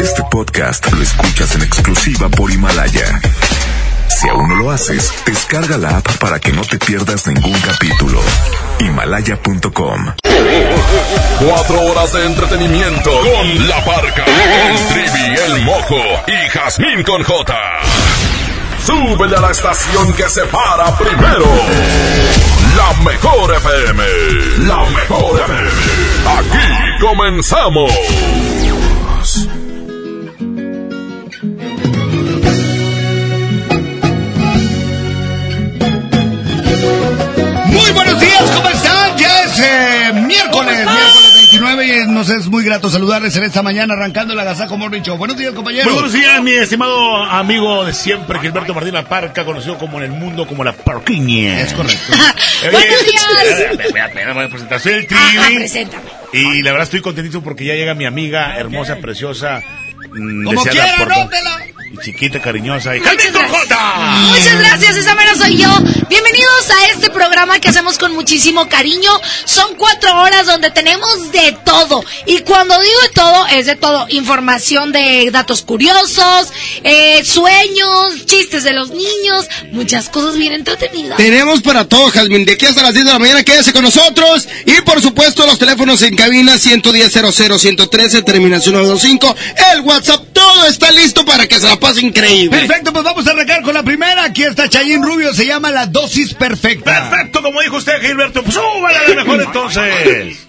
Este podcast lo escuchas en exclusiva por Himalaya. Si aún no lo haces, descarga la app para que no te pierdas ningún capítulo. Himalaya.com. Cuatro horas de entretenimiento con La Parca, el Trivi, el Mojo y Jazmín con J. Súbele a la estación que se para primero. La mejor FM. La mejor FM. Aquí comenzamos. Buenos días, ¿cómo están? Ya es eh, miércoles, miércoles 29 y nos es muy grato saludarles en esta mañana arrancando el Agasajo Morning Show. Buenos días, compañeros. Muy buenos días, mi estimado amigo de siempre, Gilberto Martín La Parca, conocido como en el mundo como la Parquiña. Es correcto. Buenos días. Me da pena, me voy a presentar. Soy el Trivi. preséntame. Y la verdad estoy contentito porque ya llega mi amiga hermosa, preciosa. mm, Como quiera, anótela. Y chiquita, cariñosa. Y Muchas gracias. Muchas gracias, esa mera soy yo. Bienvenidos a este programa que hacemos con muchísimo cariño. Son cuatro horas donde tenemos de todo. Y cuando digo de todo, es de todo. Información de datos curiosos, eh, sueños, chistes de los niños, muchas cosas bien entretenidas. Tenemos para todo, Jazmín. De aquí hasta las 10 de la mañana, quédese con nosotros. Y por supuesto, los teléfonos en cabina 110 00 113, terminación 925. El WhatsApp, todo está listo para que se la increíble. Perfecto, pues vamos a arrancar con la primera. Aquí está Chayín Rubio, se llama La Dosis Perfecta. Perfecto, como dijo usted, Gilberto. Pues súbale a la mejor entonces.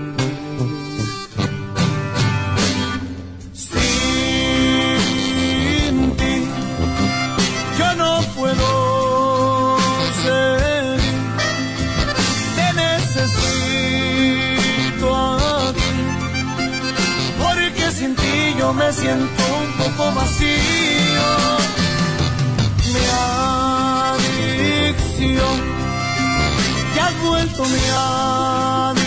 Siento un poco vacío. Mi adicción que has vuelto mi adicción,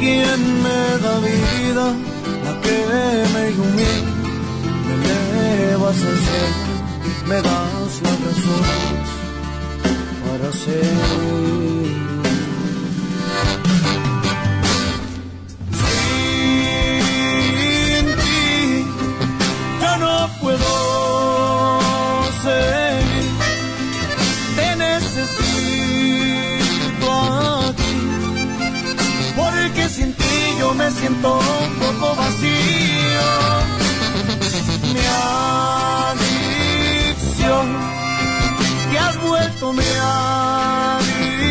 quien me da vida, la que me ilumina, me elevas al cielo, me das las razones para seguir. Sin ti yo no puedo siento un poco vacío. Mi adicción, que has vuelto mi adicción,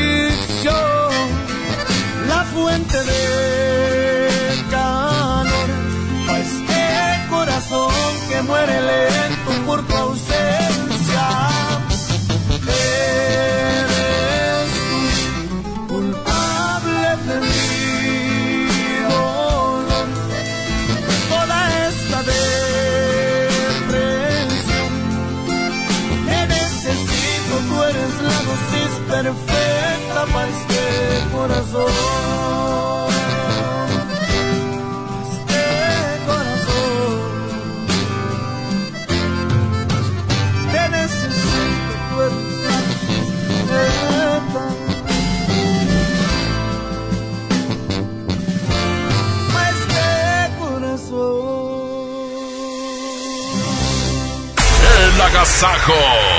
la fuente de calor, a este corazón que muere lento por tu ausencia. corazón. Este corazón. coração, necesito, tú eres Mas é, que coração, El é agasajo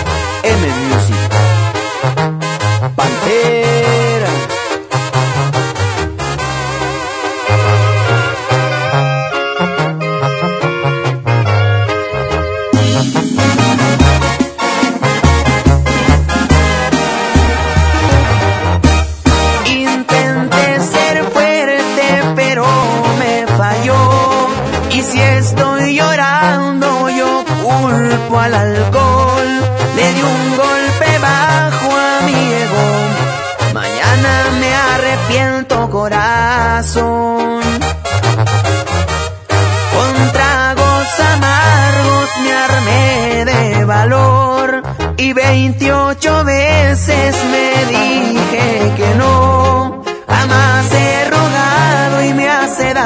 Al alcohol. Le di un golpe bajo a mi ego. Mañana me arrepiento, corazón. Con tragos amargos me armé de valor y 28 veces me dije que no. Jamás he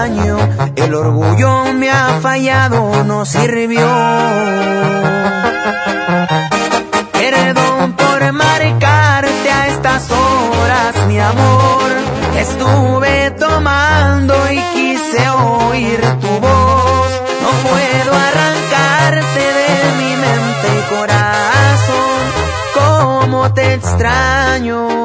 El orgullo me ha fallado, no sirvió. Perdón por marcarte a estas horas, mi amor. Estuve tomando y quise oír tu voz. No puedo arrancarte de mi mente y corazón. Cómo te extraño.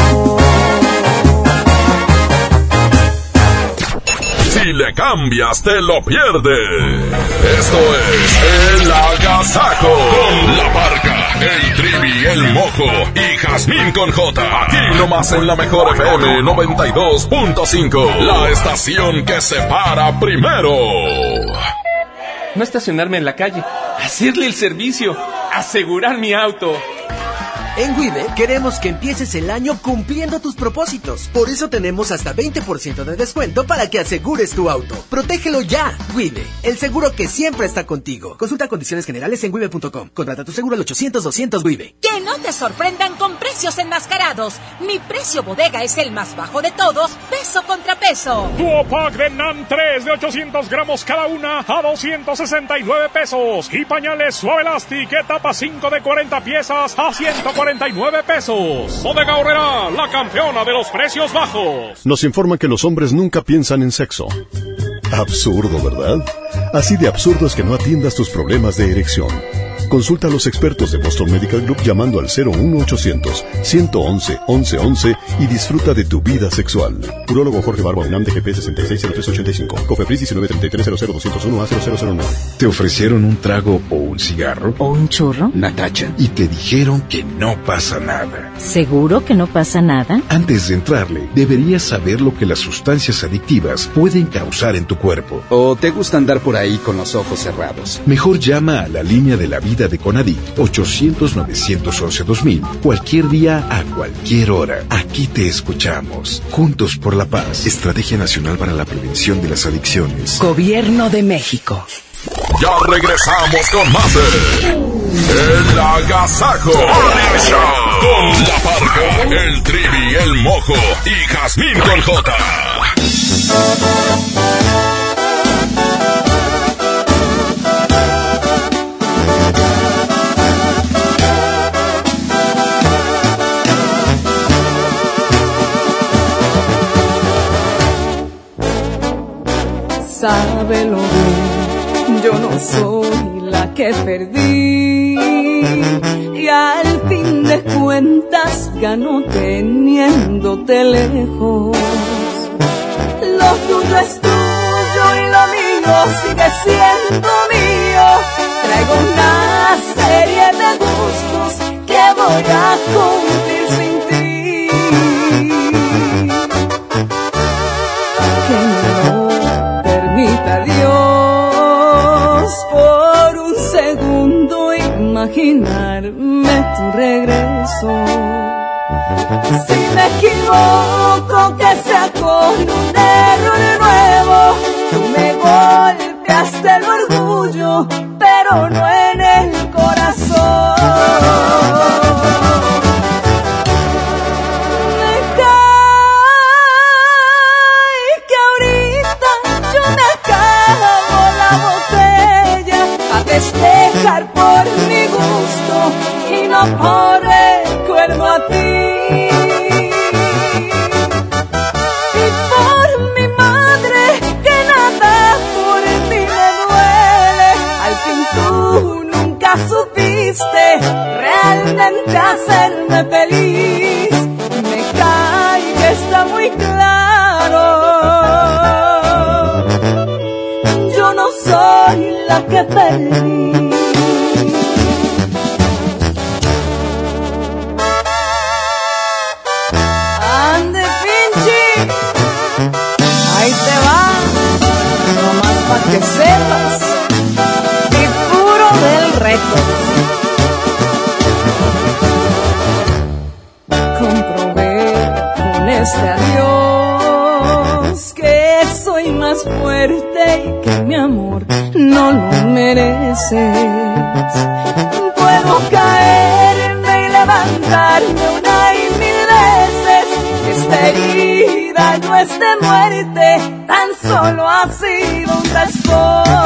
Si le cambias, te lo pierdes. Esto es El Agasajo con la barca, el trivi, el mojo y Jazmín con J. Aquí nomás en la mejor FM 92.5. La estación que se para primero. No estacionarme en la calle, hacerle el servicio, asegurar mi auto. En Wibe queremos que empieces el año cumpliendo tus propósitos. Por eso tenemos hasta 20% de descuento para que asegures tu auto. Protégelo ya. Wibe, el seguro que siempre está contigo. Consulta condiciones generales en wibe.com. Contrata tu seguro al 800-200 Wibe. Que no te sorprendan con precios enmascarados. Mi precio bodega es el más bajo de todos, peso contra peso. Duopack de NAN 3 de 800 gramos cada una a 269 pesos. Y pañales Suave Elastic etapa 5 de 40 piezas a 149 pesos. Bodega Horrera, la campeona de los precios bajos. Nos informan que los hombres nunca piensan en sexo. Absurdo, ¿verdad? Así de absurdo es que no atiendas tus problemas de erección. Consulta a los expertos de Boston Medical Group llamando al 01800 111 1111 y disfruta de tu vida sexual. Urólogo Jorge Barba UNAM de GP 660385. Cofepris 1933 201 a 0009. ¿Te ofrecieron un trago o un cigarro? ¿O un churro? Natacha. Y te dijeron que no pasa nada. ¿Seguro que no pasa nada? Antes de entrarle, deberías saber lo que las sustancias adictivas pueden causar en tu cuerpo. ¿O te gusta andar por ahí con los ojos cerrados? Mejor llama a la línea de la vida de Conadic 800-911-2000 cualquier día a cualquier hora. Aquí te escuchamos. Juntos por la paz. Estrategia Nacional para la Prevención de las Adicciones. Gobierno de México. Ya regresamos con más de El Agasajo con La Parca, el Trivi, el Mojo y Jazmín con J. Sábelo bien, yo no soy la que perdí. Y al fin de cuentas ganó teniéndote lejos. Lo tuyo es tuyo y lo mío sigue siendo mío. Traigo una serie de gustos que voy a cumplir imaginarme tu regreso. Si me equivoco, que sea con un error nuevo. Tú me golpeaste el orgullo, pero no en el corazón. Y no por recuerdo a ti. Y por mi madre que nada por ti me duele. Al fin tú nunca supiste realmente hacerme feliz. Me cae está muy claro. Yo no soy la que perdí. Que soy más fuerte y que mi amor no lo mereces. Puedo caerme y levantarme una y mil veces. Esta herida no es muerte, tan solo ha sido un trastorno.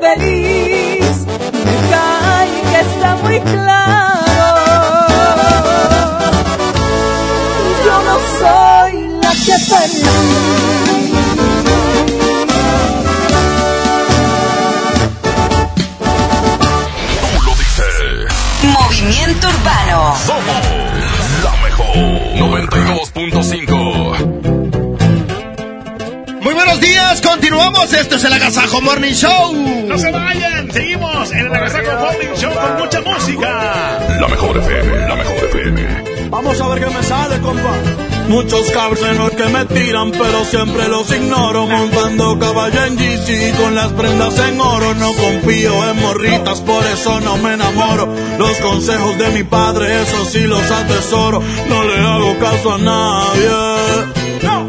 Feliz. Me cae que está muy claro. Yo no soy la que perdí. Tú lo dices. Movimiento Urbano. Somos la mejor 92.5. continuamos. Esto es el Agasajo Morning Show. No se vayan, seguimos en el Agasajo Morning Show con mucha música. La mejor FM, la mejor FM. Vamos a ver qué me sale, compa. Muchos cabrones que me tiran, pero siempre los ignoro. Montando caballo en GC con las prendas en oro. No confío en morritas, por eso no me enamoro. Los consejos de mi padre, eso sí los atesoro. No le hago caso a nadie.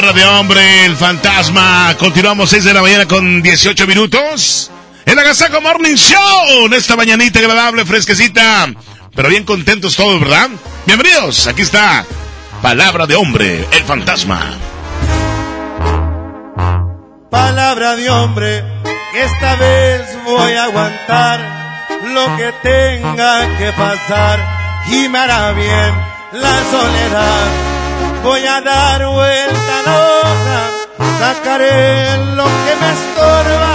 Palabra de hombre, el fantasma. Continuamos 6 de la mañana con 18 minutos. El Agasaco Morning Show. En esta mañanita agradable, fresquecita. Pero bien contentos todos, ¿verdad? Bienvenidos. Aquí está palabra de hombre, el fantasma. Palabra de hombre, esta vez voy a aguantar lo que tenga que pasar y me hará bien la soledad. Voy a dar vuelta a la hoja, sacaré lo que me estorba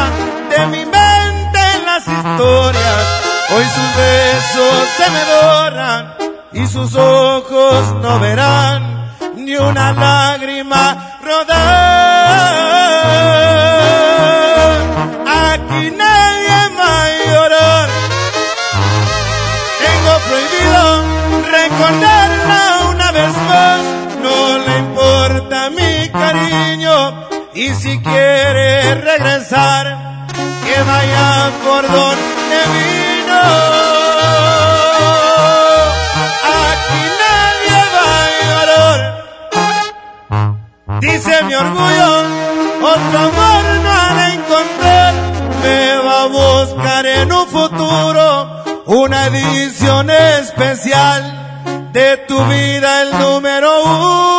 de mi mente en las historias. Hoy sus besos se me borran y sus ojos no verán ni una lágrima rodar. Cariño y si quiere regresar, que vaya por donde vino. Aquí nadie va a llorar. Dice mi orgullo, otro amor no de encontrar. Me va a buscar en un futuro una edición especial de tu vida, el número uno.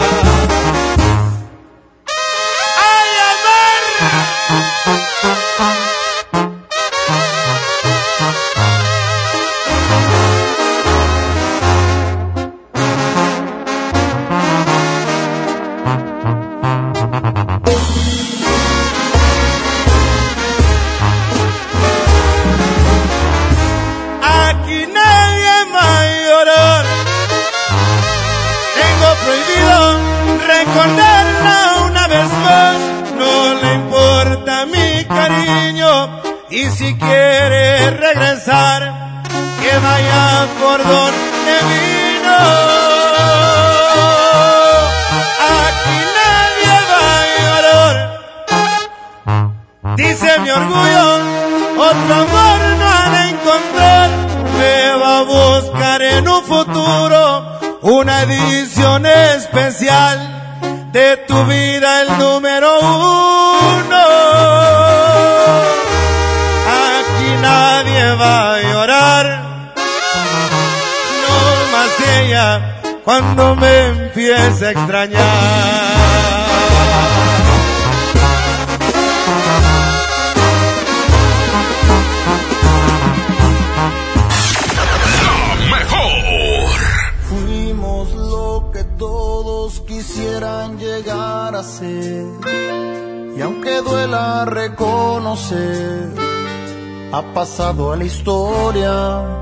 Cariño. Y si quiere regresar, que vaya por donde vino. Aquí nadie va a llorar. Dice mi orgullo, otro amor no de encontrar. Me va a buscar en un futuro una edición especial de tu vida el número uno. Cuando me empiece a extrañar. La mejor. Fuimos lo que todos quisieran llegar a ser. Y aunque duela reconocer, ha pasado a la historia.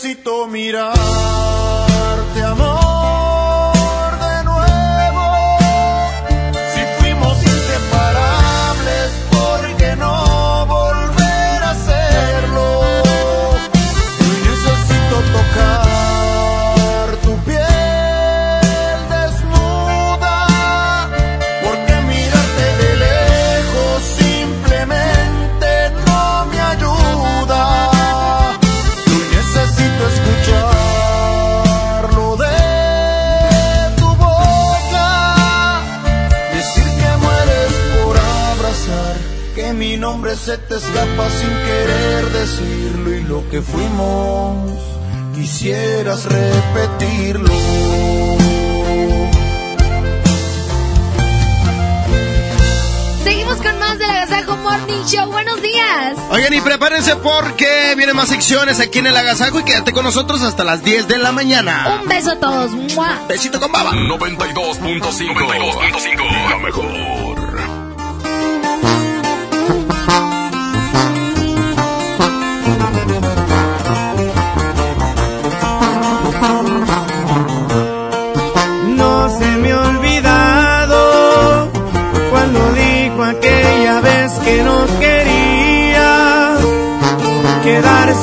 Necesito mirarte, se te escapa sin querer decirlo y lo que fuimos quisieras repetirlo. Seguimos con más de la Agasajo Morning Show. Buenos días. Oigan, y prepárense porque vienen más secciones aquí en el Agasajo y quédate con nosotros hasta las 10 de la mañana. Un beso a todos. ¡Mua! Besito con baba. 92.5. 92.5. La mejor.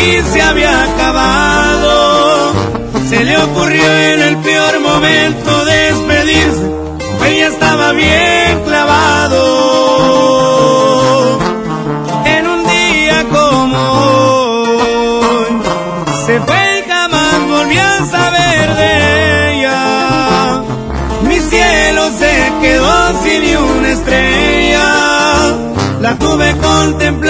y se había acabado. Se le ocurrió en el peor momento despedirse, ella estaba bien clavado. En un día como se fue y jamás volví a saber de ella. Mi cielo se quedó sin ni una estrella. La tuve contemplada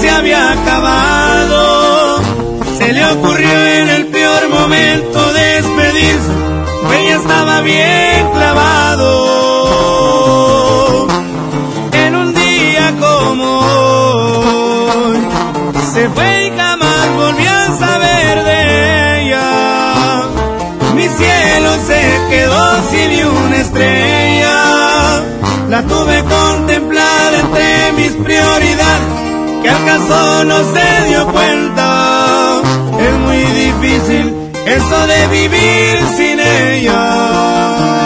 Se había acabado. Se le ocurrió en el peor momento despedirse, pues estaba bien clavado. En un día como hoy, se fue y jamás volvió a saber de ella. Mi cielo se quedó sin una estrella. La tuve contemplada entre mis prioridades, que al caso no se dio cuenta. Es muy difícil eso de vivir sin ella.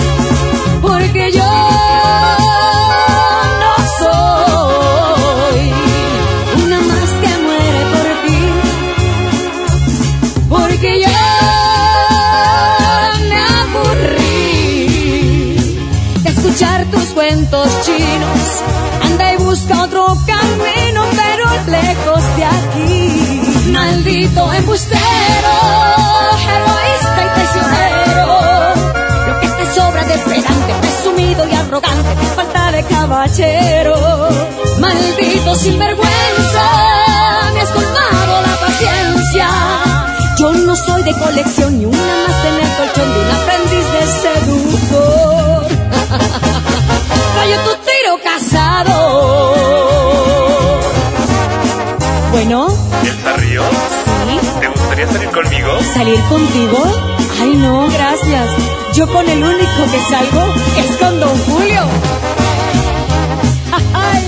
Maldito embustero, egoísta y traicionero. Lo que te sobra de pedante, presumido y arrogante, te falta de caballero. Maldito sinvergüenza, me has colmado la paciencia. Yo no soy de colección ni una más en el colchón de un aprendiz de seductor. Rayo tu tiro casado. Bueno, ¿Elsa Ríos? Sí. ¿Te gustaría salir conmigo? ¿salir contigo? Ay, no, gracias. Yo con el único que salgo es con Don Julio. Ay.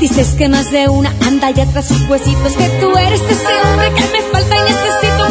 Dices que más de una anda ya tras sus huesitos Que tú eres ese hombre que me falta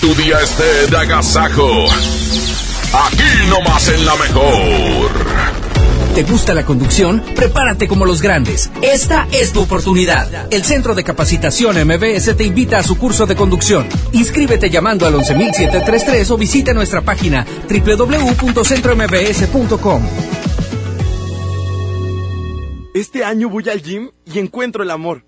Tu día esté de agasajo. Aquí nomás en la mejor. ¿Te gusta la conducción? Prepárate como los grandes. Esta es tu oportunidad. El Centro de Capacitación MBS te invita a su curso de conducción. Inscríbete llamando al 11733 o visita nuestra página www.centrombs.com. Este año voy al gym y encuentro el amor.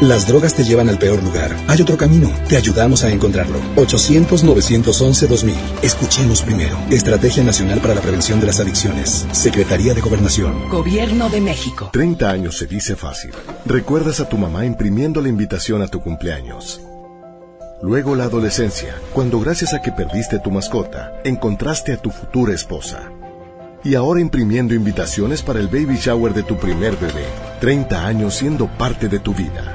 Las drogas te llevan al peor lugar. Hay otro camino. Te ayudamos a encontrarlo. 800-911-2000. Escuchemos primero. Estrategia Nacional para la Prevención de las Adicciones. Secretaría de Gobernación. Gobierno de México. 30 años se dice fácil. Recuerdas a tu mamá imprimiendo la invitación a tu cumpleaños. Luego la adolescencia, cuando gracias a que perdiste tu mascota, encontraste a tu futura esposa. Y ahora imprimiendo invitaciones para el baby shower de tu primer bebé. 30 años siendo parte de tu vida.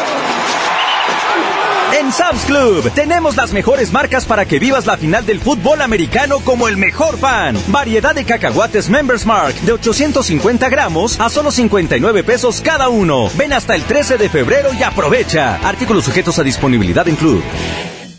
Sam's Club tenemos las mejores marcas para que vivas la final del fútbol americano como el mejor fan. Variedad de cacahuates Members Mark de 850 gramos a solo 59 pesos cada uno. Ven hasta el 13 de febrero y aprovecha. Artículos sujetos a disponibilidad en Club.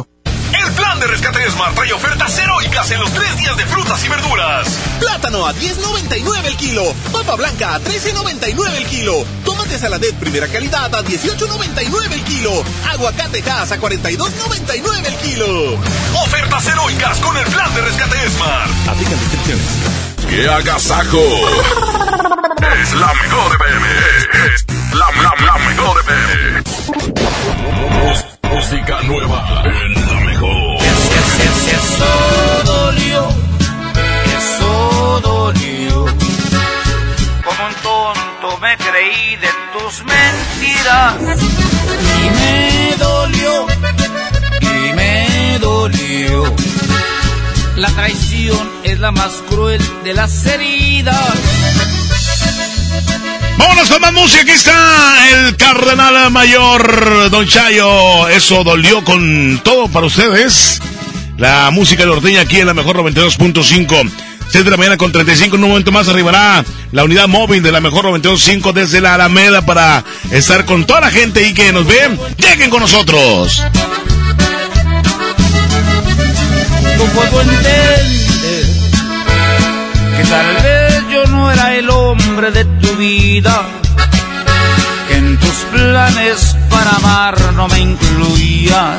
El plan de rescate Smart trae ofertas heroicas en los tres días de frutas y verduras. Plátano a 10.99 el kilo. Papa blanca a 13.99 el kilo. Tomate saladet primera calidad a 18.99 el kilo. Aguacate Hass a 42.99 el kilo. Ofertas heroicas con el plan de rescate Smart. Aplican restricciones. ¡Qué agasajo! es la mejor FM. Es la, la, la mejor FM. Música nueva en la mejor. Eso dolió, eso dolió. Como un tonto me creí de tus mentiras. Y me dolió, y me dolió. La traición es la más cruel de las heridas. Vámonos con más música. Aquí está el cardenal mayor, Don Chayo. Eso dolió con todo para ustedes. La música norteña aquí en la mejor 92.5. 6 de la mañana con 35. En un momento más arribará la unidad móvil de la mejor 92.5 desde la Alameda para estar con toda la gente y que nos ve. Lleguen con nosotros. No puedo entender que tal vez yo no era el hombre de tu vida, que en tus planes para amar no me incluías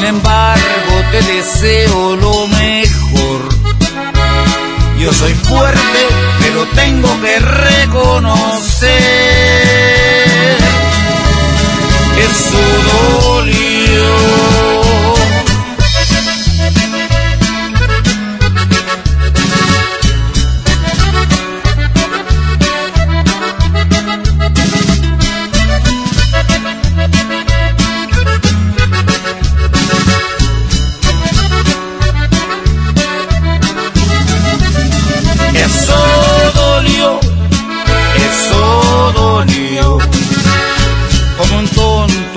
Sin embargo, te deseo lo mejor. Yo soy fuerte, pero tengo que reconocer que eso dolió.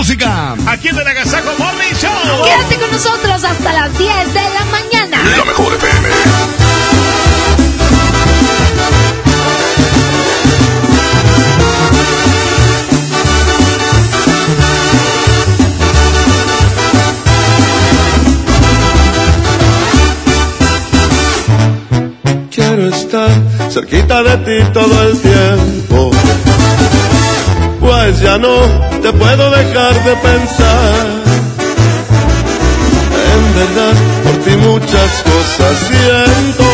música. Aquí en el Agasajo Morning Show. Quédate con nosotros hasta las 10 de la mañana. La mejor FM. Quiero estar cerquita de ti todo el tiempo. Ya no te puedo dejar de pensar. En verdad, por ti muchas cosas siento.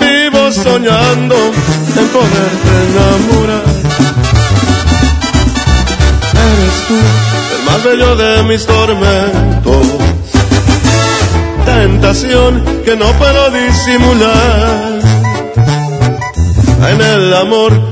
Vivo soñando en poderte enamorar. Eres tú el más bello de mis tormentos tentación que no puedo disimular. En el amor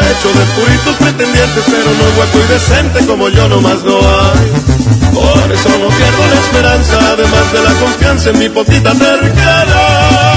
Hecho de puritos pretendientes, pero no guapo y decente como yo nomás no hay. Por eso no pierdo la esperanza, además de la confianza en mi potita cercana.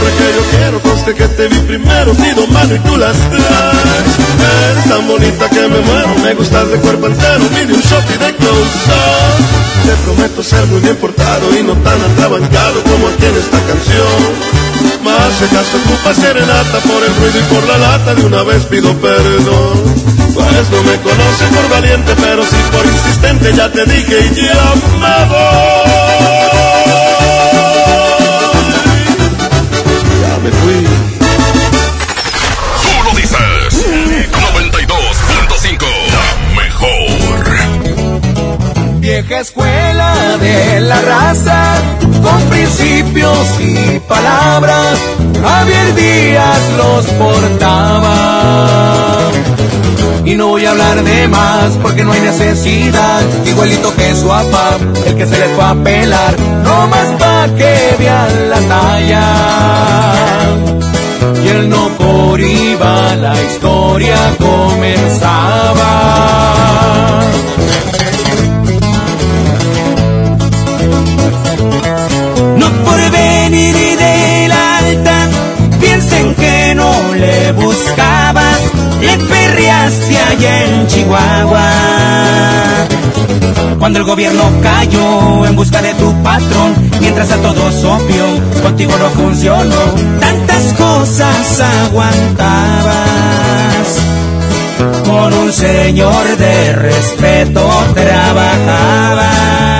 Morra que yo quiero, conste que te vi primero, pido mano y tú las traes. Eres tan bonita que me muero, me gustas de cuerpo entero, mide un shot y de close up. Te prometo ser muy bien portado y no tan atrabancado como aquí en esta canción. más si acaso ocupa serenata por el ruido y por la lata de una vez pido perdón. Pues no me conoces por valiente, pero sí por insistente, ya te dije y ya me voy. Me fui. Tú lo dices. 92.5. La mejor. Vieja escuela de la raza, con principios y palabras, Javier Díaz los portaba. Y no voy a hablar de más porque no hay necesidad, igualito que su papá, el que se les fue a pelar, no más pa' que vean la talla. Y él no por iba, la historia comenzaba. No por venir del alta, piensen que no le buscabas, le perreaste allá en Chihuahua. Cuando el gobierno cayó en busca de tu patrón, mientras a todos obvio, contigo no funcionó, tantas cosas aguantabas. Con un señor de respeto trabajabas.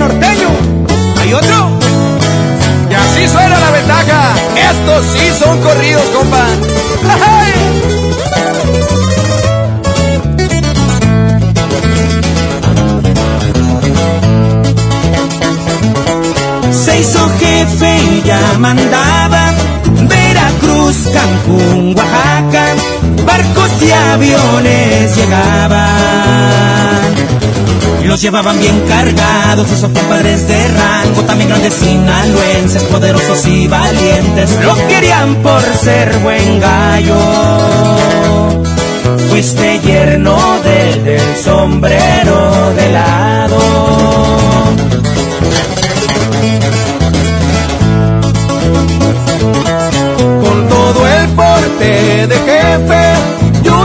Norteño. ¿Hay otro? Y así suena la ventaja. Estos sí son corridos, compa. Se hizo jefe y ya mandaba Veracruz, Cancún, Oaxaca, barcos y aviones llegaban. Los llevaban bien cargados, esos compadres de rango, también grandes sinaloenses, poderosos y valientes, lo querían por ser buen gallo. Fuiste yerno del, del sombrero de lado. con todo el porte de jefe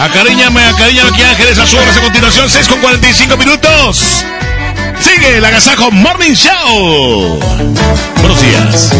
Acariñame, acariñame aquí Ángeles Azules a continuación, 6 con 45 minutos. Sigue el Agasajo Morning Show. Buenos días.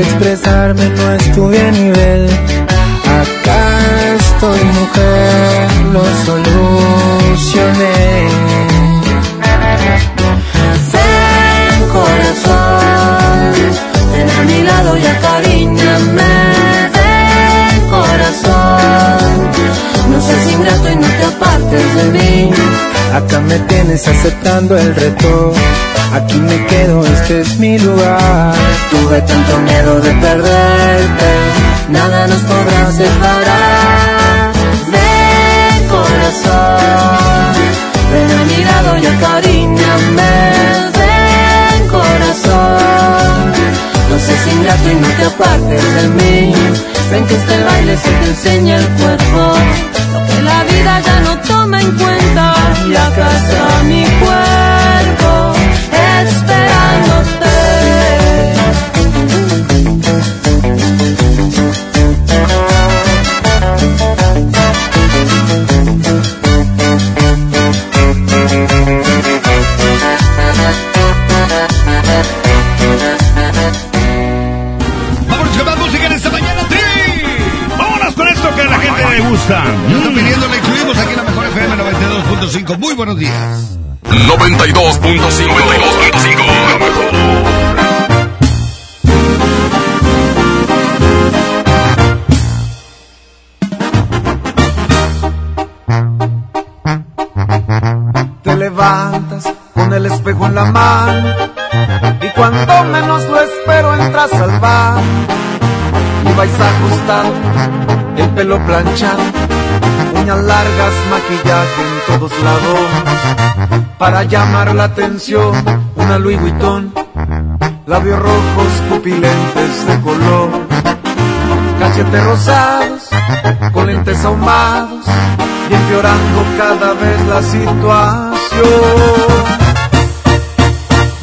Expresarme, no estuve a nivel. Acá estoy mujer, lo solucioné. Ven corazón, ten a mi lado y acariñame. Ven corazón, no seas ingrato y no te apartes de mí. Acá me tienes aceptando el reto. Aquí me quedo, este es mi lugar. Tuve tanto miedo de perderte, nada nos podrá separar. Ven corazón, ven a mi lado y acariñame. Ven corazón, no seas ingrato y no te apartes de mí. Ven que este baile se te enseña el cuerpo, lo que la vida ya no toma en cuenta. Y acá está mi cuerpo esperándote. Vámonos con más música en esta mañana, Trivi. Vámonos con esto que a la gente le gusta. Yo estoy pidiendo, le incluimos aquí en la mejor FM 92.5. Muy buenos días. Te levantas con el espejo en la mano y cuando menos lo espero entras al bar y vais ajustado, el pelo planchado, uñas largas, maquillaje en todos lados para llamar la atención, una Louis Vuitton, labios rojos, pupilentes de color, cachetes rosados, con lentes ahumados y empeorando cada vez la situación.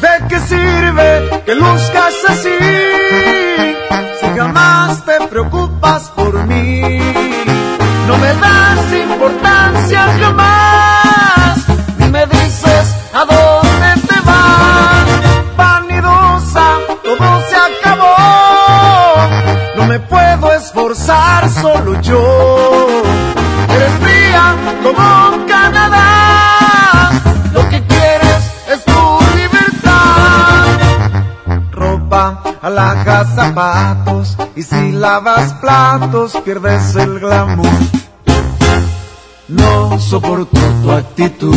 ¿De qué sirve que luzcas así si jamás te preocupas por mí? No me das importancia jamás, yo. Eres fría como Canadá. Lo que quieres es tu libertad. Ropa, alhajas, zapatos. Y si lavas platos, pierdes el glamour. No soporto tu actitud.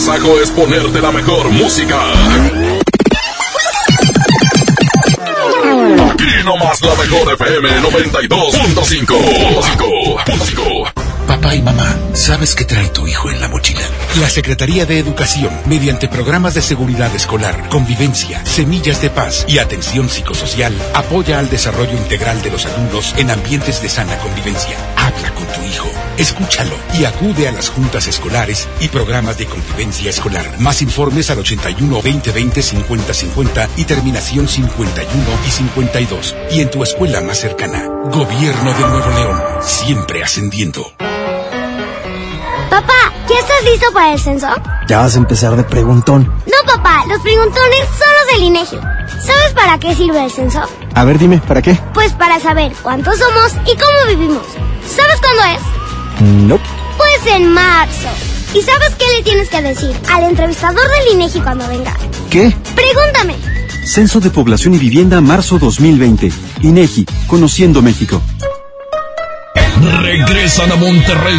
agasajo es ponerte la mejor música. Aquí nomás la mejor FM 92.5. Papá y mamá, ¿sabes qué trae tu hijo en la mochila? La Secretaría de Educación, mediante programas de seguridad escolar, convivencia, semillas de paz y atención psicosocial, apoya al desarrollo integral de los alumnos en ambientes de sana convivencia. Escúchalo y acude a las juntas escolares y programas de convivencia escolar. Más informes al 81 20 20 50 50 y terminación 51 y 52. Y en tu escuela más cercana. Gobierno de Nuevo León, siempre ascendiendo. Papá, ¿ya estás listo para el censo? Ya vas a empezar de preguntón. No, papá, los preguntones son los del INEGI. ¿Sabes para qué sirve el censo? A ver, dime, ¿para qué? Pues para saber cuántos somos y cómo vivimos. ¿Sabes cuándo es? No. Pues en marzo. ¿Y sabes qué le tienes que decir al entrevistador del INEGI cuando venga? ¿Qué? Pregúntame. Censo de Población y Vivienda marzo 2020. INEGI, Conociendo México. Regresan a Monterrey.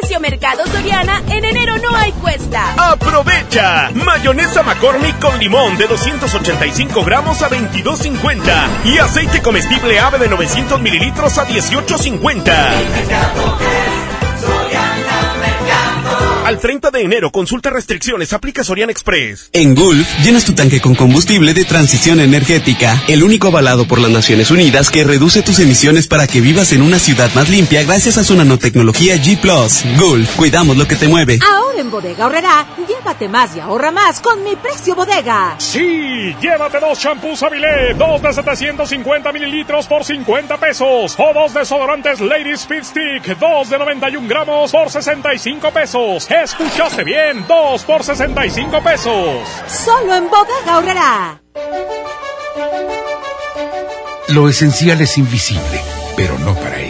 precio Mercado Soriana, en enero no hay cuesta. ¡Aprovecha! Mayonesa McCormick con limón de 285 gramos a 22.50 y aceite comestible ave de 900 mililitros a 18.50. Al 30 de enero, consulta restricciones, aplica Sorian Express. En Gulf, llenas tu tanque con combustible de transición energética, el único avalado por las Naciones Unidas que reduce tus emisiones para que vivas en una ciudad más limpia gracias a su nanotecnología G ⁇ Gulf, cuidamos lo que te mueve. Ahora en Bodega Horrera, llévate más y ahorra más con mi precio bodega. Sí, llévate dos shampoos Avilé, dos de 750 mililitros por 50 pesos, o dos desodorantes Lady Speed Stick, dos de 91 gramos por 65 pesos. Escuchaste bien, dos por 65 pesos. Solo en Bodega Horrera. Lo esencial es invisible, pero no para ellos.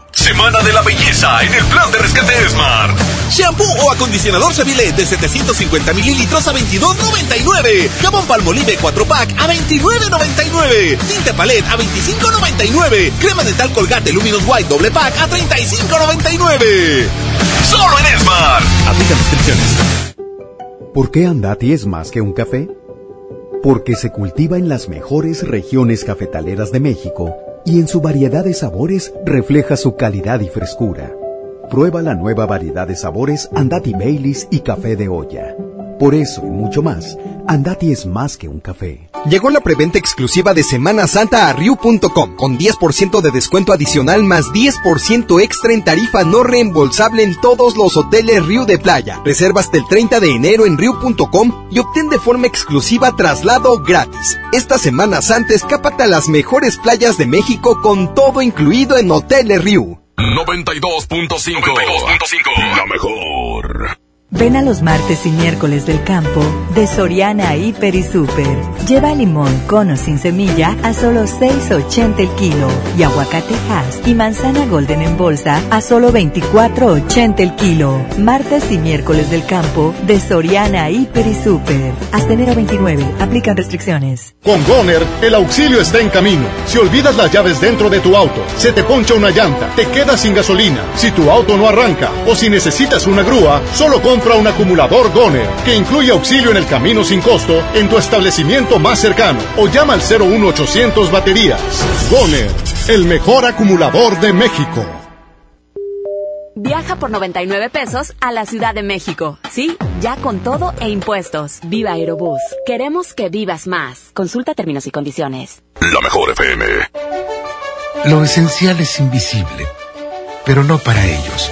Semana de la belleza en el plan de rescate Smart. Shampoo o acondicionador Seville de 750 mililitros a 22.99. Jabón Palmolive 4 pack a 29.99. Tinte Palette a 25.99. Crema dental Colgate Luminous White doble pack a 35.99. Solo en Smart. Aplica restricciones. ¿Por qué Andati es más que un café? Porque se cultiva en las mejores regiones cafetaleras de México y en su variedad de sabores refleja su calidad y frescura. Prueba la nueva variedad de sabores Andati Baileys y café de olla. Por eso y mucho más, Andati es más que un café. Llegó la preventa exclusiva de Semana Santa a Ryu.com con 10% de descuento adicional más 10% extra en tarifa no reembolsable en todos los hoteles Ryu de playa. Reserva hasta el 30 de enero en Ryu.com y obtén de forma exclusiva traslado gratis. Esta Semana Santa escápate a las mejores playas de México con todo incluido en Hoteles Ryu. 92.5 La mejor. Ven a los martes y miércoles del campo de Soriana Hiper y Super. Lleva limón con o sin semilla a solo 6.80 el kilo y aguacate Hass y manzana Golden en bolsa a solo 24.80 el kilo. Martes y miércoles del campo de Soriana Hiper y Super. Hasta enero 29. Aplican restricciones. Con Goner, el auxilio está en camino. Si olvidas las llaves dentro de tu auto, se te poncha una llanta, te quedas sin gasolina, si tu auto no arranca o si necesitas una grúa, solo compra un acumulador Goner que incluye auxilio en el camino sin costo en tu establecimiento más cercano o llama al 01800 baterías. Goner, el mejor acumulador de México. Viaja por 99 pesos a la Ciudad de México. Sí, ya con todo e impuestos. Viva Aerobús. Queremos que vivas más. Consulta términos y condiciones. La mejor FM. Lo esencial es invisible, pero no para ellos.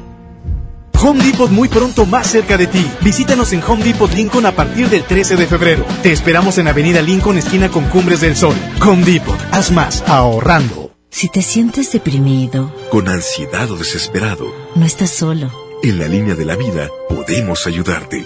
Home Depot muy pronto más cerca de ti. Visítanos en Home Depot Lincoln a partir del 13 de febrero. Te esperamos en Avenida Lincoln, esquina con Cumbres del Sol. Home Depot, haz más ahorrando. Si te sientes deprimido, Con ansiedad o desesperado, no estás solo. en la línea de la vida podemos ayudarte.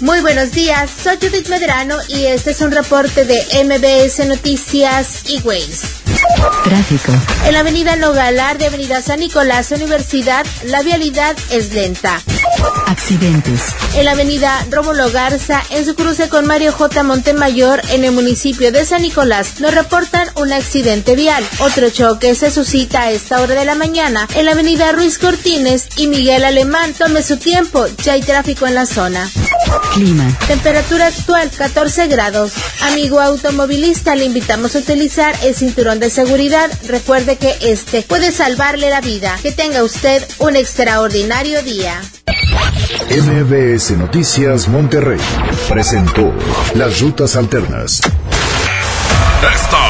Muy buenos días, soy Judith Medrano y este es un reporte de MBS Noticias y Ways. Tráfico. En la avenida Nogalar de Avenida San Nicolás Universidad, la vialidad es lenta. Accidentes. En la avenida Rómulo Garza, en su cruce con Mario J. Montemayor, en el municipio de San Nicolás, nos reportan un accidente vial. Otro choque se suscita a esta hora de la mañana en la avenida Ruiz Cortines y Miguel Alemán. Tome su tiempo, ya hay tráfico en la zona. Clima. Temperatura actual 14 grados. Amigo automovilista, le invitamos a utilizar el cinturón de seguridad. Recuerde que este puede salvarle la vida. Que tenga usted un extraordinario día. MBS Noticias Monterrey presentó Las Rutas Alternas. Esta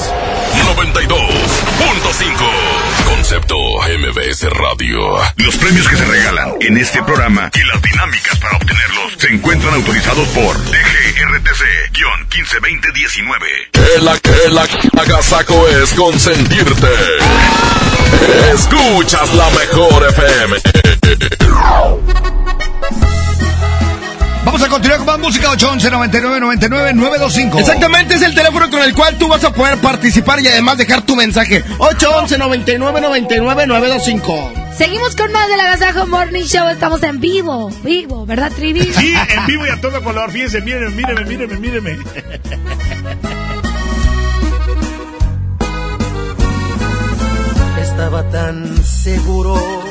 92.5. Concepto MBS Radio. Los premios que se regalan en este programa y las dinámicas para obtenerlos se encuentran autorizados por DGRTC-152019. Que la que la agasaco es consentirte. Escuchas la mejor FM. Vamos a continuar con más música 811 99 99 925. Exactamente, es el teléfono con el cual tú vas a poder participar y además dejar tu mensaje. 811 99 99 925. Seguimos con más del Agasajo Morning Show. Estamos en vivo, vivo, ¿verdad, Trivi? Sí, en vivo y a todo color. Fíjense, mírenme, mírenme, mírenme, mírenme. Estaba tan seguro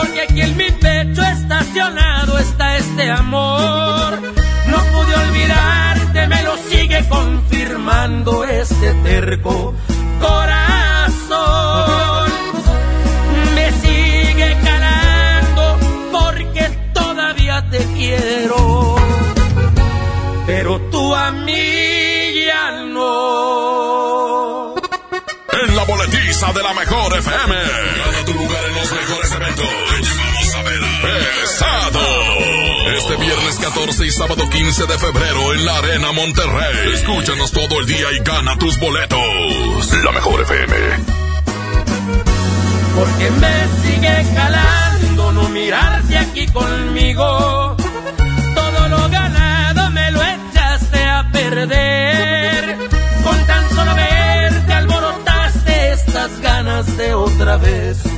Porque aquí en mi pecho estacionado está este amor. No pude olvidarte, me lo sigue confirmando este terco corazón. Me sigue calando porque todavía te quiero. Pero tú a mí ya no. En la boletiza de la mejor FM. Gana tu lugar Pesado. Este viernes 14 y sábado 15 de febrero en la Arena Monterrey. Escúchanos todo el día y gana tus boletos. La mejor FM. Porque me sigue calando no mirarte aquí conmigo. Todo lo ganado me lo echaste a perder. Con tan solo verte alborotaste estas ganas de otra vez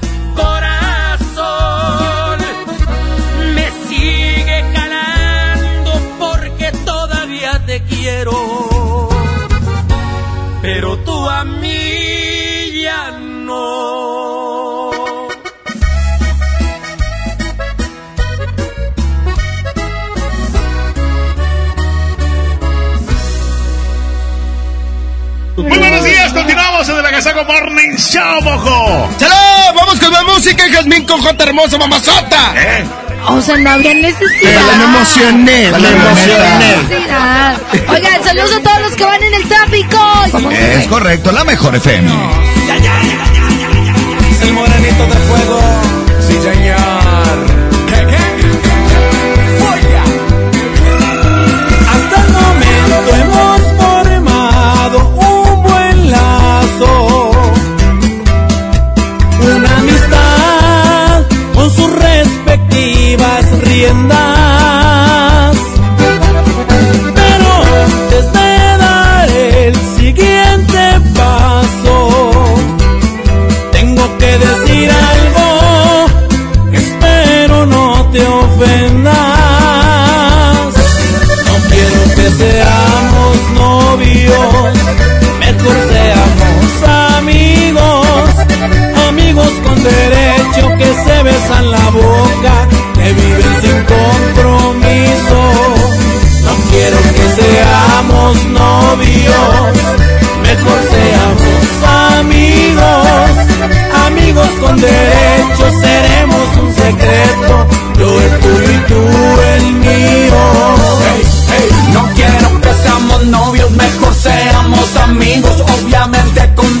Agasago Morning Show, mojo. ¡Salud! Vamos con la música, Jazmín con J hermosa, mamazota. ¿Eh? O sea, no habría necesidad. Pero me emocioné, me emocioné. Oigan, saludos a todos los que van en el tráfico. Es correcto, la mejor FM. El morenito de fuego. Riendas. Pero antes de dar el siguiente paso, tengo que decir algo espero no te ofendas. No quiero que seamos novios, mejor seamos amigos, amigos con derecho que se besan seamos novios, mejor seamos amigos, amigos con derecho seremos un secreto, yo el tuyo y tú el mío. No quiero que seamos novios, mejor seamos amigos, obviamente con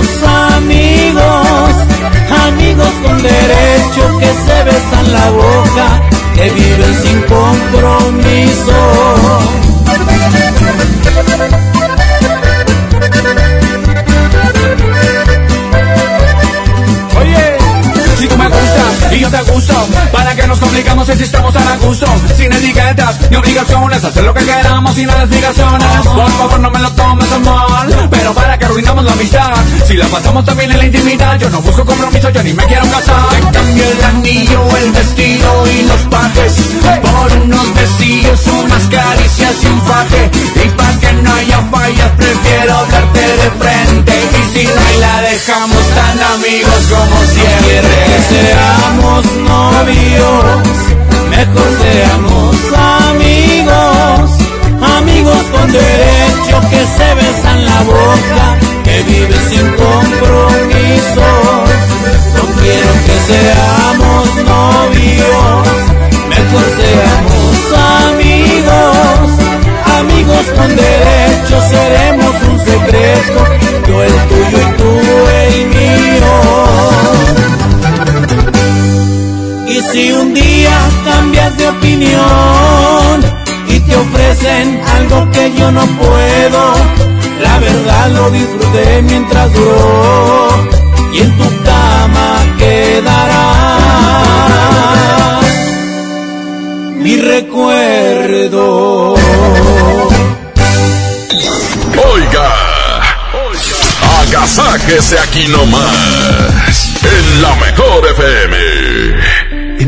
amigos. Amigos con derecho que se besan la boca, que viven sin compromiso. Y yo te gusto, para que nos complicamos si estamos a la gusto, sin etiquetas ni obligaciones, hacer lo que queramos sin las explicaciones. Por favor, no me lo tomes mal, pero para que arruinamos la amistad, si la pasamos también en la intimidad, yo no busco compromiso, yo ni me quiero casar. Te cambio el anillo, el vestido y los pajes, por unos besillos, unas caricias y un faje, y para que no haya fallas, prefiero darte de frente, y si no hay la dejamos tan amigos como siempre. Que seamos novios, mejor seamos amigos, amigos con derecho que se besan la boca, que viven sin compromiso. No quiero que seamos novios, mejor seamos amigos, amigos con derecho seremos un secreto, yo el tuyo y tú el mío. Si un día cambias de opinión y te ofrecen algo que yo no puedo, la verdad lo disfruté mientras duró y en tu cama quedará mi recuerdo. Oiga, agasáquese aquí nomás, en la mejor FM.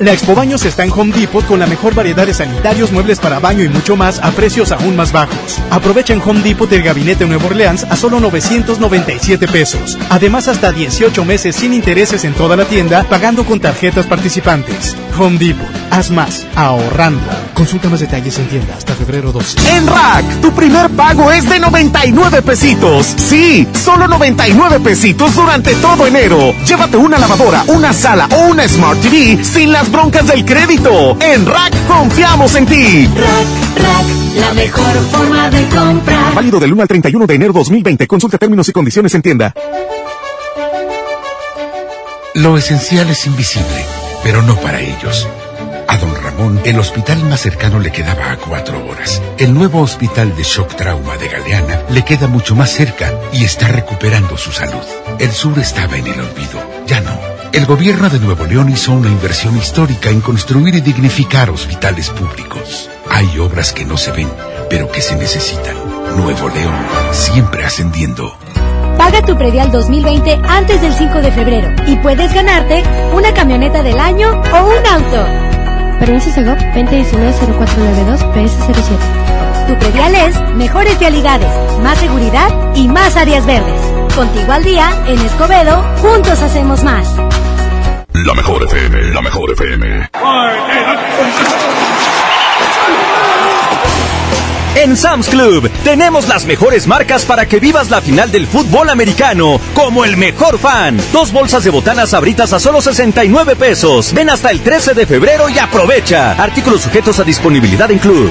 La Expo Baños está en Home Depot con la mejor variedad de sanitarios, muebles para baño y mucho más a precios aún más bajos. Aprovecha en Home Depot el gabinete Nuevo Orleans a solo 997 pesos. Además, hasta 18 meses sin intereses en toda la tienda, pagando con tarjetas participantes. Home Depot. Haz más, ahorrando. Consulta más detalles en tienda hasta febrero 12. En Rack, tu primer pago es de 99 pesitos. Sí, solo 99 pesitos durante todo enero. Llévate una lavadora, una sala o una Smart TV sin las broncas del crédito. En Rack confiamos en ti. Rack, Rack, la mejor forma de comprar. Válido del 1 al 31 de enero 2020. Consulta términos y condiciones en tienda. Lo esencial es invisible, pero no para ellos. A don Ramón, el hospital más cercano le quedaba a cuatro horas. El nuevo hospital de shock trauma de Galeana le queda mucho más cerca y está recuperando su salud. El sur estaba en el olvido, ya no. El gobierno de Nuevo León hizo una inversión histórica en construir y dignificar hospitales públicos. Hay obras que no se ven, pero que se necesitan. Nuevo León, siempre ascendiendo. Paga tu predial 2020 antes del 5 de febrero y puedes ganarte una camioneta del año o un auto. Permiso Segov 2019-0492-PS07. Tu predial es mejores vialidades, más seguridad y más áreas verdes. Contigo al día, en Escobedo, juntos hacemos más. La mejor FM, la mejor FM. En Sam's Club tenemos las mejores marcas para que vivas la final del fútbol americano como el mejor fan. Dos bolsas de botanas abritas a solo 69 pesos. Ven hasta el 13 de febrero y aprovecha. Artículos sujetos a disponibilidad en Club.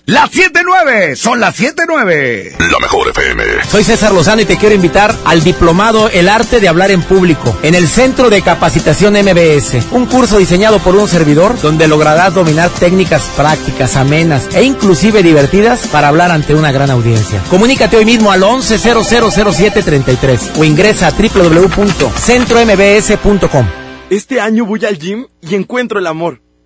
Las 7.9, son las 7.9. La mejor FM. Soy César Lozano y te quiero invitar al diplomado El arte de hablar en público en el Centro de Capacitación MBS. Un curso diseñado por un servidor donde lograrás dominar técnicas prácticas, amenas e inclusive divertidas para hablar ante una gran audiencia. Comunícate hoy mismo al 11000733 o ingresa a www.centrombs.com. Este año voy al gym y encuentro el amor.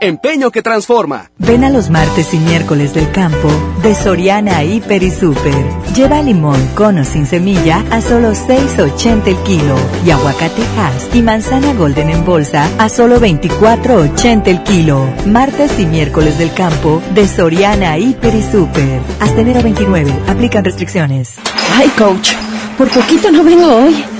empeño que transforma. Ven a los martes y miércoles del campo de Soriana Hiper y Super. Lleva limón con o sin semilla a solo 6.80 el kilo y aguacate Hass y manzana golden en bolsa a solo 24.80 el kilo. Martes y miércoles del campo de Soriana Hiper y Super. Hasta enero 29. Aplican restricciones. Ay, coach, por poquito no vengo hoy.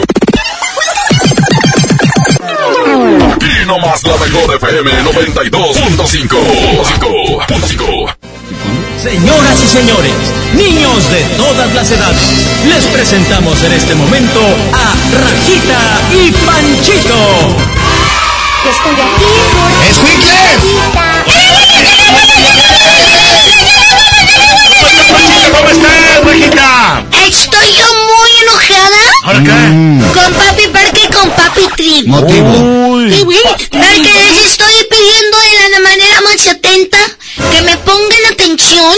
Y no más la mejor FM 92.5. Señoras y señores, niños de todas las edades, les presentamos en este momento a Rajita y Panchito. Estoy aquí por... ¿Cómo estás, Rajita? Estoy yo muy enojada. ¿Ahora qué? Con Papi Parque con Papi Trip. Motivo. Porque les estoy pidiendo de la manera más atenta que me pongan atención.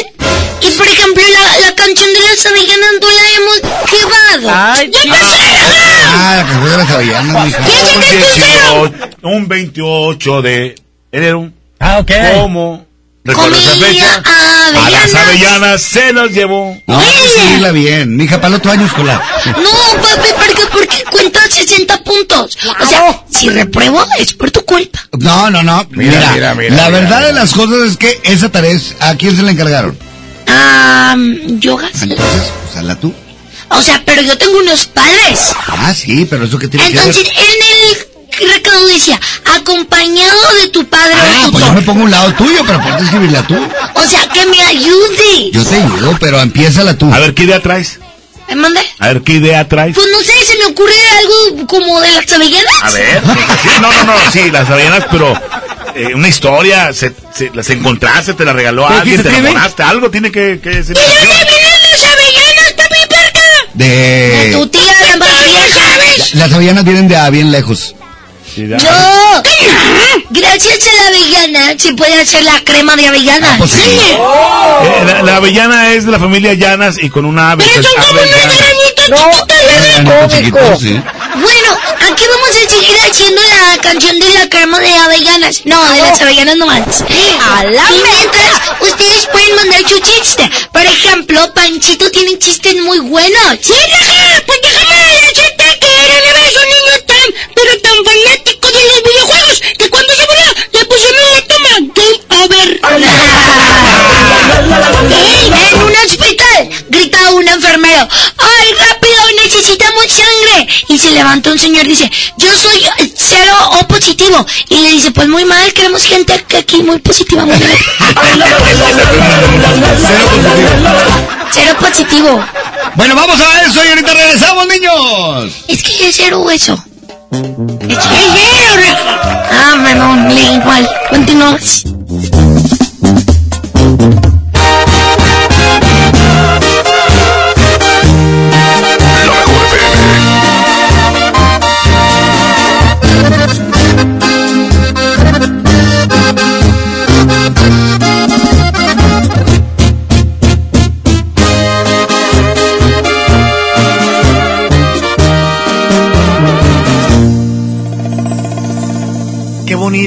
Y por ejemplo, la, la canción de las avellanas no la hemos llevado. Ay, ¡Ya pasé! Ah, la canción de las avellanas, mija. ¿Quién saca el? Un 28 de enero. Ah, ok. ¿Cómo? ¿Recuerdas esa fecha? A las avellanas. se las llevó. No, hay que seguirla bien. Mija, para el otro año escolar. No, papi, porque, porque cuenta 60 puntos. O sea, si repruebo es por tu culpa. No, no, no. Mira, Mira, mira, mira, la mira, verdad mira. de las cosas es que esa tarea es, ¿a quién se la encargaron? Ah, yogas. Entonces, pues hazla tú. O sea, pero yo tengo unos padres. Ah, sí, pero eso que tiene Entonces, que ver. en el recado decía, acompañado de tu padre Ah, o pues yo me pongo a un lado tuyo, pero a escribirla tú. O sea, que me ayude. Yo te ayudo, pero empiézala tú. A ver, ¿qué idea traes? ¿Me mandé? A ver, ¿qué idea traes? Pues no sé, se me ocurre algo como de las avellanas. A ver, sí, no, no, no, sí, las avellanas, pero eh, una historia, se, se- las encontraste, te las regaló ¿Qué alguien, te Trivi? enamoraste, algo tiene que, que ser. ¿De dónde vienen las avellanas, papi perca? De... Tu tía, la más vieja. Las avellanas vienen de a bien lejos. Yo, gracias a la avellana, se puede hacer la crema de avellanas. pues sí. Eh, la, la avellana es de la familia Llanas y con una ave. que es avellana. chiquitos, sí. Bueno, aquí vamos a seguir haciendo la canción de la crema de avellanas. No, de las avellanas nomás. ¡A la Y mientras, ustedes pueden mandar su chiste. Por ejemplo, Panchito tiene chistes muy buenos. ¡Sí! Pues déjame era una vez un niño tan, pero tan fanático de los videojuegos que cuando se murió le pusieron la toma Game Over. en un hospital grita un enfermero. ¡Ay, rápido! ¡Necesitamos sangre! Y se levanta un señor y dice, yo soy cero O positivo. Y le dice, pues muy mal, queremos gente que aquí muy positiva. Muy bien". cero positivo. Bueno, vamos a eso y ahorita regresamos, niños. Es que es cero eso. Es que es cero. Ah, bueno, le igual. Continuamos.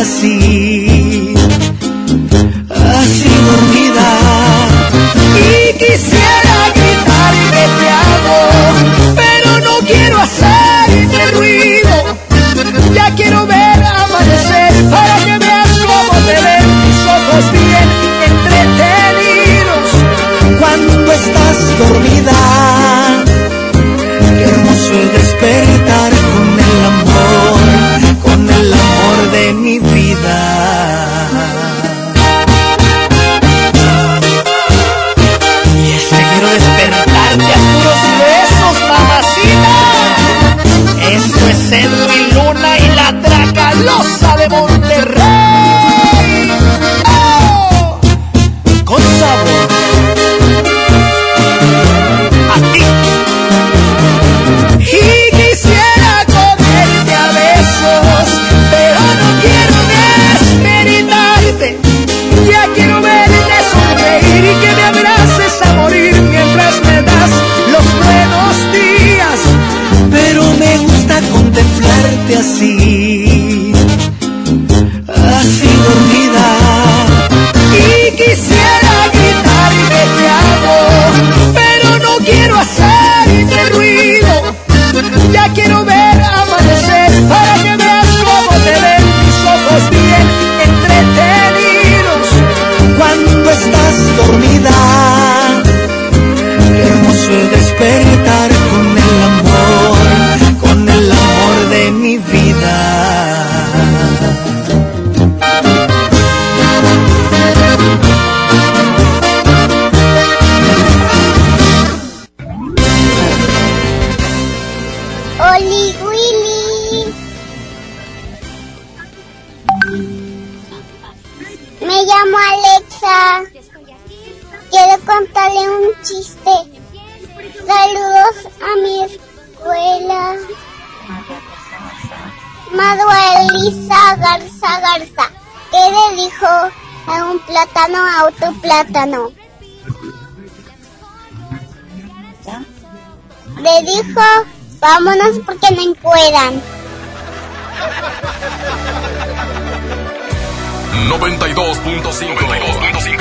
assim. plátano. Le dijo, vámonos porque no puedan. 92.5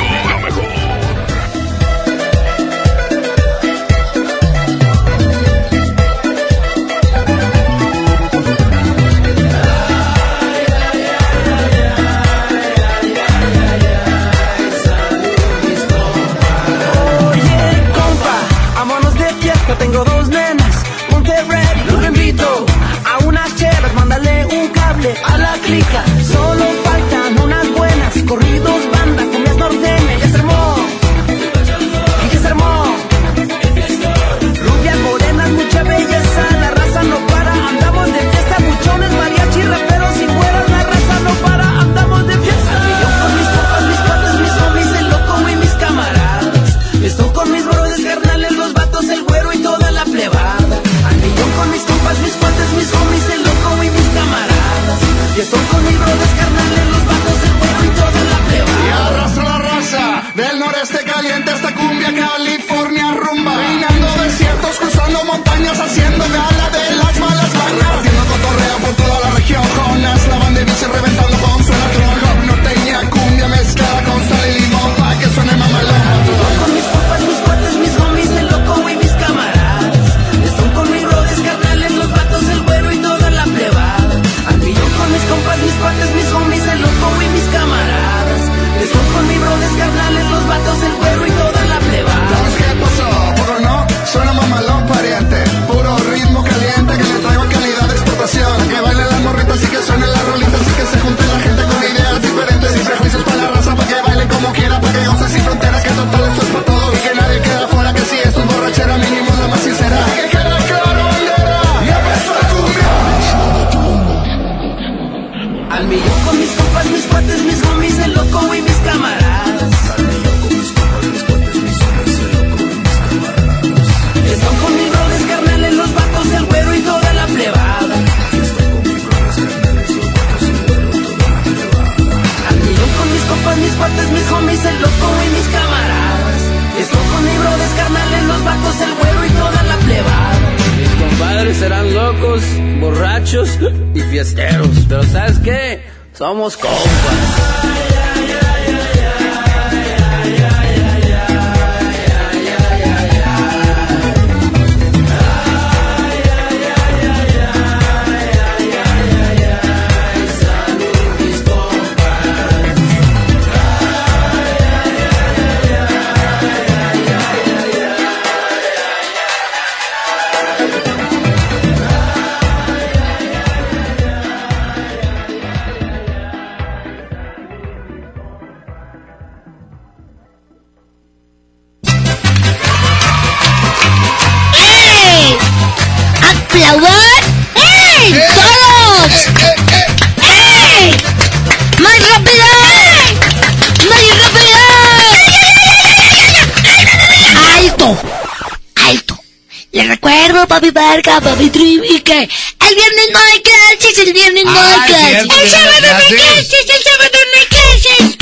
borrachos y fiesteros. Pero ¿sabes qué? Somos compas. Papi Barca, papi Trivi, que el viernes no hay clases, el viernes no Ah, hay clases. cierto, El sábado no hay clases. clases, el sábado no hay clases.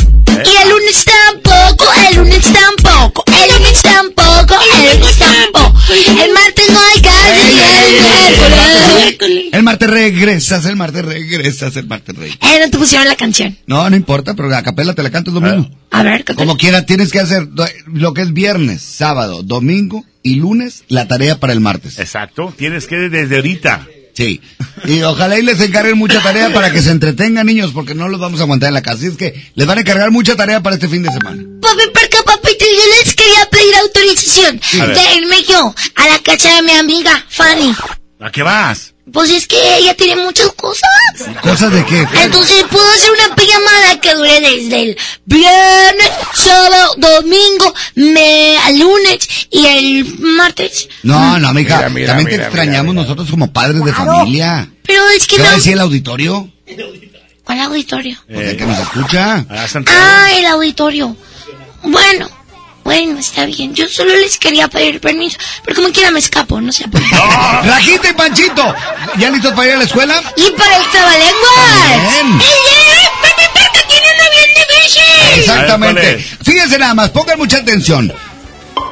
Y el lunes tampoco, el lunes tampoco, el lunes tampoco, el lunes tampoco. El martes no hay clases y el miércoles. El martes regresas, el martes regresas, el martes regresas. Eh, no te pusieron la canción. No, no importa, pero a capela te la cantas lo mismo. A ver, ¿qué Como quiera, tienes que hacer lo que es viernes, sábado, domingo y lunes, la tarea para el martes. Exacto, tienes que desde ahorita. Sí. Y ojalá y les encarguen mucha tarea para que se entretengan, niños, porque no los vamos a aguantar en la casa. Así es que les van a encargar mucha tarea para este fin de semana. Papi, porque papito, yo les quería pedir autorización ver. de irme yo a la casa de mi amiga Fanny. ¿A qué vas? Pues es que ella tiene muchas cosas. ¿Cosas de qué? Entonces puedo hacer una pijamada que dure desde el viernes, sábado, domingo, me, al lunes y el martes. No, no, mija, Mira, mira, también te mira, extrañamos nosotros como padres de familia. Pero es que ¿Qué no... decir el auditorio? ¿Cuál auditorio? Pues el que nos escucha. Ah, el auditorio. Bueno, bueno, está bien. Yo solo les quería pedir permiso, pero como quiera me escapo, no sé por qué. Rajita y Panchito, ¿ya listos para ir a la escuela? Y para el trabalenguas. Bien. ¡Ey, papi, porque tiene una bien difícil! Exactamente. Fíjense nada más, pongan mucha atención.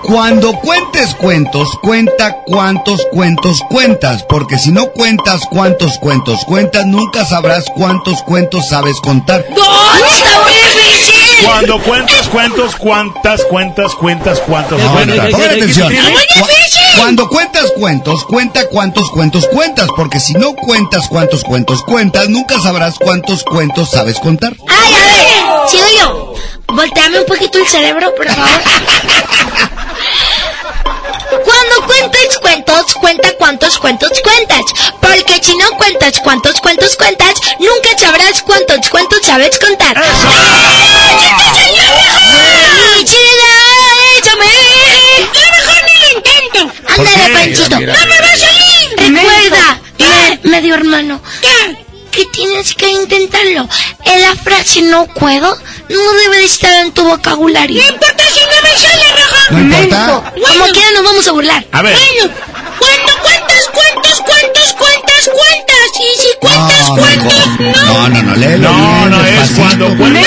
Cuando cuentes cuentos, cuenta cuántos cuentos cuentas, porque si no cuentas cuántos cuentos cuentas, nunca sabrás cuántos cuentos sabes contar. ¡No! ¡Está muy difícil! Cuando cuentas cuentos, cuántas cuentas cuentas cuántas No, cuentas. pongan atención. Cuando cuentas cuentos, cuenta cuántos cuentos cuentas, porque si no cuentas cuántos cuentos cuentas, nunca sabrás cuántos cuentos sabes contar. ¡Ay, a ver! Sigo yo. Volteame un poquito el cerebro, por favor. Cuentes cuentos, cuenta cuántos cuentos cuentas. Porque si no cuentas cuántos cuentos cuentas, nunca sabrás cuántos cuentos sabes contar. ¡Ay, chida! ¡Échame! ¡Yo mejor ni lo intento! ¿Por Ándale, qué? Panchito. Mira, ¡No me va a salir! Recuerda, me- medio hermano, que tienes que intentarlo. En la frase no puedo no debe de estar en tu vocabulario. No importa si no me sale, Roja. ¿No importa? Como quiera nos vamos a burlar. A ver. Bueno, cuando cuentas cuentos, cuentos, cuentas, cuentas. Y si cuentas No, cuentos, no, no, no, léelo No, bien, no es cuando cuentas.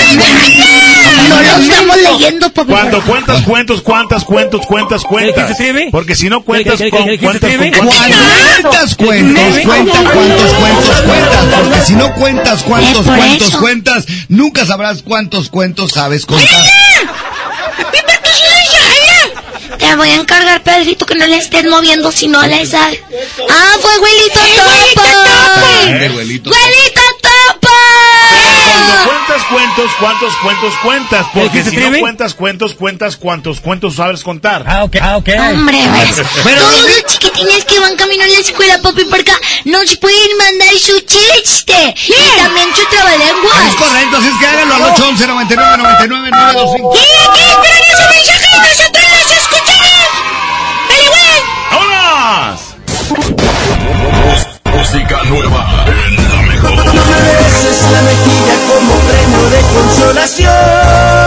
No lo estamos leyendo, papi. Cuando cuentas cuentos, cuántas cuentos cuentas cuentas. se escribe? Porque si no cuentas ¿Qué- qué- con qué- qué se cuentas con cuentas cuentos, cuenta cuántos cuentos cuentas, porque si no cuentas cuántos cuentos cuentas, nunca sabrás cuántos cuentos sabes contar. ¡Piper, tú sí Te voy a encargar, Pedrito, que no le estés moviendo si no le sale. ¡Ah, fue Huelito Topo! Ande, güelito. ¡Huelito Topo! Cuando cuentas cuentos, cuántos cuentos cuentas. Porque ¿Qué se si no cuentas cuentos, cuentas cuántos cuentos sabes contar. Ah, ok, ah, ok. Hombre, ves. Pero- Todos los chiquitines que van camino a la escuela, papi, por acá, nos pueden mandar su chiste. Y también su Es trabalenguas. correcto, así es que háganlo al 811 99 99 925. ¿Qué? ¿Qué? Esperen ese mensaje y nosotros los escucharemos. ¡Vale, güey! ¡Vámonos! Música nueva en la mejor. beses la mejilla como premio de consolación.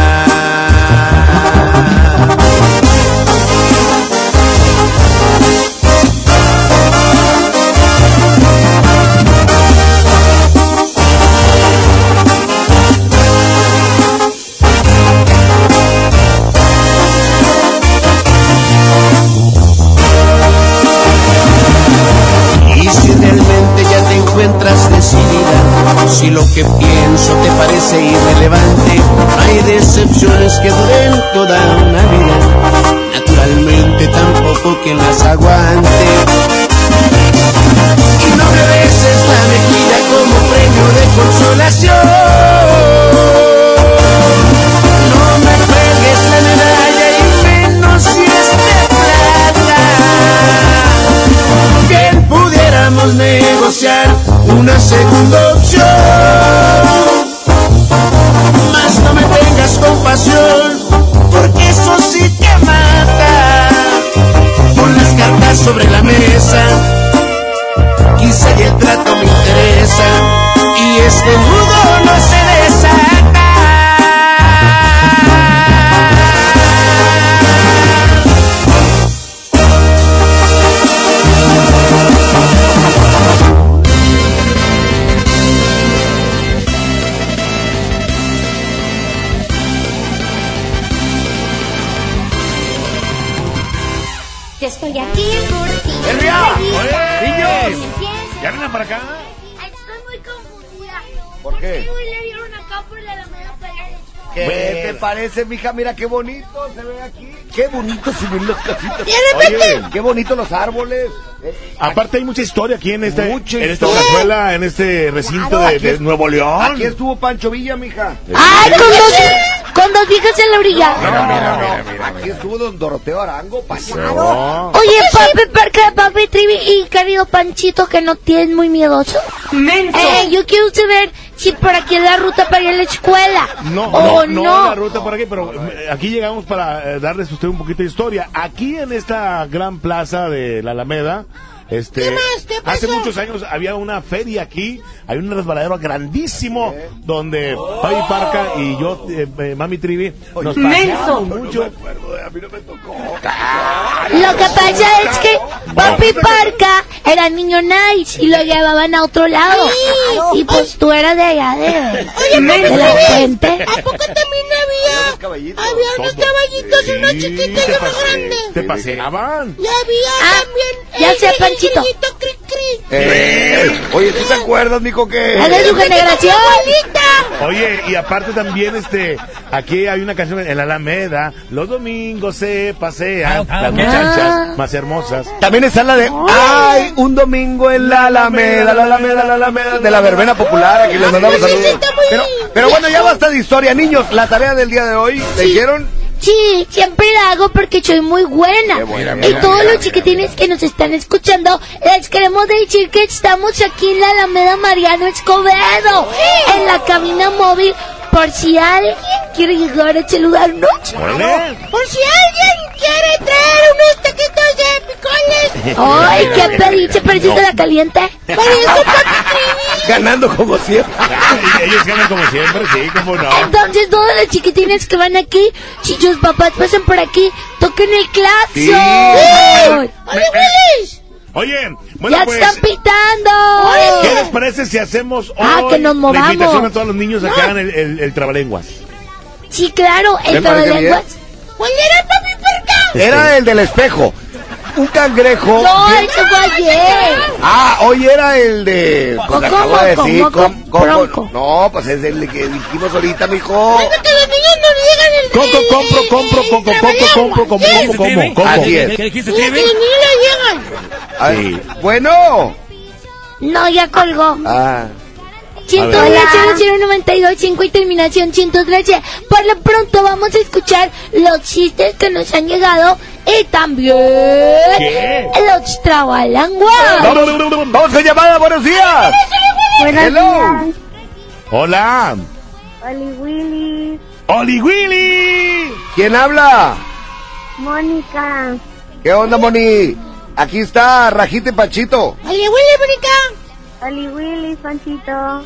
Si lo que pienso te parece irrelevante, hay decepciones que duren toda una vida. Naturalmente tampoco quien las aguante. Y no me beses la mejilla como premio de consolación. Una segunda opción. Más no me tengas compasión, porque eso sí te mata. Pon las cartas sobre la mesa, quizá el trato me interesa, y este nudo parece, mija? Mira qué bonito se ve aquí. Qué bonito se ven las casitas. Y de repente- Oye, qué bonito los árboles. Eh, Aparte hay mucha historia aquí en este, Mucha en esta plazuela, en este recinto Claro, de, de es- Nuevo León. Aquí estuvo Pancho Villa, mija. ¡Ay, con dos, con dos viejas en la orilla! No, no, no, no. Aquí estuvo don Doroteo Arango, paisano. Oye, papi, Parca, papi, Trivi y querido Panchito, que no tienes muy miedoso. Eh, yo quiero saber si por aquí es la ruta para ir a la escuela. No, o no, no, la ruta por aquí, pero eh, aquí llegamos para eh, darles a usted un poquito de historia. Aquí en esta gran plaza de la Alameda, este, hace muchos años había una feria aquí, hay un resbaladero grandísimo donde Fabi Parca y yo, eh, eh, Mami Trivi, nos mucho. Lo que pasa es que Papi Parca era niño nice y lo llevaban a otro lado. Y pues tú eras de allá de, de la fuente. ¿A poco también había? Había unos caballitos, unos chiquitos y unos grandes. ¿Te paseaban? Y había Ah, también ya el grillito cri cri. Eh, oye, ¿tú te acuerdas, mijo, que... Es de su generación. Oye, y aparte también, este, aquí hay una canción en la Alameda, los domingos se pasean las muchachas más hermosas. También está la de Ay, un domingo en la Alameda, la Alameda, la Alameda, de la verbena popular, aquí les mandamos saludos. Pero, pero bueno, ya basta de historia, niños, la tarea del día de hoy, ¿le dijeron? Sí, siempre la hago porque soy muy buena. Qué buena, y mira, todos mira, los chiquitines que nos están escuchando, les queremos decir que estamos aquí en la Alameda Mariano Escobedo, en la cabina móvil, por si alguien quiere llegar a este lugar noche. Órale. Por si alguien quiere traer unos taquitos de picoles. Ay, qué pediche, pareciste de la caliente. Ganando como siempre. Y ellos ganan como siempre, sí, como no. Entonces todos los chiquitines que van aquí, si sus papás pasan por aquí, toquen el claxon. Sí. ¡Ay! ¡Oye, Willis! Oye, bueno ¡Ya pues, están pitando! ¿qué les parece si hacemos hoy Ah, que nos la movamos. invitación a todos los niños a que hagan el, el, el trabalenguas? Sí, claro, el trabalenguas. ¿Cuál era Papi Perca? Era el del espejo. Un cangrejo. No, eso fue ayer. Ah, hoy era el de... Pues acabo de decir. No, pues es el que dijimos ahorita, mijo. Que los niños no llegan el Coco, compro, compro, coco, coco, compro, como, como, como. Así es. Bueno. No, ya colgó. Ah. 110 y terminación 113. Por lo pronto vamos a escuchar los chistes que nos han llegado y también ¿Qué? los trabalenguas. Vamos, vamos con llamada, buenos días. Buenos Hello. días. Hola. Oli Willy. ¡Oli Willy! ¿Quién habla? Mónica. ¿Qué onda, Moni? Aquí está Rajita y Panchito. Oli Willy, Mónica. Oli Willy, Panchito.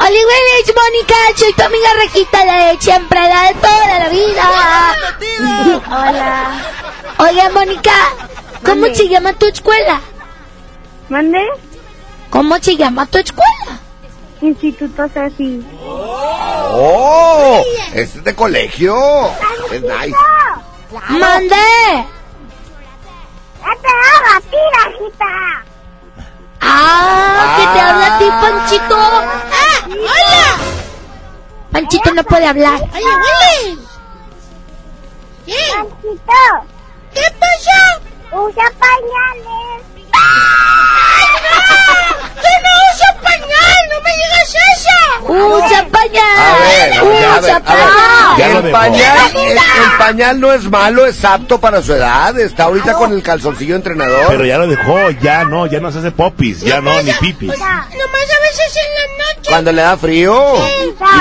Oli Willy, Mónica. Soy tu amiga Rejita, la de siempre, la de toda la vida. Hola. Oye, Mónica, ¿cómo Mande. se llama tu escuela? ¿Mande? ¿Cómo se llama tu escuela? Instituto Ceci. ¡Oh! Este es de colegio. Es nice. ¡Mande! ¡Ya te hablo a ti, ¡Ah! ¿Qué te habla a ti, Panchito? ¡Ah! ¡Hola! Panchito no puede hablar. ¡Oye, Willy! ¿Qué? Panchito. ¿Qué pasó? Usa pañales. ¡Yo no uso pañal! ¡No me digas eso! ¡Usa pañal! ¡Usa pañal! El pañal, el, el pañal no es malo, es apto para su edad. Está ahorita con el calzoncillo entrenador. Pero ya lo dejó, ya no, ya no se hace popis, ya no, ni pipis. Nomás a veces en la noche. Cuando le da frío.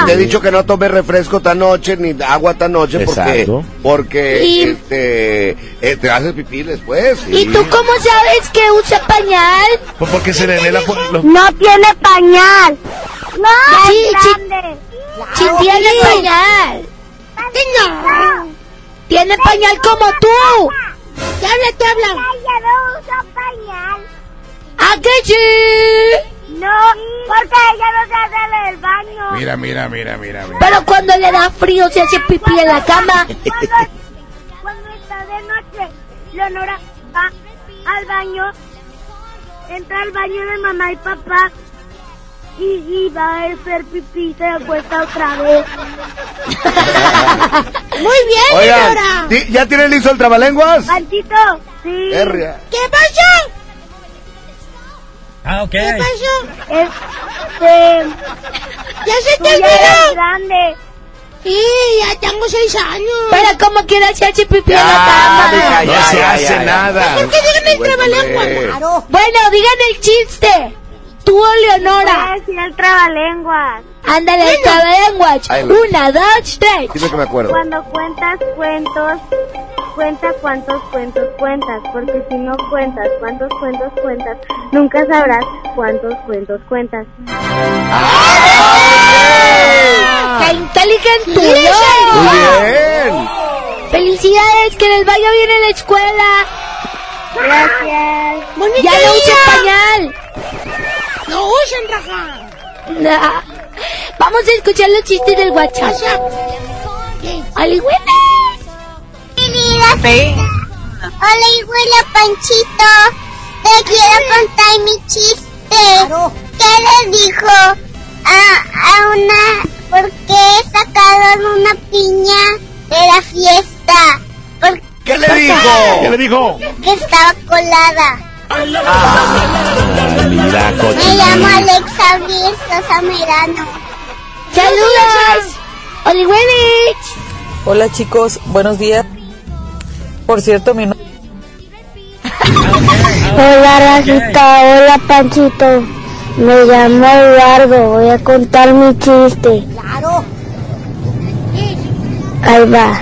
Y te he dicho que no tome refresco tan noche ni agua tan noche porque porque Y- este eh, te haces pipí después. ¿Y tú cómo sabes que usa pañal? Pues porque se le ve la... No tiene pañal. No, Sí, tiene pañal. No. Tiene pañal como tú. ¿Qué habla, te habla? Ella no usa pañal. ¿A qué sí? No, porque ella no se hace del baño. Mira, mira, mira, mira, mira. Pero cuando le da frío se hace pipí en la cama. Cuando, cuando está de noche, Leonora va al baño, entra al baño de mamá y papá y, y va a hacer pipí y se acuesta otra vez. Muy bien, Oigan. ¿ti- ¿ya tienen listo el trabalenguas? Panchito, sí. Herria. ¿Qué pasó? Ah, ok. ¿Qué pasó? Este, Ya se tú te ya eres olvidó. grande. Sí, ya tengo seis años. Pero como quiera se hace pipí en la Ya, cama. No ya, se ya, hace ya, ya. nada. ¿Por qué digan el trabalengua? Claro. Bueno, digan el chiste. Tú, Leonora. decir el trabalenguas. Ándale, el trabalenguas. Una, dos, tres. Dime que me acuerdo. Cuando cuentas cuentos, cuenta cuántos cuentos cuentas, porque si no cuentas cuántos cuentos cuentas, nunca sabrás cuántos cuentos cuentas. ¡Qué inteligente! Muy bien. ¡Felicidades! ¡Que les vaya bien en la escuela! Gracias. ¡Ya no usen pañal! ¡No usen, raja! Nah. Vamos a escuchar los chistes del WhatsApp. ¡Ali, Hola, hijuela Panchito. Te quiero contar mi chiste. ¿Qué le dijo a, a una... ¿Por qué sacaron una piña de la fiesta? Porque ¿Qué le dijo? ¿Qué le dijo? estaba colada. Mira, Me llamo Alexa Abril Sosa Merano. ¡Saludos! ¡Oli, Hola chicos, buenos días. Por cierto, mi nombre Hola Rajita, hola Panchito. Me llamo Eduardo, voy a contar mi chiste. Claro. Ahí va.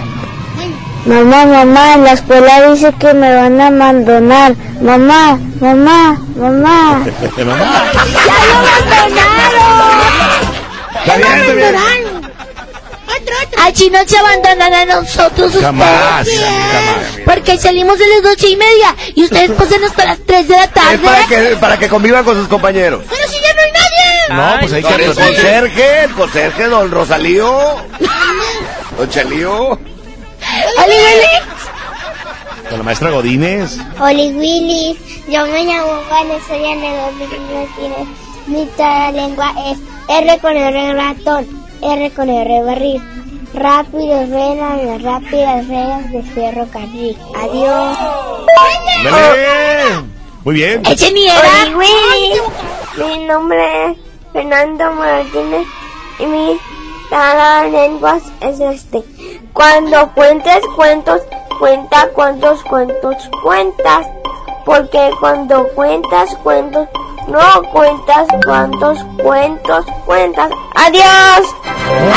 Mamá, mamá, en la escuela dice que me van a abandonar. Mamá, mamá, mamá. Mamá. ¡Ya lo abandonaron! Está bien, está bien. Así no se abandonan a nosotros ustedes. jamás. Porque salimos a las doce y media y ustedes pasan hasta las tres de la Es tarde. para que, para que convivan con sus compañeros. Pero si ya no hay nadie. No, pues hay que... el conserje, el conserje, don Rosalío. Don Chalío. ¡Oli, Con la maestra Godínez. Oli Willy, yo me llamo Juan, soy Anelo Martínez. Mi lengua es R con R ratón, R con R barril. Rápidos las rápidas ruedas de ferrocarril. Adiós. Dale. Muy bien. Willy, mi nombre es Fernando Martínez y mi lenguas es este. Cuando cuentes cuentos, cuenta cuántos cuentos cuentas. Porque cuando cuentas cuentos, no cuentas cuántos cuentos cuentas. Adiós.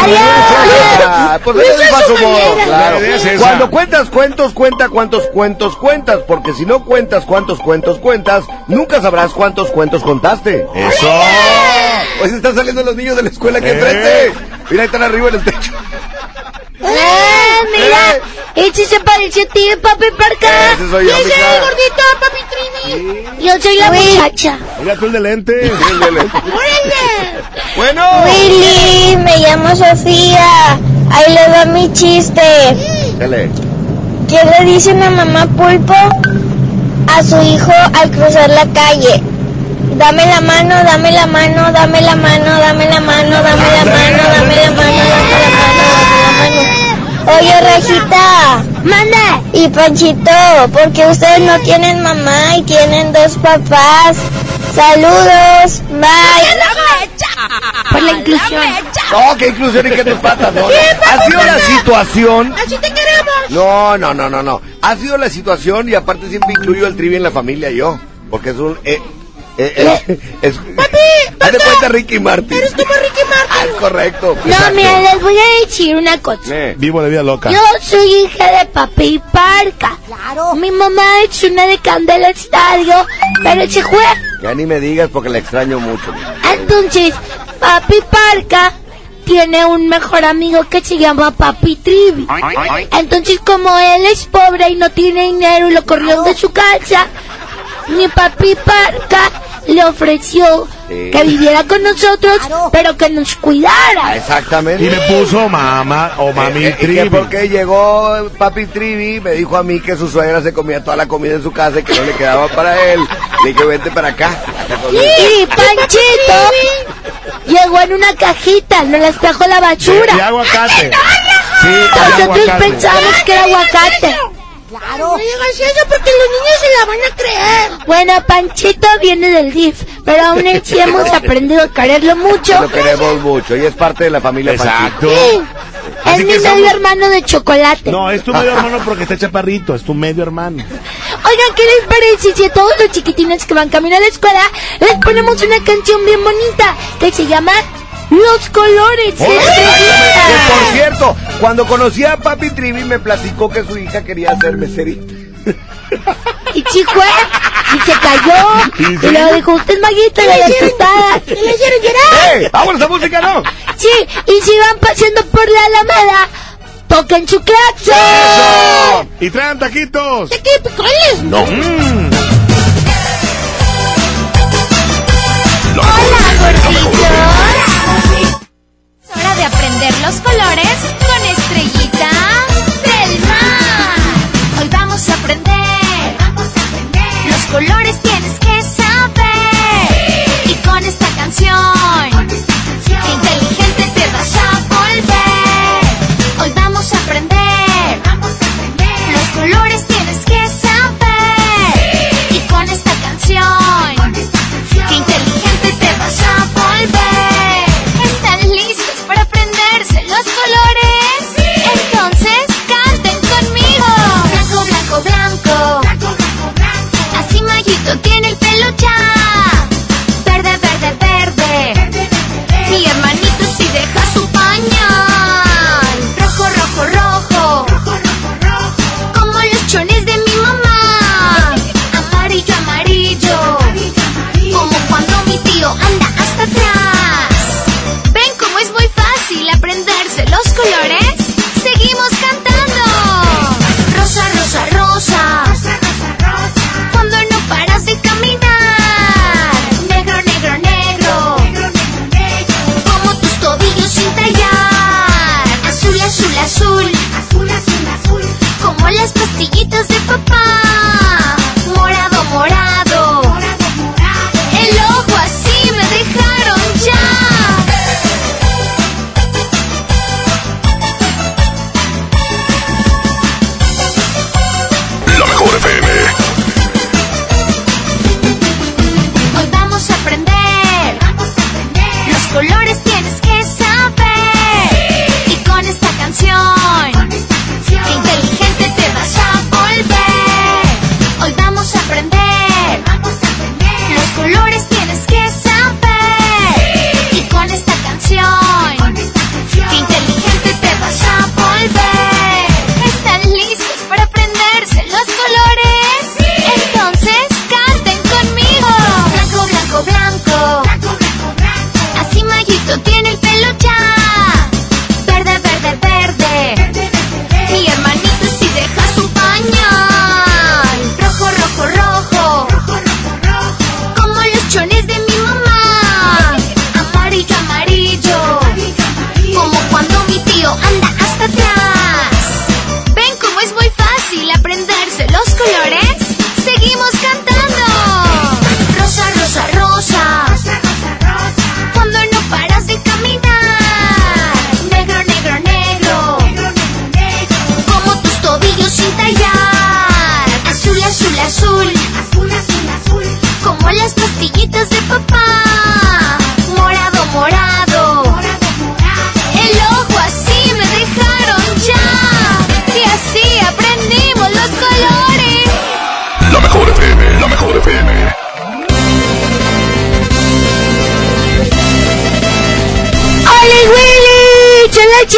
Adiós. pues es dijo a su su modo, manera. claro. La idea es esa. Cuando cuentas cuentos, cuenta cuántos cuentos cuentas, porque si no cuentas cuántos cuentos cuentas, nunca sabrás cuántos cuentos contaste. Eso. Pues están saliendo los niños de la escuela aquí Eh. enfrente. Mira, ahí están arriba en el techo. ¡Ah, mira! Ese se parece a ti, papi Parca. Ese soy yo, ese mija. es el gordito, papi Trivi. Yo soy la muchacha. Mira tú el de lente. Bueno. Willy, me llamo Sofía. Ahí le va mi chiste. Dale. ¿Qué le dice una mamá pulpo a su hijo al cruzar la calle? Dame la mano, dame la mano, dame la mano, dame la mano, Manda. Y Panchito, porque ustedes no tienen mamá y tienen dos papás. Saludos. Bye. Por la inclusión. No, que inclusión y que tus patas, no. no. Ha sido la situación. Así te queremos. No, no, no, no, no. Ha sido la situación y aparte siempre incluyo el trivi en la familia yo. Porque es un... Eh, eh, eh, es, Papi, Haz de cuenta Ricky Martin. Eres como Ricky Martin. Ah, es correcto. No, exacto. mira, les voy a decir una cosa. Eh. Vivo de vida loca. Yo soy hija de papi Parca. Claro. Mi mamá es una de Candela Estadio, pero se fue. Ya ni me digas porque la extraño mucho. Entonces, papi Parca tiene un mejor amigo que se llama Papi Trivi. Entonces, como él es pobre y no tiene dinero y lo corrió de su casa, mi papi Parca le ofreció Sí. que viviera con nosotros, pero que nos cuidara. Exactamente. Y me puso mamá o mami Eh, eh, Trivi. que porque llegó papi Trivi, me dijo a mí que su suegra se comía toda la comida en su casa y que no le quedaba para él. Le dije, vente para acá. Y Panchito llegó en una cajita, no las trajo la basura. de aguacate. Sí, Nosotros aguacate. pensamos que era aguacate. Claro. No digas eso porque los niños se la van a creer. Bueno, Panchito viene del DIF, pero aún así hemos aprendido a quererlo mucho. Lo queremos mucho y es parte de la familia Exacto. Sí. Es mi medio somos- hermano de chocolate. No, es tu medio hermano porque está chaparrito, es tu medio hermano. Oigan, ¿qué les parece si a todos los chiquitines que van camino a la escuela les ponemos una canción bien bonita que se llama Los Colores Que Estrellita? por cierto, cuando conocí a papi Trivi me platicó que su hija quería ser meserita. Y fue, y se cayó, y luego dijo, usted es maguito de las tostadas. ¿Y le hicieron llorar? ¡Ey! ¡Vámonos a música, no! Sí, y si van pasando por la Alameda, toquen su claxon. ¡Eso! Y traen taquitos. ¿De qué picoles? No. Mm. Hola, gorditos. Aprender los colores con Estrellita del Mar. Hoy vamos a aprender. Los colores tienes que saber. Y con esta canción, qué inteligente te vas a volver. Hoy vamos a aprender. Los colores tienes que saber. Y con esta canción, qué inteligente te vas a volver. Mayito tiene el pelo ya. papá.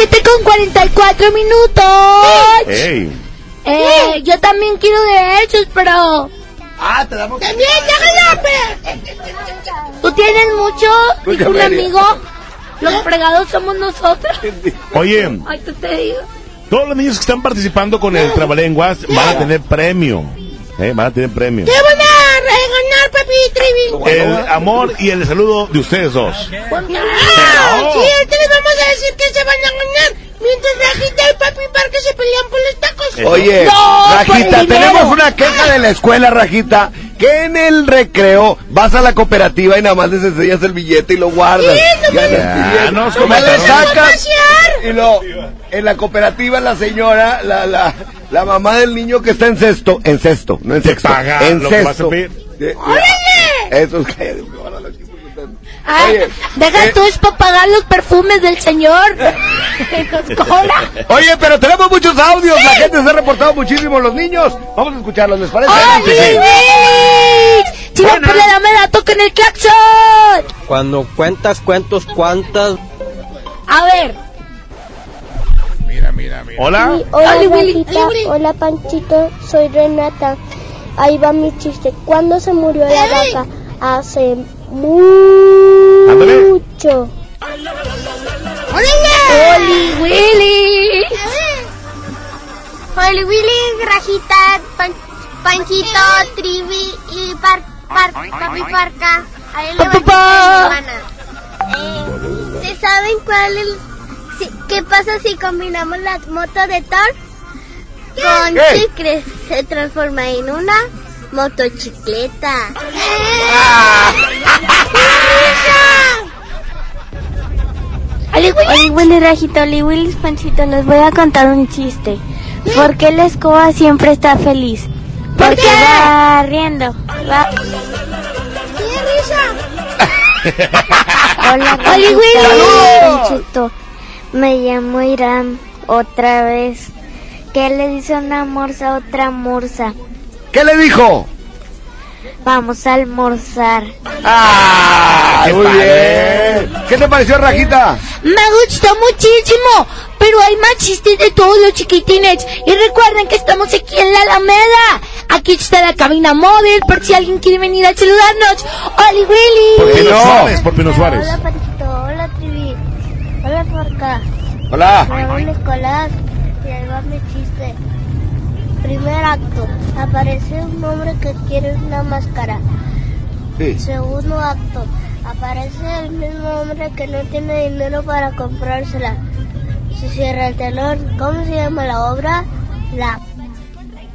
7 con 44 minutos. Eh, yo también quiero de esos, pero... Ah, te damos. También, déjalo, ¿Tú tienes mucho? Pues Dijo un amigo. Los fregados somos nosotros. Oye, Ay, tú te digo. todos los niños que están participando con el Trabalenguas van a tener premio. ¿eh? Van a tener premio. ¿Qué van a regalar, papi Trivi? El amor y el saludo de ustedes dos. Ah, sí, decir que se van a ganar. Mientras Rajita y Papi Parque se pelean por los tacos. Oye, No, Rajita, tenemos una queja de la escuela, Rajita, que en el recreo vas a la cooperativa y nada más les enseñas el billete y lo guardas. Sí, no Ya, billete. no sacas y lo en la cooperativa la señora, la, la, la mamá del niño que está en sexto, en sexto, no en sexto, paga en lo que vas a sexto. pedir. ¡Órale! Eso es que Ah, Oye, deja eh, tú es para pagar los perfumes del señor. Nos. Oye, pero tenemos muchos audios, la gente se ha reportado muchísimo, los niños. Vamos a escucharlos, ¿les parece? La toca en el claxon. Cuando cuentas cuentos, ¿cuántas? A ver. Hola. Sí, hola, Oli, Willy, Rajita. Oli, Willy. Hola, Panchito. Soy Renata. Ahí va mi chiste. ¿Cuándo se murió la vaca? Hace. Mucho. Oli Willy. Oli Willy, Rajita, Panchito, Trivi y Papi Parca. Ahí Pa, pa, pa. Eh, ¿Se saben cuál es, si- qué pasa si combinamos la moto de Thor con ¿Qué? chicles? Se transforma en una motocicleta. Oli Willy. Oli Willy Rajito, Oli Willy Panchito, les voy a contar un chiste. ¿Por qué la escoba siempre está feliz? ¿Por Porque qué? va riendo. Va... Hola, Oli Willy. Panchito. Me llamo Irán otra vez. ¿Qué le dice una morsa a otra morsa? ¿Qué le dijo? Vamos a almorzar. ¡Ah! Qué Muy padre. bien. ¿Qué te pareció, Rajita? Me gustó muchísimo, pero hay más chistes de todos los chiquitines. Y recuerden que estamos aquí en la Alameda. Aquí está la cabina móvil por si alguien quiere venir a saludarnos. Oli Por Willy. Pino no. Suárez, por Pino Suárez. Hola Panchito, hola Trivi, hola Forca. Hola. Me voy a la escuela y ahí va mi chiste. Primer acto, aparece un hombre que quiere una máscara. Sí. Segundo acto, aparece el mismo hombre que no tiene dinero para comprársela. Se cierra el telón. ¿Cómo se llama la obra? La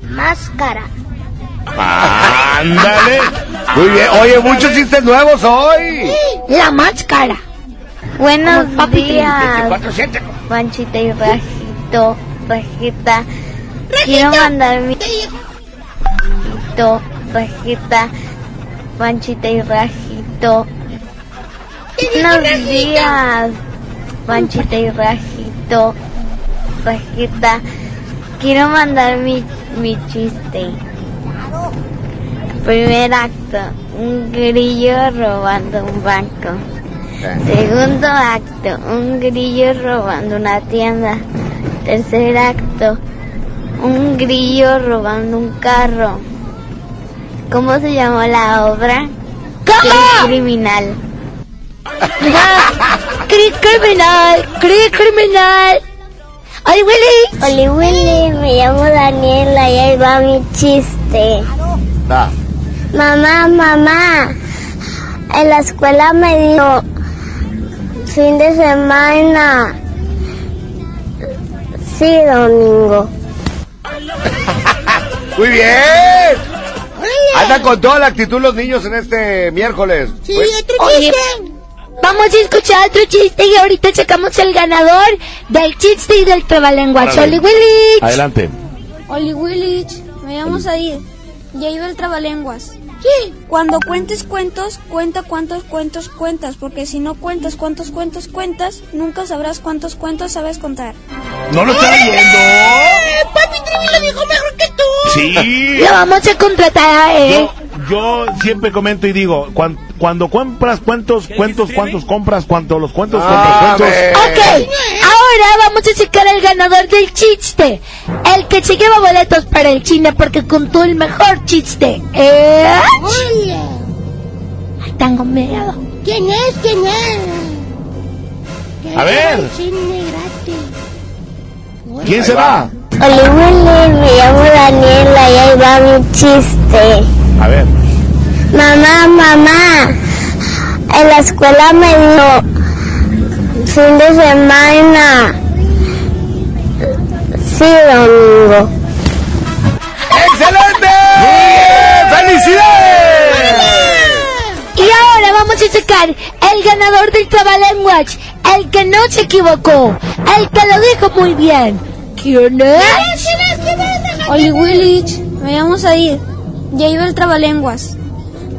máscara. Ándale. Muy bien. Oye, muchos chistes nuevos hoy. La máscara. Buenos días, Panchita y Rajito, Rajita. Quiero mandar mi Rajito, Rajita, Panchita y Rajito. Buenos días, Panchita y Rajito, Rajita. Quiero mandar mi, mi chiste. Primer acto, un grillo robando un banco. Segundo acto, un grillo robando una tienda. Tercer acto, un grillo robando un carro. ¿Cómo se llamó la obra? ¿Cómo? criminal. Cri criminal, cri criminal. Oli Willy. Oli Willy, me llamo Daniela y ahí va mi chiste. Va. Mamá, mamá, en la escuela me dijo fin de semana. Sí, domingo. Muy bien. Andan con toda la actitud los niños en este miércoles. Sí, Pues, otro chiste. Vamos a escuchar otro chiste y ahorita sacamos el ganador del chiste y del trabalenguas. Oli Willy. Adelante. Oli Willich, me llamo Said. Ya iba el trabalenguas. Cuando cuentes cuentos, cuenta cuántos cuentos cuentas, porque si no cuentas cuántos cuentos cuentas, nunca sabrás cuántos cuentos sabes contar. ¿No lo está leyendo? Papi Trivi lo dijo mejor que tú. Sí. Lo vamos a contratar a él. Yo, yo siempre comento y digo, cuan- cuando compras cuentos, cuentos, cuántos compras, cuánto los cuentos, Ah, compras cuentos. Ok, ahora vamos a sacar al ganador del chiste. El que se lleva boletos para el cine porque contó el mejor chiste. ¿Eh? Ay, tengo miedo. ¿Quién es? ¿Quién es? A ver. Cine gratis. ¿Quién se va? Hola, me llamo Daniela y ahí va mi chiste. A ver. Mamá, mamá, en la escuela me dio fin de semana. Sí, domingo. ¡Excelente! ¡Felicidades! Y ahora vamos a sacar el ganador del Trabalenguas. El que no se equivocó. El que lo dijo muy bien. ¿Quién es? Oli Willich, me vamos a ir. Ya iba el trabalenguas.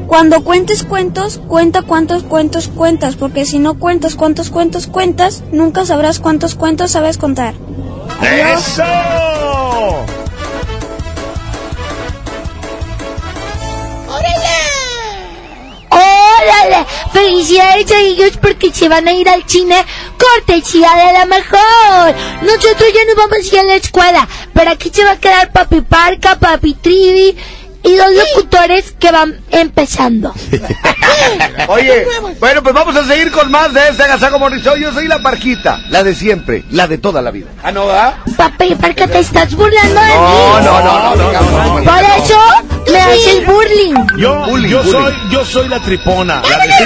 Cuando cuentes cuentos, cuenta cuántos cuentos cuentas, porque si no cuentas cuántos cuentos cuentas, nunca sabrás cuántos cuentos sabes contar. ¡Eso! ¡Órale! Felicidades a ellos porque se van a ir al cine cortesía de la mejor. Nosotros ya nos vamos a ir a la escuela, pero aquí se va a quedar Papi Parca, Papi Trivi y dos locutores que van empezando. Oye, bueno, pues vamos a seguir con más de este agasajo morrizo. Yo soy la parquita, la de siempre, la de toda la vida. ¿Ah, no, va? Papi Parca, te estás burlando de No, mí. no, no, no, no, no. Por eso me haces burling. Yo, Bully, yo bully. soy, yo soy la tripona. La de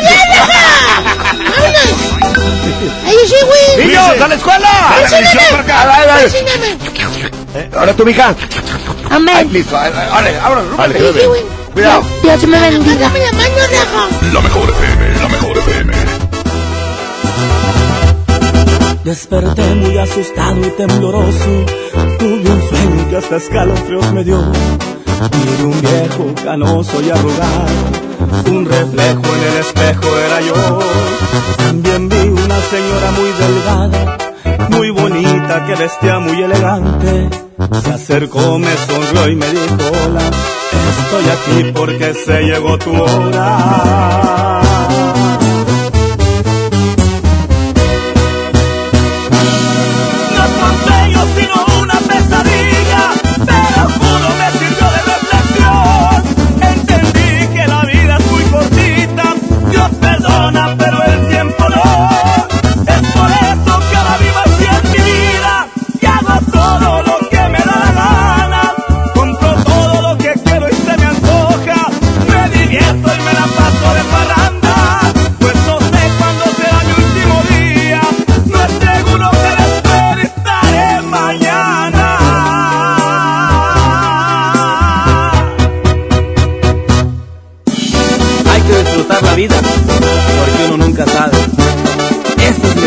¡Ahí sí, güey! ¡Niños, a la escuela! Bendición ¡Fascíname! Ahora tú, mija. Ay, Amén. listo. Ahora, ahora, Vale, rúbale. bebé. Cuidado. Dios me bendiga. La mano. La mejor FM, la mejor FM. Desperté muy asustado y tembloroso. Tuve un sueño que hasta escalofríos me dio. Miré un viejo canoso y arrugado. Un reflejo en el espejo era yo. También vi una señora muy delgada, muy bonita, que vestía muy elegante. Se acercó, me sonrió y me dijo hola. Estoy aquí porque se llegó tu hora. No fue sino una pesadilla, pero juro me sirvió de reflexión. Entendí que la vida es muy cortita, Dios perdona,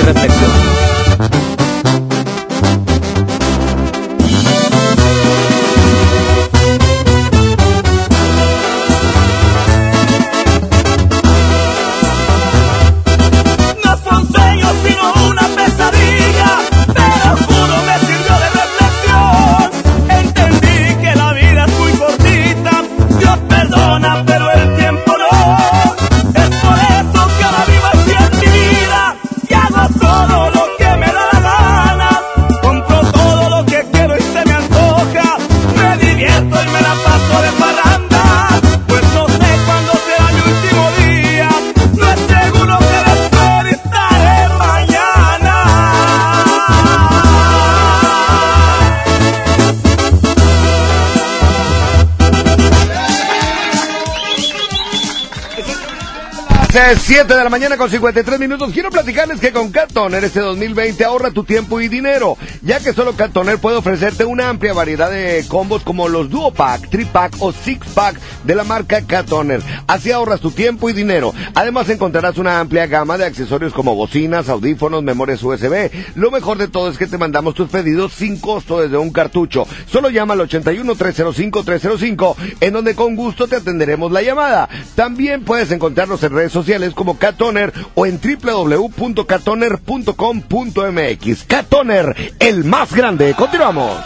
reflexión. Las 7 de la mañana con 53 minutos. Quiero platicarles que con Cat Toner este 2020 ahorra tu tiempo y dinero, ya que solo Cat Toner puede ofrecerte una amplia variedad de combos como los Duo Pack, Tri Pack o Six Pack de la marca Cat Toner. Así ahorras tu tiempo y dinero. Además encontrarás una amplia gama de accesorios como bocinas, audífonos, memorias USB. Lo mejor de todo es que te mandamos tus pedidos sin costo desde un cartucho. Solo llama al 81 305 305 en donde con gusto te atenderemos la llamada. También puedes encontrarnos en redes sociales como Catoner o en www.catoner.com.mx. Catoner, el más grande. Continuamos.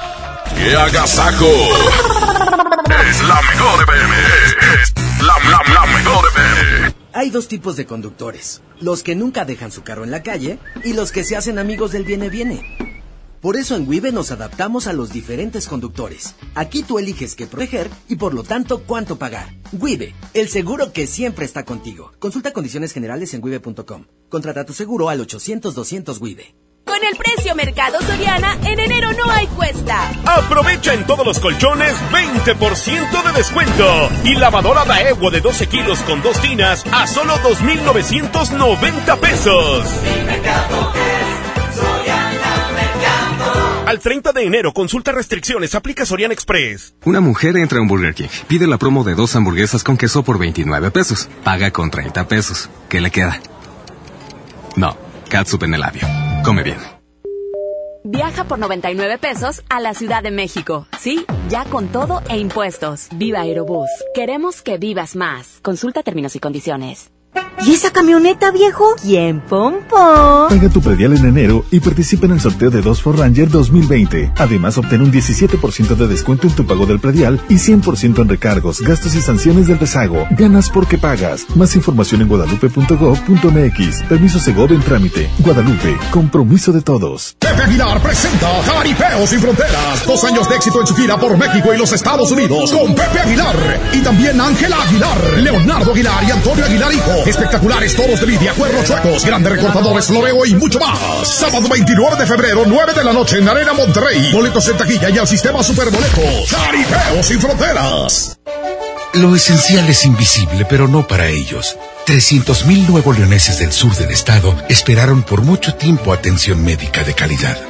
¡Qué agasajo! Es la mejor FM. Es la, la, la mejor FM. Hay dos tipos de conductores. Los que nunca dejan su carro en la calle y los que se hacen amigos del viene-viene. Por eso en Wibe nos adaptamos a los diferentes conductores. Aquí tú eliges qué proteger y por lo tanto cuánto pagar. Wibe, el seguro que siempre está contigo. Consulta condiciones generales en wibe.com. Contrata tu seguro al 800-200 Wibe. Con el precio Mercado Soriana, en enero no hay cuesta. Aprovecha en todos los colchones 20% de descuento. Y lavadora Daewoo de 12 kilos con dos tinas a solo 2,990 pesos. Al 30 de enero, consulta restricciones, aplica Sorian Express. Una mujer entra a un Burger King, pide la promo de dos hamburguesas con queso por 29 pesos, paga con 30 pesos. ¿Qué le queda? No, catsup en el labio. Come bien. Viaja por 99 pesos a la Ciudad de México. Sí, ya con todo e impuestos. Viva Aerobús. Queremos que vivas más. Consulta términos y condiciones. ¿Y esa camioneta, viejo? ¿Quién pompó? Paga tu predial en enero y participa en el sorteo de dos Ford Ranger 2020. Además, obtén un 17% de descuento en tu pago del predial y 100% en recargos, gastos y sanciones del rezago. Ganas porque pagas. Más información en guadalupe.gov.mx. Permiso Segov en trámite. Guadalupe. Compromiso de todos. Pepe Aguilar presenta Jaripeo sin Fronteras. Dos años de éxito en su gira por México y los Estados Unidos con Pepe Aguilar. Y también Ángela Aguilar, Leonardo Aguilar y Antonio Aguilar Hijo. Espectaculares toros de lidia, cuernos chuecos, grandes recortadores, floreo y mucho más. Sábado 29 de febrero, 9 de la noche en Arena Monterrey. Boletos en taquilla y al sistema Superboletos. Jaripeo sin Fronteras. Lo esencial es invisible, pero no para ellos. 300.000 nuevos leoneses del sur del estado esperaron por mucho tiempo atención médica de calidad.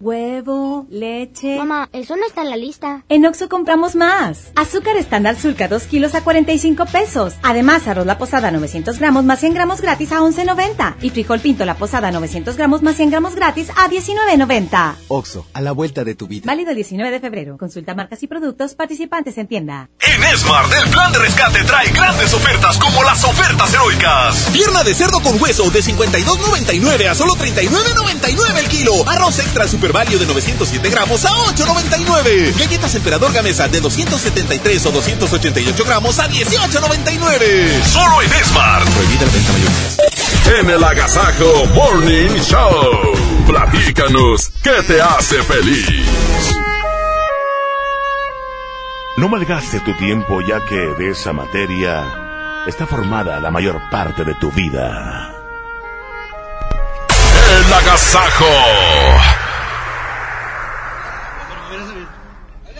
Huevo, leche. Mamá, eso no está en la lista. En Oxo compramos más. Azúcar estándar Sulca 2 kilos a 45 pesos. Además, arroz la posada 900 gramos más 100 gramos gratis a 11.90. Y frijol pinto la posada 900 gramos más 100 gramos gratis a 19.90. Oxo, a la vuelta de tu vida. Válido el 19 de febrero. Consulta marcas y productos participantes en tienda. En Smart, el plan de rescate trae grandes ofertas como las ofertas heroicas. Pierna de cerdo con hueso de 52.99 a solo 39.99 el kilo. Arroz extra super Valio de 907 gramos a 8.99. Galletas Emperador Gamesa de 273 o 288 gramos a 18.99. Solo en Smart. Prohibida la venta mayor. En el Agasajo Morning Show. Platícanos, ¿qué te hace feliz? No malgaste tu tiempo ya que de esa materia está formada la mayor parte de tu vida. El Agasajo.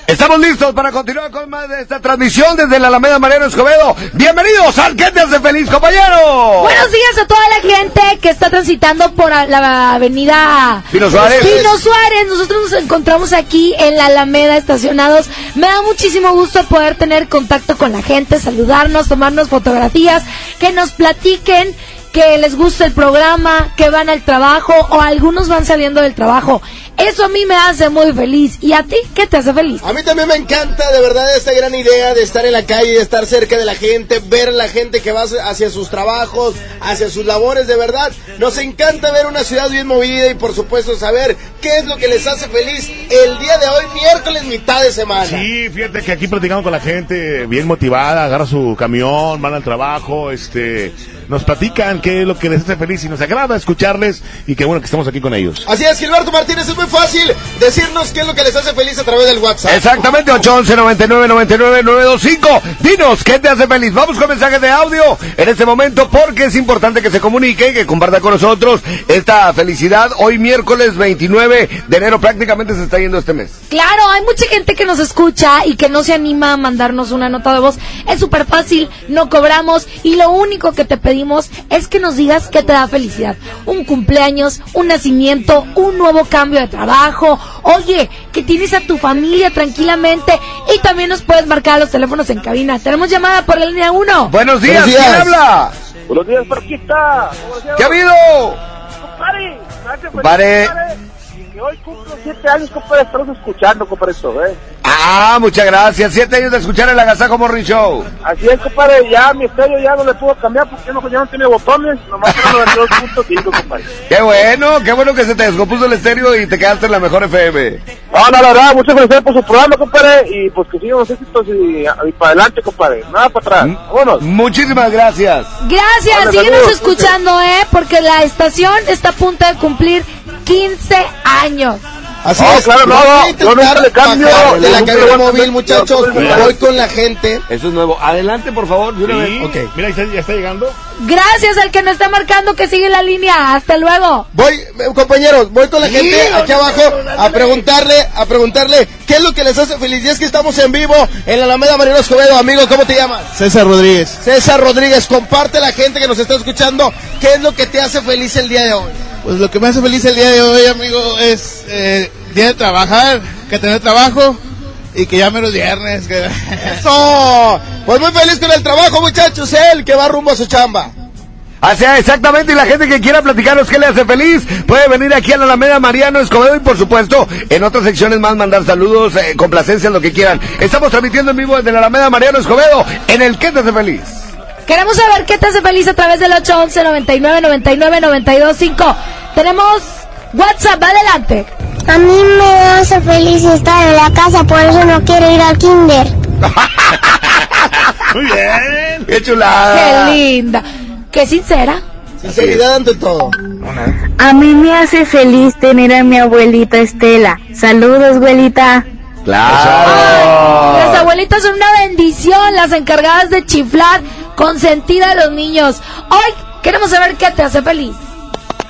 Estamos listos para continuar con más de esta transmisión desde la Alameda Mariano Escobedo. Bienvenidos al ¿Qué te hace feliz, compañero? Buenos días a toda la gente que está transitando por la avenida Pino Suárez. Pino Suárez. Nosotros nos encontramos aquí en la Alameda estacionados. Me da muchísimo gusto poder tener contacto con la gente, saludarnos, tomarnos fotografías, que nos platiquen que les gusta el programa, que van al trabajo o algunos van saliendo del trabajo. Eso a mí me hace muy feliz. ¿Y a ti qué te hace feliz? A mí también me encanta de verdad esta gran idea de estar en la calle, de estar cerca de la gente, ver la gente que va hacia sus trabajos, hacia sus labores, de verdad. Nos encanta ver una ciudad bien movida y por supuesto saber qué es lo que les hace feliz el día de hoy, miércoles, mitad de semana. Sí, fíjate que aquí platicamos con la gente bien motivada, agarra su camión, van al trabajo, este, nos platican qué es lo que les hace feliz y nos agrada escucharles y qué bueno que estamos aquí con ellos. Así es, Gilberto Martínez, es muy fácil decirnos qué es lo que les hace feliz a través del WhatsApp. Exactamente, 811 99 99 925. Dinos, ¿qué te hace feliz? Vamos con mensajes de audio en este momento porque es importante que se comunique y que comparta con nosotros esta felicidad. Hoy miércoles 29 de enero prácticamente se está yendo este mes. Claro, hay mucha gente que nos escucha y que no se anima a mandarnos una nota de voz. Es súper fácil, no cobramos y lo único que te pedimos pedimos es que nos digas qué te da felicidad. Un cumpleaños, un nacimiento, un nuevo cambio de trabajo. Oye, que tienes a tu familia tranquilamente y también nos puedes marcar a los teléfonos en cabina. Tenemos llamada por la línea 1. Buenos días, Buenos días. ¿quién habla? Buenos días, Parquista. ¿Qué ha habido? Compadre, Que hoy cumplo siete años, compadre. Estamos escuchando, compadre, esto, ¿eh? Ah, muchas gracias. Siete años de escuchar el Agasajo Morning Show. Así es, compadre. Ya mi estéreo ya no le puedo cambiar porque ya no, ya no tiene botones. Nomás era 92.5, compadre. Qué bueno, qué bueno que se te descompuso el estéreo y te quedaste en la mejor FM. No, no, la verdad, muchas felicidades por su programa, compadre. Y pues que sigan los éxitos y, y para adelante, compadre. Nada para atrás. Vámonos. Muchísimas gracias. Gracias, Vale, síguenos escuchando, ¿eh? Porque la estación está a punto de cumplir 15 años. Así No, es. claro, no, Voy a no, nunca le cambio, de la nunca cabina le voy a móvil, muchachos. Voy con la gente. Eso es nuevo. Adelante, por favor, de una Sí. vez. Ok. Mira, ya está llegando. Gracias al que nos está marcando que sigue la línea. Hasta luego. Voy, eh, compañeros, voy con la gente aquí abajo a preguntarle, a preguntarle qué es lo que les hace feliz. Y es que estamos en vivo en la Alameda Mariano Escobedo, amigo, ¿cómo te llamas? César Rodríguez. César Rodríguez, comparte a la gente que nos está escuchando qué es lo que te hace feliz el día de hoy. Pues lo que me hace feliz el día de hoy, amigo, es eh, día de trabajar, que tener trabajo y que ya menos viernes. Que... Eso. Pues muy feliz con el trabajo, muchachos, él que va rumbo a su chamba. Así es, exactamente, y la gente que quiera platicarnos qué le hace feliz, puede venir aquí a la Alameda Mariano Escobedo y por supuesto, en otras secciones más mandar saludos, eh, complacencias, lo que quieran. Estamos transmitiendo en vivo desde la Alameda Mariano Escobedo, en el ¿Qué te hace feliz? Queremos saber qué te hace feliz a través del 811 99 99 925. Tenemos WhatsApp, adelante. A mí me hace feliz estar en la casa, por eso no quiero ir al kinder. Muy bien. ¡Qué chulada! Qué linda. Qué sincera. Sinceridad ante todo. A mí me hace feliz tener a mi abuelita Estela. Saludos, abuelita. ¡Claro! Las abuelitas son una bendición, las encargadas de chiflar, consentida de los niños. Hoy queremos saber qué te hace feliz.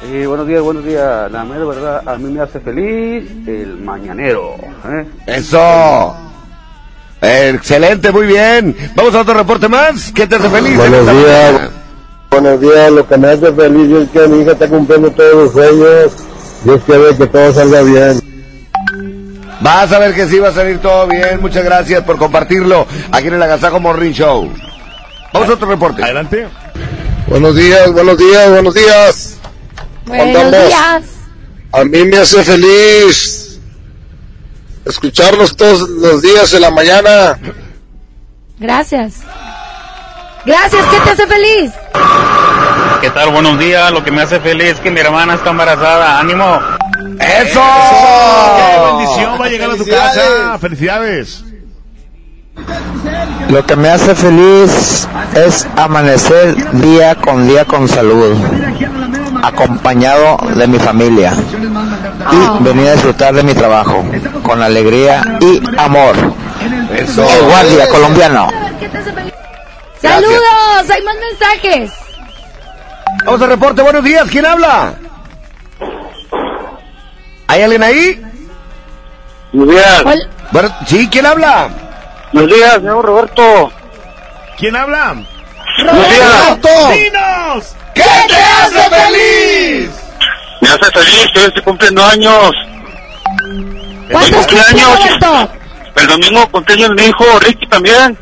Eh, buenos días, buenos días. La mera verdad, a mí me hace feliz el mañanero. ¿eh? ¡Eso! Excelente, muy bien. Vamos a otro reporte más. ¿Qué te hace feliz? Buenos días. mañana? Buenos días, lo que me hace feliz es que mi hija está cumpliendo todos los sueños. Dios quiere que todo salga bien. Vas a ver que sí va a salir todo bien. Muchas gracias por compartirlo aquí en el Agasajo Morning Show. Vamos a otro reporte. Adelante. Buenos días, buenos días, buenos días. Buenos Andamos. días. A mí me hace feliz escucharlos todos los días en la mañana. Gracias. Gracias, ¿qué te hace feliz? ¿Qué tal? Buenos días. Lo que me hace feliz es que mi hermana está embarazada. ¡Ánimo! ¡Eso! ¡Qué bendición va a llegar a tu casa! ¡Felicidades! Lo que me hace feliz es amanecer día con día con salud, acompañado de mi familia y venir a disfrutar de mi trabajo con alegría y amor. Eso. El guardia colombiano. Saludos, hay más mensajes. Vamos al reporte. Buenos días. ¿Quién habla? ¿Hay alguien ahí? Buenos días. Bueno, sí, ¿quién habla? Buenos días, señor Roberto. ¿Quién habla? Roberto. ¡Dinos! ¿Qué te hace feliz? Me hace feliz que hoy estoy cumpliendo años. ¿Cuántos ¿Cumple cumple años? Roberto? El domingo cumpleaños de mi hijo Ricky también.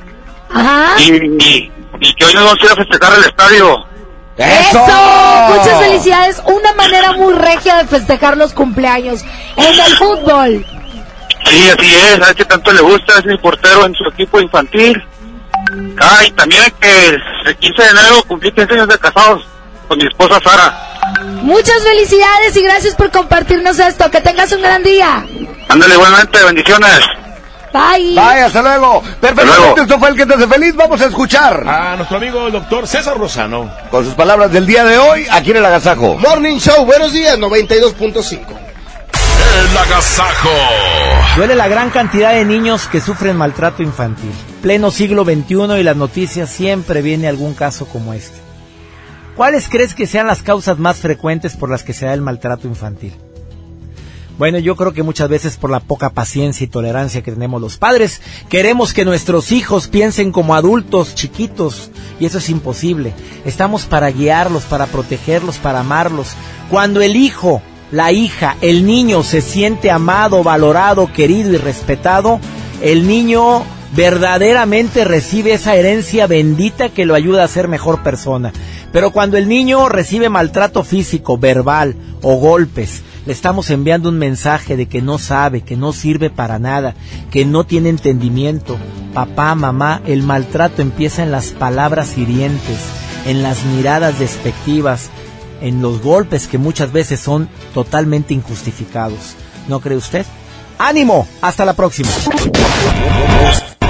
Ajá. Y, y, y que hoy nos vamos a ir a festejar el estadio. ¡Eso! Muchas felicidades. Una manera muy regia de festejar los cumpleaños en el fútbol. Sí, así es. A ver qué tanto le gusta. Es mi portero en su equipo infantil. Ah, y también que el 15 de enero cumplí 15 años de casados con mi esposa Sara. Muchas felicidades y gracias por compartirnos esto. Que tengas un gran día. Ándale, igualmente, bendiciones. Bye. Bye, hasta luego. Perfectamente, esto fue el que te hace feliz. Vamos a escuchar A nuestro amigo el doctor César Rosano. con sus palabras del día de hoy aquí en el Agasajo. Morning Show, buenos días, 92.5. El agasajo. Duele la gran cantidad de niños que sufren maltrato infantil. Pleno siglo XXI y las noticias siempre viene algún caso como este. ¿Cuáles crees que sean las causas más frecuentes por las que se da el maltrato infantil? Bueno, yo creo que muchas veces por la poca paciencia y tolerancia que tenemos los padres, queremos que nuestros hijos piensen como adultos chiquitos Y eso es imposible. Estamos para guiarlos, para protegerlos, para amarlos. Cuando el hijo, la hija, el niño se siente amado, valorado, querido y respetado, el niño verdaderamente recibe esa herencia bendita que lo ayuda a ser mejor persona. Pero cuando el niño recibe maltrato físico, verbal o golpes, le estamos enviando un mensaje de que no sabe, que no sirve para nada, que no tiene entendimiento. Papá, mamá, el maltrato empieza en las palabras hirientes, en las miradas despectivas, en los golpes que muchas veces son totalmente injustificados. ¿No cree usted? ¡Ánimo! Hasta la próxima.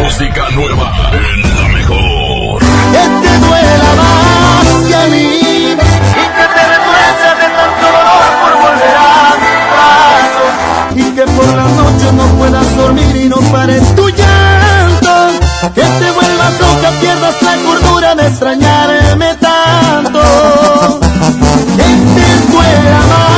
Música nueva en la mejor. Que te duela más que a mí y que te retuerce de tanto dolor por volver a mis brazos y que por la noche no puedas dormir y no pares tu llanto. Que te vuelvas loca, pierdas la cordura de extrañarme tanto. Que te duela más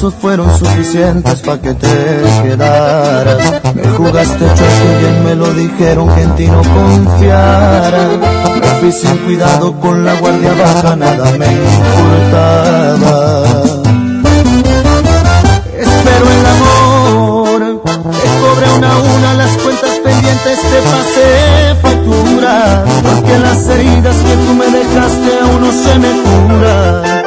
besos fueron suficientes para que te quedaras. Me jugaste chueco bien me lo dijeron que en ti no confiara. Me fui sin cuidado con la guardia baja, nada me importaba. Espero el amor, cobré una a una las cuentas pendientes, te pasé porque las heridas que tú me dejaste aún no se me curan.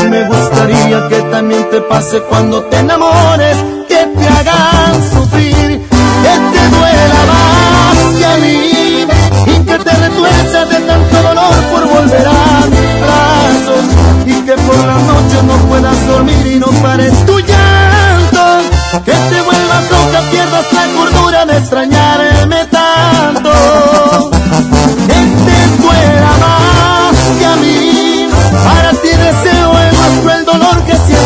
Y me gustaría que también te pase cuando te enamores, que te hagan sufrir, que te duela más que a mí, y que te retuerza de tanto dolor por volver a mis brazos, y que por la noche no puedas dormir y no pares tu llanto, que te vuelvas loca, pierdas la cordura de extrañarme tanto,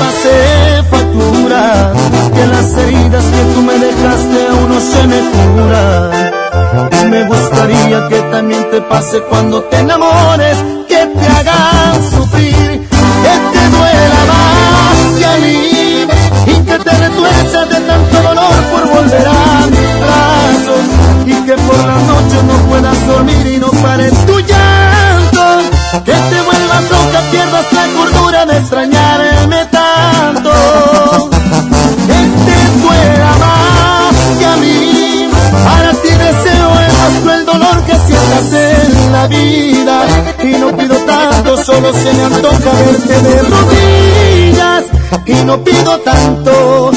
pasé factura, que las heridas que tú me dejaste aún no se me curan. Me gustaría que también te pase cuando te enamores, que te hagan sufrir, que te duela más que a mí, y que te retuerza de tanto dolor por volver a mis brazos, y que por la noche no puedas dormir y no pares tu llanto, que te vuelvas loca, pierdas la cordura de extrañarme tanto, que te duela más que a mí, para ti deseo el más cruel dolor que sientas en la vida, y no pido tanto, solo se me antoja verte de rodillas, y no pido tanto,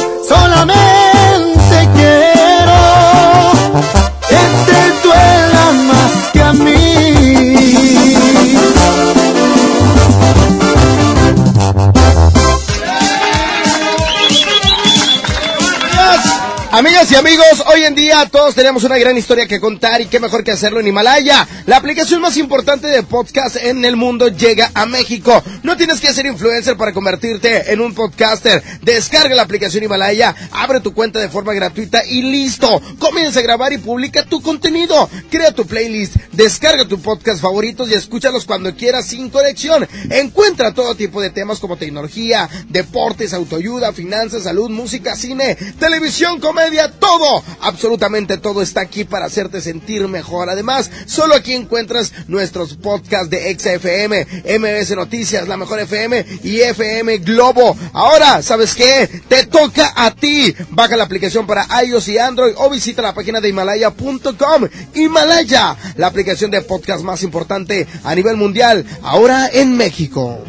Y amigos, hoy en día todos tenemos una gran historia que contar y qué mejor que hacerlo en Himalaya. La aplicación más importante de podcast en el mundo llega a México. No tienes que ser influencer para convertirte en un podcaster. Descarga la aplicación Himalaya, abre tu cuenta de forma gratuita y listo. Comienza a grabar y publica tu contenido. Crea tu playlist, descarga tu podcast favoritos y escúchalos cuando quieras sin conexión. Encuentra todo tipo de temas como tecnología, deportes, autoayuda, finanzas, salud, música, cine, televisión, comedia, todo, absolutamente todo está aquí para hacerte sentir mejor. Además, solo aquí encuentras nuestros podcasts de XFM, MBS Noticias, La Mejor FM y FM Globo. Ahora, ¿sabes qué? Te toca a ti. Baja la aplicación para iOS y Android o visita la página de himalaya.com. Himalaya, la aplicación de podcast más importante a nivel mundial, ahora en México.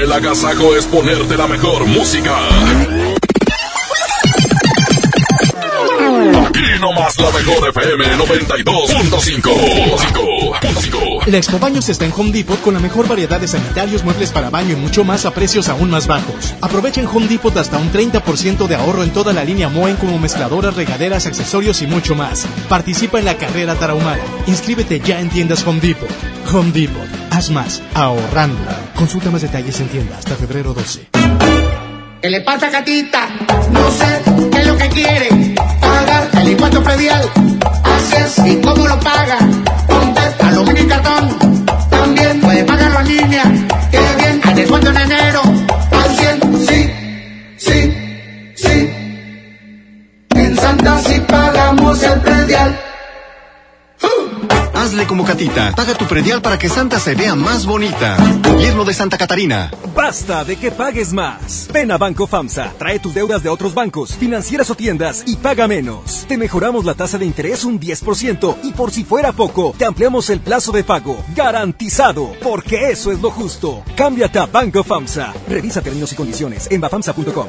El agasajo es ponerte la mejor música. Aquí nomás la mejor FM 92.5. La Expo Baños está en Home Depot con la mejor variedad de sanitarios, muebles para baño y mucho más a precios aún más bajos. Aprovecha en Home Depot hasta un 30% de ahorro en toda la línea Moen como mezcladoras, regaderas, accesorios y mucho más. Participa en la carrera tarahumara. Inscríbete ya en tiendas Home Depot. Home Depot. Haz más ahorrando. Consulta más detalles en tienda hasta febrero 12. ¿Qué le pasa, Catita? No sé qué es lo que quiere. Impuesto predial. Así es, ¿y cómo lo paga? Ponte aluminio y cartón. También puede pagarlo en línea. Qué bien, al descuento en enero. Al 100, sí, sí, sí. En Santa sí pagamos el predial. Hazle como Catita. Paga tu predial para que Santa se vea más bonita. Gobierno de Santa Catarina. Basta de que pagues más. Ven a Banco FAMSA, trae tus deudas de otros bancos, financieras o tiendas y paga menos. Te mejoramos la tasa de interés un 10% y por si fuera poco, te ampliamos el plazo de pago. Garantizado, porque eso es lo justo. Cámbiate a Banco FAMSA. Revisa términos y condiciones en bafamsa.com.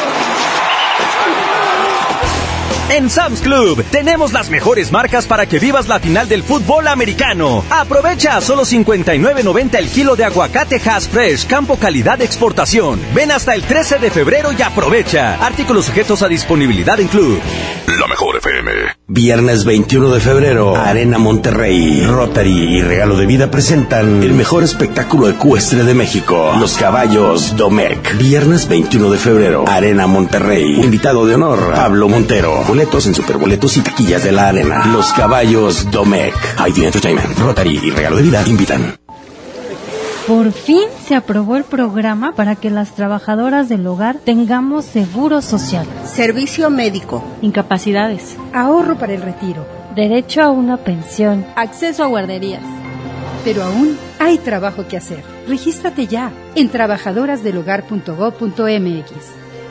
En Sam's Club tenemos las mejores marcas para que vivas la final del fútbol americano. Aprovecha a solo 59.90 el kilo de aguacate Hass Fresh, campo calidad de exportación. Ven hasta el 13 de febrero y aprovecha. Artículos sujetos a disponibilidad en Club. La mejor FM. Viernes 21 de febrero, Arena Monterrey, Rotary y Regalo de Vida presentan el mejor espectáculo ecuestre de México, Los Caballos Domecq. Viernes 21 de febrero, Arena Monterrey. Invitado de honor, Pablo Montero. Boletos en superboletos y taquillas de la arena. Los Caballos Domecq. ID Entertainment, Rotary y Regalo de Vida invitan. Por fin se aprobó el programa para que las trabajadoras del hogar tengamos seguro social, servicio médico, incapacidades, ahorro para el retiro, derecho a una pensión, acceso a guarderías. Pero aún hay trabajo que hacer. Regístrate ya en trabajadorasdelhogar.gov.mx.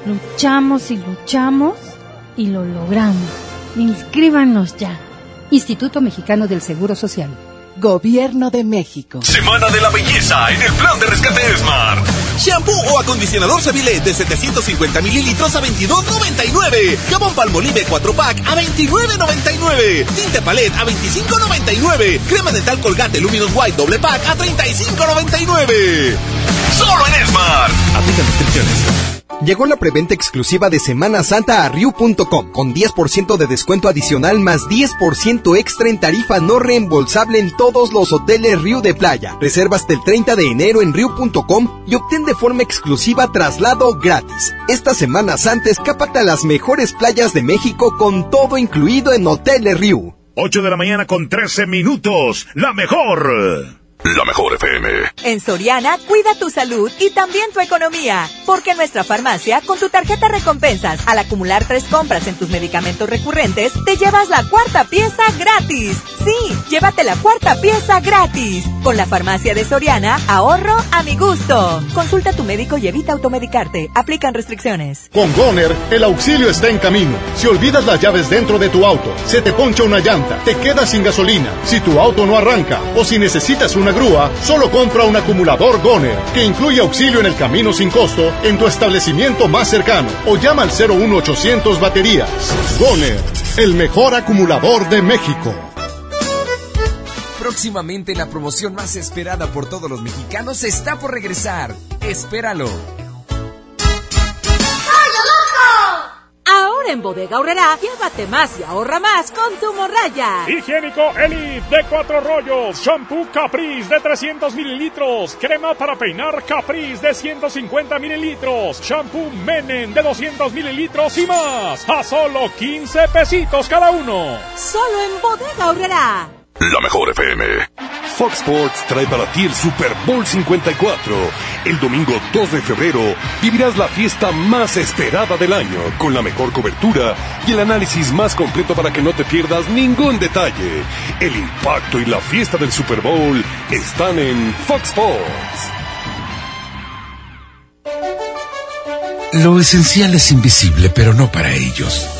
Luchamos y luchamos y lo logramos. Inscríbanos ya. Instituto Mexicano del Seguro Social. Gobierno de México. Semana de la belleza en el plan de rescate Smart. Shampoo o acondicionador Seville de 750 mililitros a 22.99. Jabón Palmolive 4 pack a 29.99. Tinte Palette a 25.99. Crema dental Colgate Luminous White doble pack a 35.99. Solo en Smart. Aplican restricciones. Llegó la preventa exclusiva de Semana Santa a Riu.com con 10% de descuento adicional más 10% extra en tarifa no reembolsable en todos los hoteles Riu de Playa. Reserva hasta el 30 de enero en Riu.com y obtén de forma exclusiva traslado gratis. Esta Semana Santa escápate a las mejores playas de México con todo incluido en Hoteles Riu. 8 de la mañana con 13 minutos. La mejor. La mejor FM. En Soriana, cuida tu salud y también tu economía. Porque en nuestra farmacia, con tu tarjeta recompensas, al acumular tres compras en tus medicamentos recurrentes, te llevas la cuarta pieza gratis. Sí, llévate la cuarta pieza gratis. Con la farmacia de Soriana, ahorro a mi gusto. Consulta a tu médico y evita automedicarte. Aplican restricciones. Con Goner, el auxilio está en camino. Si olvidas las llaves dentro de tu auto, se te poncha una llanta, te quedas sin gasolina, si tu auto no arranca o si necesitas una grúa, solo compra un acumulador Goner, que incluye auxilio en el camino sin costo en tu establecimiento más cercano o llama al 01800 baterías. Goner, el mejor acumulador de México. Próximamente la promoción más esperada por todos los mexicanos está por regresar. Espéralo. Ahora en Bodega Aurrera, llévate más y ahorra más con tu morraya. Higiénico Elite de cuatro rollos, shampoo Caprice de 300 mililitros, crema para peinar Caprice de 150 mililitros, shampoo Menen de 200 mililitros y más, a solo 15 pesitos cada uno. Solo en Bodega Aurrera. La mejor FM. Fox Sports trae para ti el Super Bowl 54. El domingo 2 de febrero vivirás la fiesta más esperada del año, con la mejor cobertura y el análisis más completo para que no te pierdas ningún detalle. El impacto y la fiesta del Super Bowl están en Fox Sports. Lo esencial es invisible, pero no para ellos.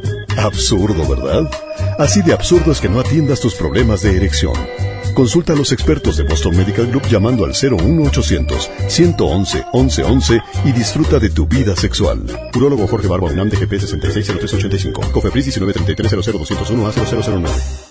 Absurdo, ¿verdad? Así de absurdo es que no atiendas tus problemas de erección. Consulta a los expertos de Boston Medical Group llamando al 01800 111 1111 y disfruta de tu vida sexual. Urólogo Jorge Barba UNAM DGP 660385. Cofepris 1933 00201 a 0009.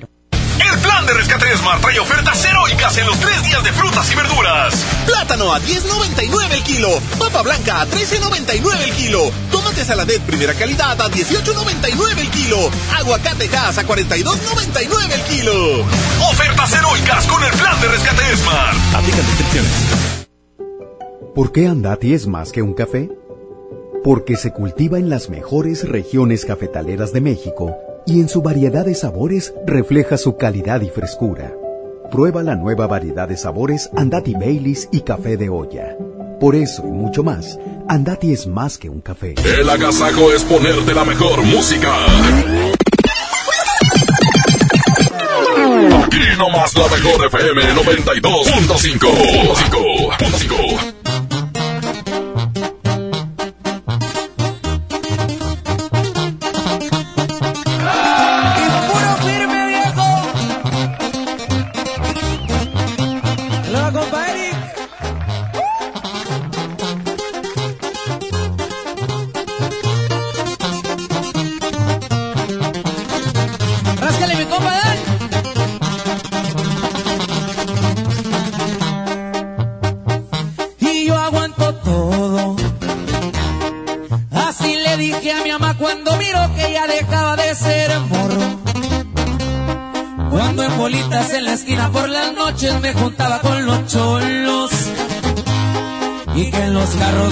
Plan de rescate Smart trae ofertas heroicas en los tres días de frutas y verduras. Plátano a 10.99 el kilo. Papa blanca a 13.99 el kilo. Tomate saladet primera calidad a 18.99 el kilo. Aguacate gas a 42.99 el kilo. Ofertas heroicas con el plan de rescate Smart. Aplican restricciones. ¿Por qué Andati es más que un café? Porque se cultiva en las mejores regiones cafetaleras de México y en su variedad de sabores refleja su calidad y frescura. Prueba la nueva variedad de sabores Andati Baileys y café de olla. Por eso y mucho más, Andati es más que un café. El agasajo es ponerte la mejor música. Aquí nomás la mejor FM 92.5.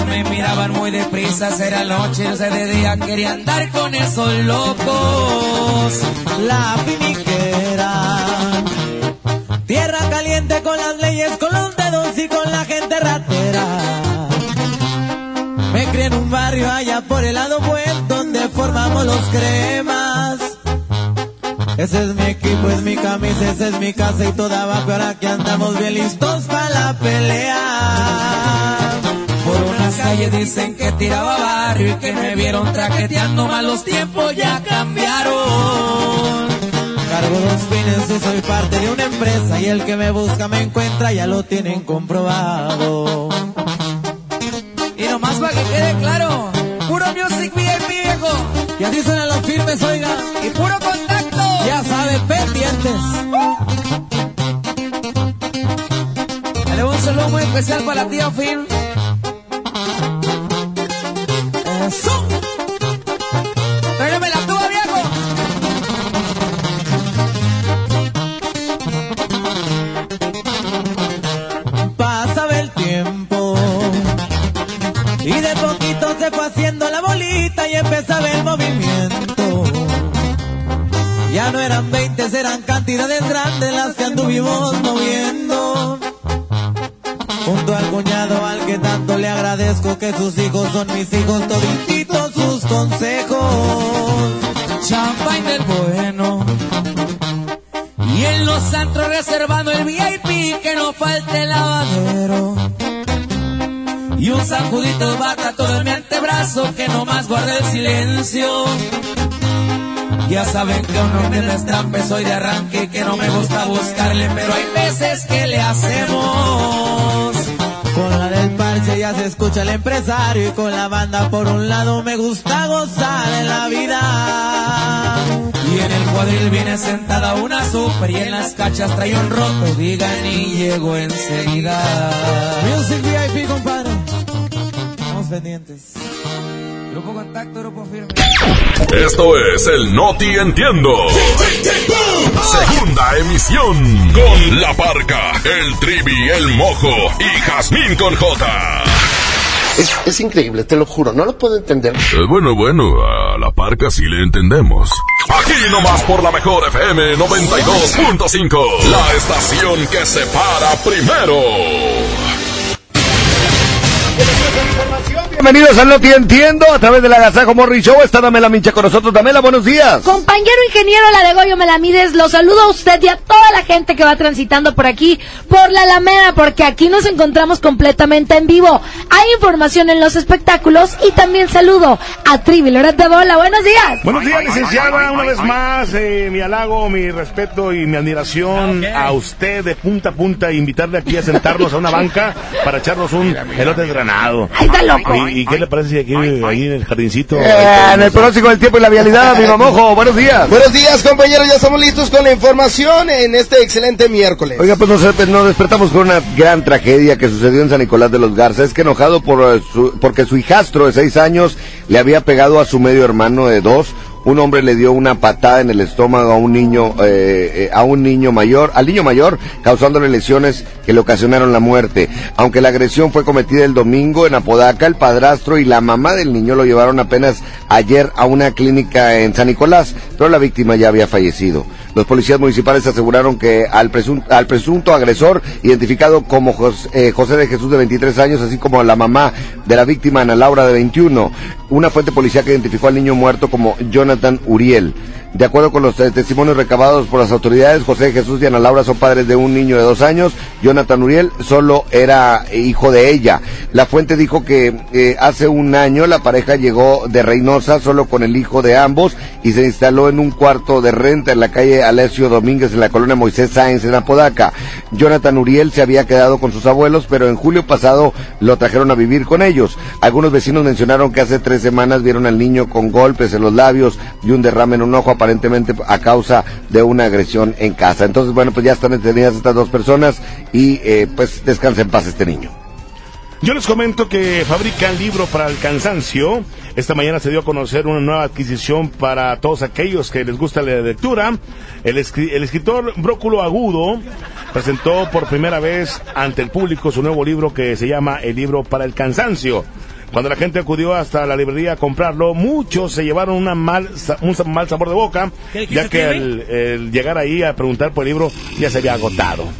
me miraban muy deprisa, era noche, o sea, de día quería andar con esos locos. La finiquera, tierra caliente con las leyes, con los dedos y con la gente ratera. Me crié en un barrio allá por el lado buen, donde formamos los cremas. Ese es mi equipo, es mi camisa, esa es mi casa y toda abajo. Ahora que andamos bien listos para la pelea. Calles dicen que tiraba barrio y que me vieron traqueteando mal los tiempos ya cambiaron. cargo dos fines y soy parte de una empresa y el que me busca me encuentra, ya lo tienen comprobado. Y nomás para que quede claro, puro music VIP viejo. Y así suenan los firmes, oiga. Y puro contacto. Ya sabe, pendientes. Le un saludo muy especial para la tía Phil. Que sus hijos son mis hijos, todititos sus consejos. Champagne del bueno. Y en los antros reservando el VIP que no falte el lavadero. Y un sacudito de bata todo en mi antebrazo que no más guarda el silencio. Ya saben que uno me destrampe, soy de arranque que no me gusta buscarle, pero hay veces que le hacemos. Con la parche ya se escucha el empresario y con la banda por un lado me gusta gozar en la vida. Y en el cuadril viene sentada una super y en las cachas trae un roto, digan y llego enseguida. Music VIP, compadre. Estamos pendientes. Grupo Contacto, Grupo Firme. Esto es el Noti Entiendo. Segunda emisión. Con La Parca, el Trivi, el Mojo y Jazmín con J. Es, es increíble, te lo juro, no lo puedo entender. Eh, bueno, bueno, a La Parca sí le entendemos. Aquí nomás por la mejor FM 92.5. La estación que se para primero. Bienvenidos al Noti Entiendo a través de la Agasajo Morri Show. Está Damela Mincha con nosotros. Damela, buenos días. Compañero ingeniero La de Goyo Melamides, lo saludo a usted y a toda la gente que va transitando por aquí, por la Alameda, porque aquí nos encontramos completamente en vivo. Hay información en los espectáculos y también saludo a Trivi Loret de Bola. Buenos días. Buenos días, licenciada. Una vez más, eh, mi halago, mi respeto y mi admiración a usted de punta a punta. Invitarle aquí a sentarnos a una banca para echarnos un elote granado. Ay, está loco. ¿Y, y qué le parece si aquí, ahí en el jardincito? Eh, en el pronóstico del tiempo y la vialidad, mi mamojo. Buenos días. Buenos días, compañeros. Ya estamos listos con la información en este excelente miércoles. Oiga, pues nos, nos despertamos con una gran tragedia que sucedió en San Nicolás de los Garza. Es que enojado por eh, su- porque su hijastro de seis años le había pegado a su medio hermano de dos. Un hombre le dio una patada en el estómago a un niño, eh, eh, a un niño mayor, al niño mayor, causándole lesiones que le ocasionaron la muerte. Aunque la agresión fue cometida el domingo en Apodaca, el padrastro y la mamá del niño lo llevaron apenas ayer a una clínica en San Nicolás, pero la víctima ya había fallecido. Los policías municipales aseguraron que al presunto, agresor, identificado como Jos- eh, José de Jesús de 23 años, así como la mamá de la víctima, Ana Laura de 21, una fuente policial que identificó al niño muerto como Jonathan Uriel. De acuerdo con los eh, testimonios recabados por las autoridades, José Jesús y Ana Laura son padres de un niño de dos años. Jonathan Uriel solo era hijo de ella. La fuente dijo que eh, hace un año la pareja llegó de Reynosa solo con el hijo de ambos y se instaló en un cuarto de renta en la calle Alessio Domínguez en la colonia Moisés Sáenz en Apodaca. Jonathan Uriel se había quedado con sus abuelos, pero en julio pasado lo trajeron a vivir con ellos. Algunos vecinos mencionaron que hace tres semanas vieron al niño con golpes en los labios y un derrame en un ojo aparentemente a causa de una agresión en casa. Entonces, bueno, pues ya están detenidas estas dos personas y eh, pues descansa en paz este niño. Yo les comento que fabrican libro para el cansancio. Esta mañana se dio a conocer una nueva adquisición para todos aquellos que les gusta la lectura. El, el escritor Bróculo Agudo presentó por primera vez ante el público su nuevo libro que se llama El libro para el cansancio. Cuando la gente acudió hasta la librería a comprarlo, muchos se llevaron una mal, un mal sabor de boca, ¿Qué- qué ya que tiene? el, llegar ahí a preguntar por el libro ya se había agotado.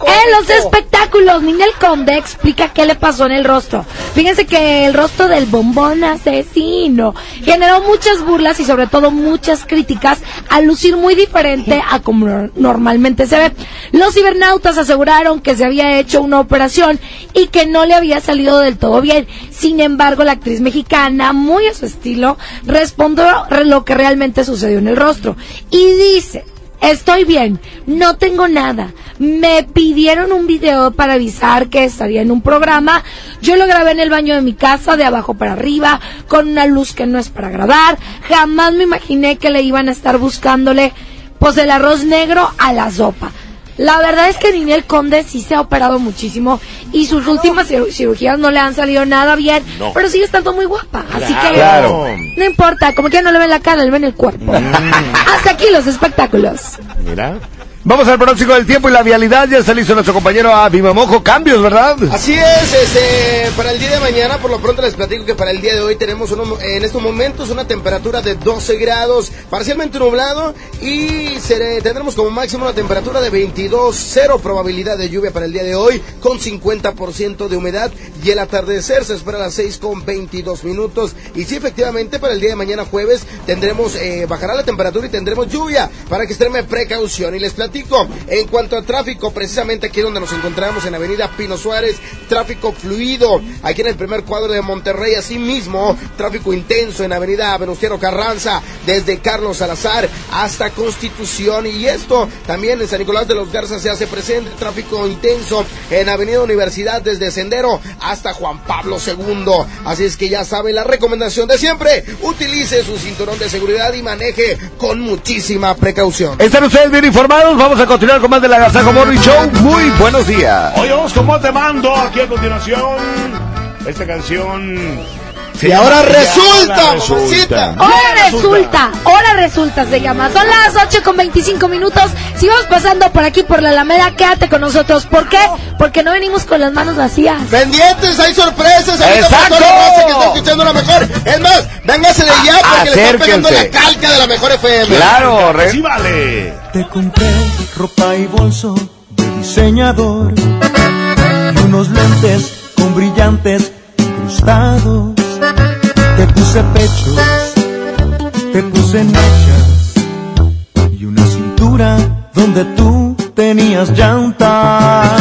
En los espectáculos, Ninel Conde explica qué le pasó en el rostro. Fíjense que el rostro del bombón asesino generó muchas burlas y sobre todo muchas críticas a lucir muy diferente a como nor- normalmente se ve. Los cibernautas aseguraron que se había hecho una operación y que no le había salido del todo bien. Sin embargo, la actriz mexicana, muy a su estilo, respondió re- lo que realmente sucedió en el rostro. Y dice, Estoy bien, no tengo nada. Me pidieron un video para avisar que estaría en un programa. Yo lo grabé en el baño de mi casa, de abajo para arriba, con una luz que no es para grabar. Jamás me imaginé que le iban a estar buscándole, pues, el arroz negro a la sopa. La verdad es que Ninel Conde sí se ha operado muchísimo y sus últimas ciru- cirugías no le han salido nada bien, No. pero sigue estando muy guapa. Así que Claro. no importa, como que no le ven la cara, le ven el cuerpo. Hasta aquí los espectáculos. Mira. Vamos al pronóstico del tiempo y la vialidad. Ya está listo nuestro compañero Abimamojo. Cambios, ¿verdad? Así es, este, para el día de mañana, por lo pronto les platico que para el día de hoy tenemos uno- en estos momentos una temperatura de 12 grados, parcialmente nublado y seré- tendremos como máximo una temperatura de 22, cero probabilidad de lluvia para el día de hoy, con 50% de humedad y el atardecer se espera a las 6 con 22 minutos. Y sí, efectivamente, para el día de mañana jueves tendremos, eh, bajará la temperatura y tendremos lluvia para que extreme precaución. Y les platico, en cuanto a tráfico, precisamente aquí donde nos encontramos en Avenida Pino Suárez, tráfico fluido, aquí en el primer cuadro de Monterrey, asimismo, tráfico intenso en Avenida Venustiano Carranza, desde Carlos Salazar hasta Constitución. Y esto también en San Nicolás de los Garzas se hace presente, tráfico intenso en Avenida Universidad, desde Sendero hasta Juan Pablo II. Así es que ya sabe la recomendación de siempre, utilice su cinturón de seguridad y maneje con muchísima precaución. Están ustedes bien informados. Vamos a continuar con más de la Gazajo Morning Show. Muy buenos días. Hoy vamos con más mando. Aquí a continuación, esta canción. Y ahora resulta, mamacita. Ahora resulta, ahora resulta se llama. Son las 8 con 25 minutos. Si vamos pasando por aquí por la Alameda, quédate con nosotros. ¿Por qué? Porque no venimos con las manos vacías. Pendientes, hay sorpresas. ahorita ¡Exacto! la raza que está escuchando la mejor. Es más, véngase de ya porque le están pegando la calca de la mejor FM. Claro, re- Sí, vale. Te compré ropa y bolso de diseñador y unos lentes con brillantes incrustados. Te puse pechos, te puse nachas y una cintura donde tú tenías llantas.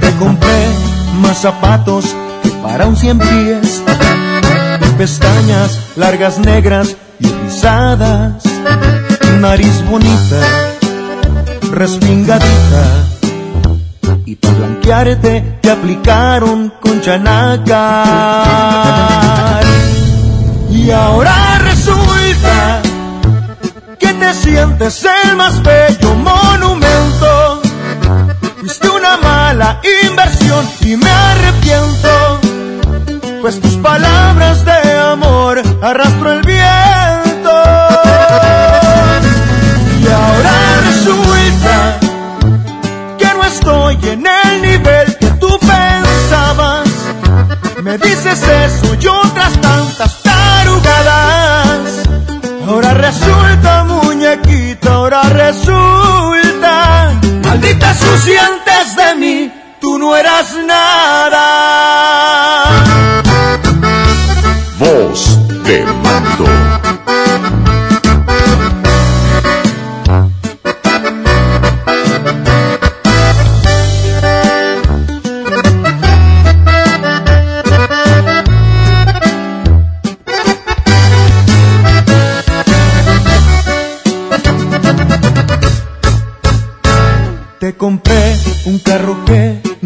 Te compré más zapatos que para un cien pies, pestañas largas negras y rizadas, nariz bonita respingadita. Y para blanquearte te aplicaron con chanaca. Y ahora resulta que te sientes el más bello monumento. Fuiste una mala inversión y me arrepiento. Pues tus palabras de amor arrastró el viento. Me dices eso y otras tantas tarugadas. Ahora resulta, muñequita, ahora resulta. Maldita sucia antes de mí, tú no eras nada.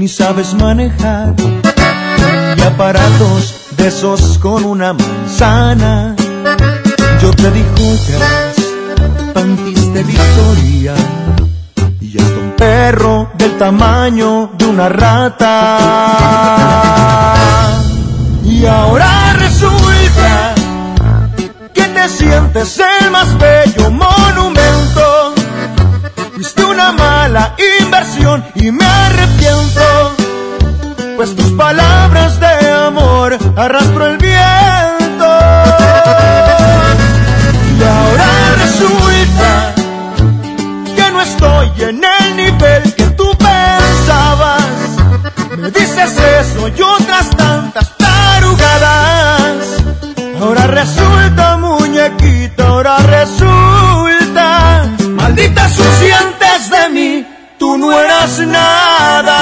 Ni sabes manejar y aparatos de esos con una manzana. Yo te di joyas, panties de Victoria y hasta un perro del tamaño de una rata. Y ahora resulta que te sientes el más bello monumento. Inversión y me arrepiento. Pues tus palabras de amor arrastró el viento. Y ahora resulta que no estoy en el nivel que tú pensabas. Me dices eso y tú no eras nada.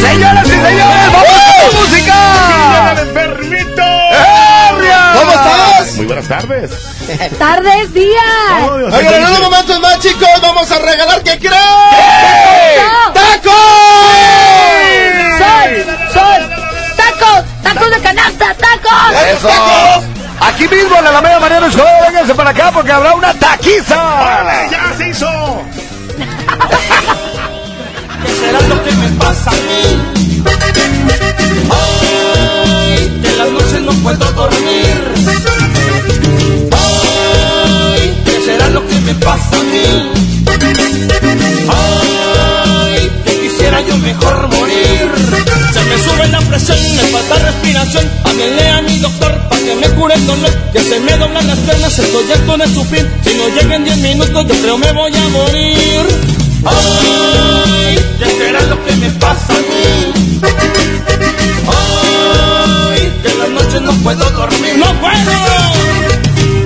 Señoras y señores, vamos con música. ¡El enfermito! ¿Cómo estás? Muy buenas tardes. Tardes, días. Oigan, en unos momentos más, chicos, vamos a regalar, ¿qué creen? Aquí mismo en la Alameda Mariano Escobedo, vénganse para acá porque habrá una taquiza. ¡Órale, ya se hizo! ¿Qué será lo que me pasa a mí? Ay, que en las noches no puedo dormir. Ay, ¿qué será lo que me pasa a mí? Ay, que quisiera yo mejor morir. Sube la presión, me falta respiración. Háblenle a mi doctor para que me cure el dolor. Que se me doblan las piernas, estoy harto de sufrir. Si no llegan 10 minutos, yo creo me voy a morir. Ay, ¿qué será lo que me pasa a mí? Ay, que en las noches no puedo dormir. ¡No puedo!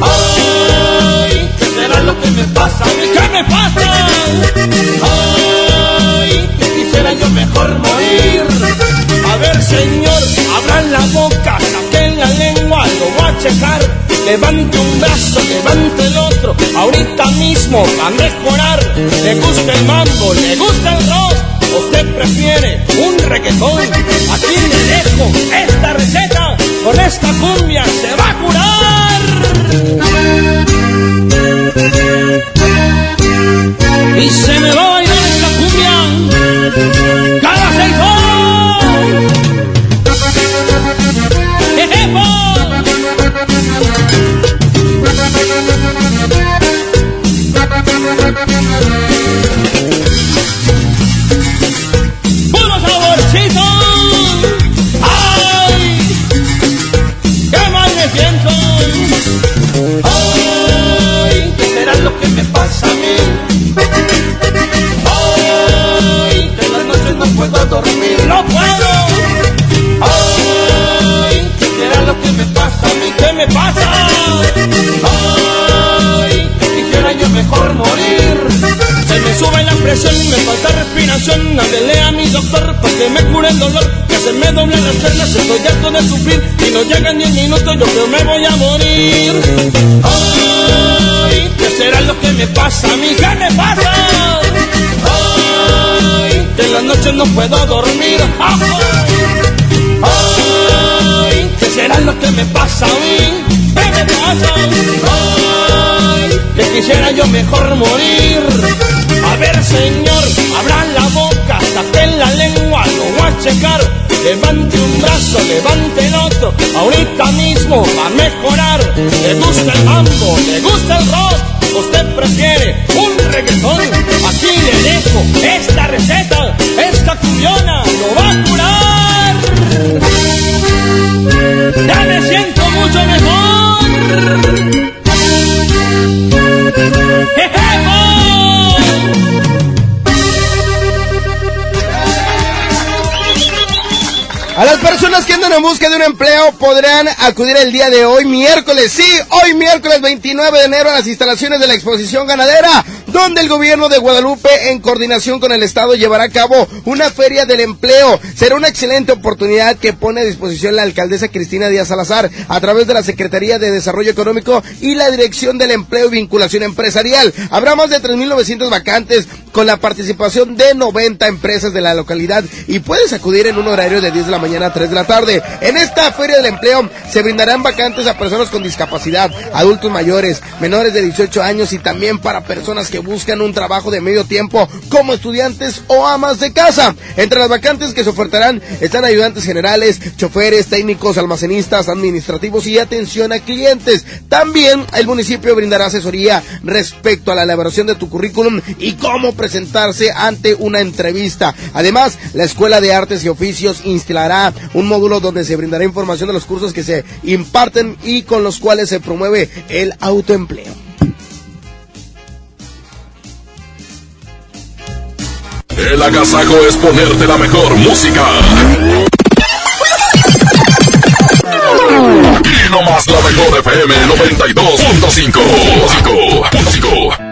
Ay, ¿qué será lo que me pasa a mí? ¿Qué me pasa? Ay, que quisiera yo mejor morir. A ver, señor, abran la boca, saquen la lengua, lo voy a checar. Levante un brazo, levante el otro, ahorita mismo va a mejorar. Le gusta el mambo, le gusta el rock, usted prefiere un reggaetón. Aquí le dejo esta receta, con esta cumbia se va a curar. Y se me va a bailar esta cumbia ¡Puro saborcito! ¡Ay! ¡Qué mal me siento! ¡Ay! ¿Qué será lo que me pasa a mí? ¡Ay! Que las noches no puedo dormir. ¡No puedo! ¡Ay! ¿Qué será lo que me pasa a mí? ¿Qué me pasa? Me falta respiración. Háblele a mi doctor para que me cure el dolor. Que se me doblen las piernas, estoy harto de sufrir. Y no llegan 10 minutos, yo creo me voy a morir. Ay, ¿qué será lo que me pasa a mí? ¿Qué me pasa? Ay, que en las noches no puedo dormir. Ay, ¿qué será lo que me pasa a mí? Que quisiera yo mejor morir. A ver, señor, abran la boca, saquen la lengua, lo voy a checar. Levante un brazo, levante el otro, ahorita mismo va a mejorar. Le gusta el mambo, le gusta el rock, usted prefiere un reggaetón. Aquí le dejo esta receta, esta cumbiona lo va a curar. Ya me siento mucho mejor. A las personas que andan en busca de un empleo podrán acudir el día de hoy, miércoles, sí, hoy miércoles 29 de enero a las instalaciones de la exposición ganadera, donde el gobierno de Guadalupe, en coordinación con el Estado, llevará a cabo una feria del empleo. Será una excelente oportunidad que pone a disposición la alcaldesa Cristina Díaz Salazar a través de la Secretaría de Desarrollo Económico y la Dirección del Empleo y Vinculación Empresarial. Habrá más de 3.900 vacantes con la participación de 90 empresas de la localidad y puedes acudir en un horario de 10 de la mañana a 3 de la tarde. En esta feria del empleo se brindarán vacantes a personas con discapacidad, adultos mayores, menores de 18 años y también para personas que buscan un trabajo de medio tiempo como estudiantes o amas de casa. Entre las vacantes que se ofertarán están ayudantes generales, choferes, técnicos, almacenistas, administrativos y atención a clientes. También el municipio brindará asesoría respecto a la elaboración de tu currículum y cómo presentarse ante una entrevista. Además, la Escuela de Artes y Oficios instalará un módulo donde se brindará información de los cursos que se imparten y con los cuales se promueve el autoempleo. El agasajo es ponerte la mejor música. Escuchas la mejor FM 92.5.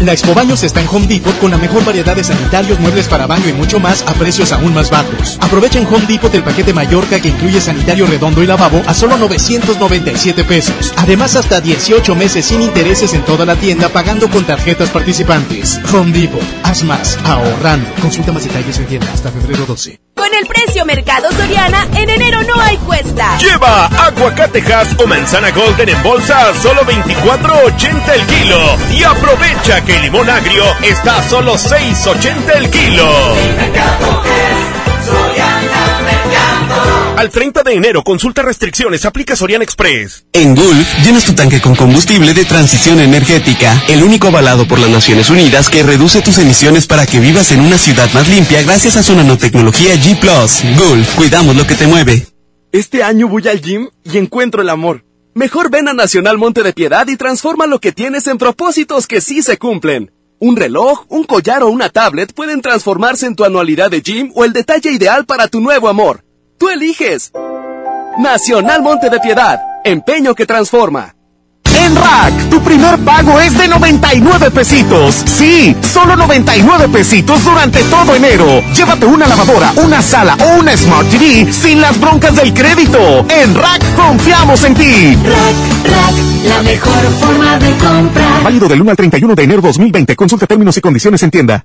La Expo Baños está en Home Depot con la mejor variedad de sanitarios, muebles para baño y mucho más a precios aún más bajos. Aprovecha en Home Depot el paquete Mallorca que incluye sanitario redondo y lavabo a solo 997 pesos. Además, hasta 18 meses sin intereses en toda la tienda pagando con tarjetas participantes. Home Depot, haz más, ahorrando. Consulta más detalles en tienda hasta febrero 12. Con el precio Mercado Soriana, en enero no hay cuesta. Lleva aguacatejas o manzana golden en bolsa a solo 24.80 el kilo. Y aprovecha que el limón agrio está a solo 6.80 el kilo. Al 30 de enero, consulta restricciones, aplica Sorian Express. En Gulf, llenas tu tanque con combustible de transición energética, el único avalado por las Naciones Unidas que reduce tus emisiones para que vivas en una ciudad más limpia gracias a su nanotecnología G ⁇ Gulf, cuidamos lo que te mueve. Este año voy al gym y encuentro el amor. Mejor ven a Nacional Monte de Piedad y transforma lo que tienes en propósitos que sí se cumplen. Un reloj, un collar o una tablet pueden transformarse en tu anualidad de gym o el detalle ideal para tu nuevo amor. Tú eliges. Nacional Monte de Piedad, empeño que transforma. En Rack, tu primer pago es de 99 pesitos. Sí, solo 99 pesitos durante todo enero. Llévate una lavadora, una sala o una Smart TV sin las broncas del crédito. En Rack confiamos en ti. Rack, Rack, la mejor forma de comprar. Válido del 1 al 31 de enero 2020. Consulta términos y condiciones en tienda.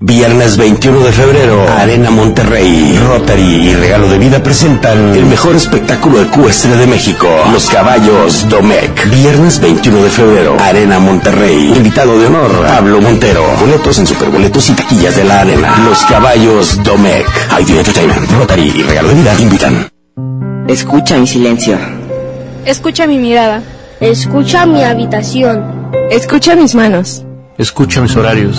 Viernes 21 de febrero, Arena Monterrey, Rotary y Regalo de Vida presentan el mejor espectáculo ecuestre de México, Los Caballos Domec. Viernes 21 de febrero, Arena Monterrey. Invitado de honor, Pablo Montero. Boletos en superboletos y taquillas de la Arena. Los Caballos Domec. ID Entertainment, Rotary y Regalo de Vida invitan. Escucha mi silencio. Escucha mi mirada. Escucha mi habitación. Escucha mis manos. Escucha mis horarios.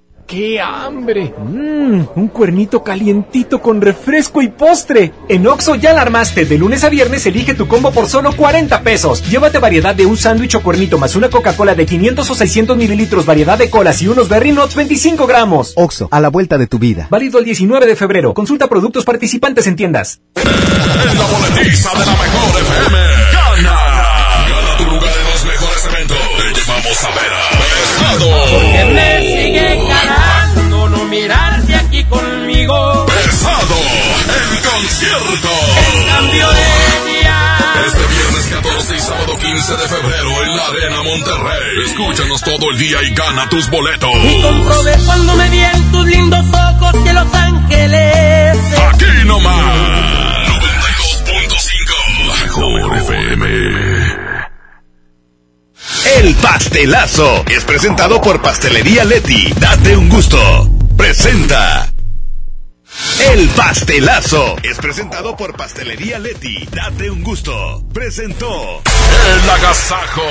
¡Qué hambre! Mmm, un cuernito calientito con refresco y postre. En Oxo ya la armaste. De lunes a viernes elige tu combo por solo 40 pesos. Llévate variedad de un sándwich o cuernito más una Coca-Cola de 500 o 600 mililitros, variedad de colas y unos Berry Nuts 25 gramos. Oxo, a la vuelta de tu vida. Válido el 19 de febrero. Consulta productos participantes en tiendas. En la boletiza de la mejor FM. Te llevamos a ver a Pesado. Porque me sigue ganando no mirarse aquí conmigo. Pesado. En concierto. En cambio de día. Este viernes 14 y sábado 15 15 de febrero en la Arena Monterrey. Escúchanos todo el día y gana tus boletos. Y comprobé cuando me vi en tus pastelazo es presentado por Pastelería Leti. Date un gusto. Presenta. El pastelazo es presentado por Pastelería Leti. Date un gusto. Presentó. El agasajo.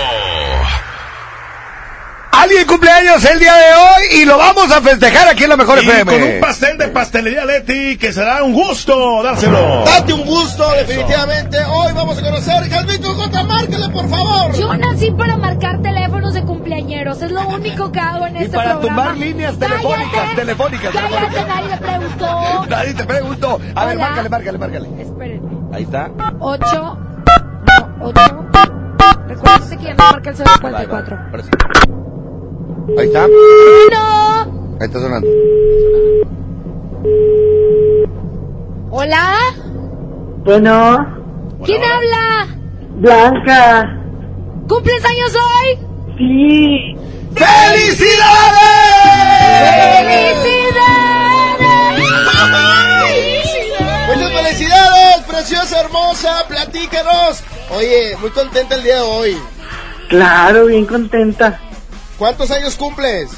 Alguien cumpleaños el día de hoy y lo vamos a festejar aquí en la mejor Y FM. con un pastel de pastelería Leti que será un gusto dárselo. Date un gusto, definitivamente. Hoy vamos a conocer. Jasmine J, márcale, por favor. Yo nací para marcar teléfonos de cumpleañeros. Es lo único que hago en Y este para programa. tumbar líneas telefónicas, telefónicas, Cállate, telefónicas. nadie le preguntó. Nadie te preguntó. A ver, márcale, márcale, márcale. Espérenme. Ahí está. Ocho. No, ocho. Recuerda que ya me marca el 044. Ahora sí. Ahí está. No. Ahí está sonando. Hola. Bueno, ¿Quién habla? Blanca. ¿Cumples años hoy? Sí. ¡Felicidades! Muchas felicidades, preciosa, hermosa. Platícanos. Oye, muy contenta el día de hoy. Claro, bien contenta. ¿Cuántos años cumples?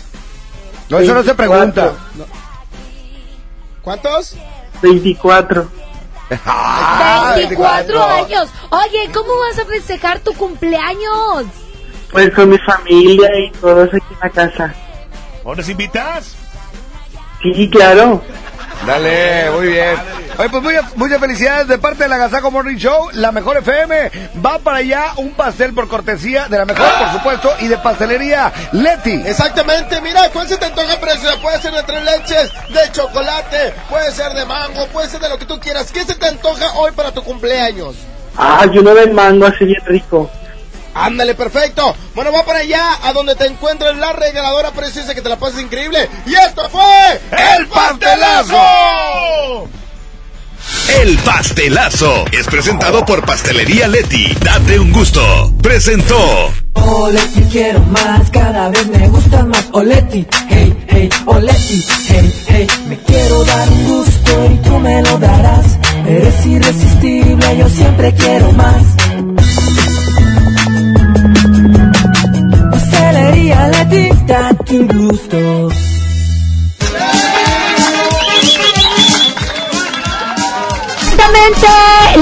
No, eso no se pregunta. ¿Cuántos? 24. Ah, 24 años. Oye, ¿cómo vas a festejar tu cumpleaños? Pues con mi familia y todos aquí en la casa. ¿O nos invitas? Sí, claro. Dale, muy bien. Oye, pues muchas, muchas felicidades de parte de la Gazaco Morning Show, la mejor FM. Va para allá un pastel por cortesía de la mejor, por supuesto, y de pastelería Leti. Exactamente, mira, ¿cuál se te antoja preciosa? Puede ser de tres leches, de chocolate, puede ser de mango, puede ser de lo que tú quieras. ¿Qué se te antoja hoy para tu cumpleaños? Ah, yo no del mango así bien rico. Ándale, perfecto. Bueno, va para allá, a donde te encuentres la regaladora preciosa que te la pases increíble. Y esto fue ¡El pastelazo! El pastelazo es presentado por Pastelería Leti. Date un gusto. Presentó. Oleti quiero más, cada vez me gusta más Oleti, hey, hey, Oleti, hey, hey Me quiero dar un gusto y tú me lo darás Eres irresistible, yo siempre quiero más Pastelería Leti, date un gusto Exactamente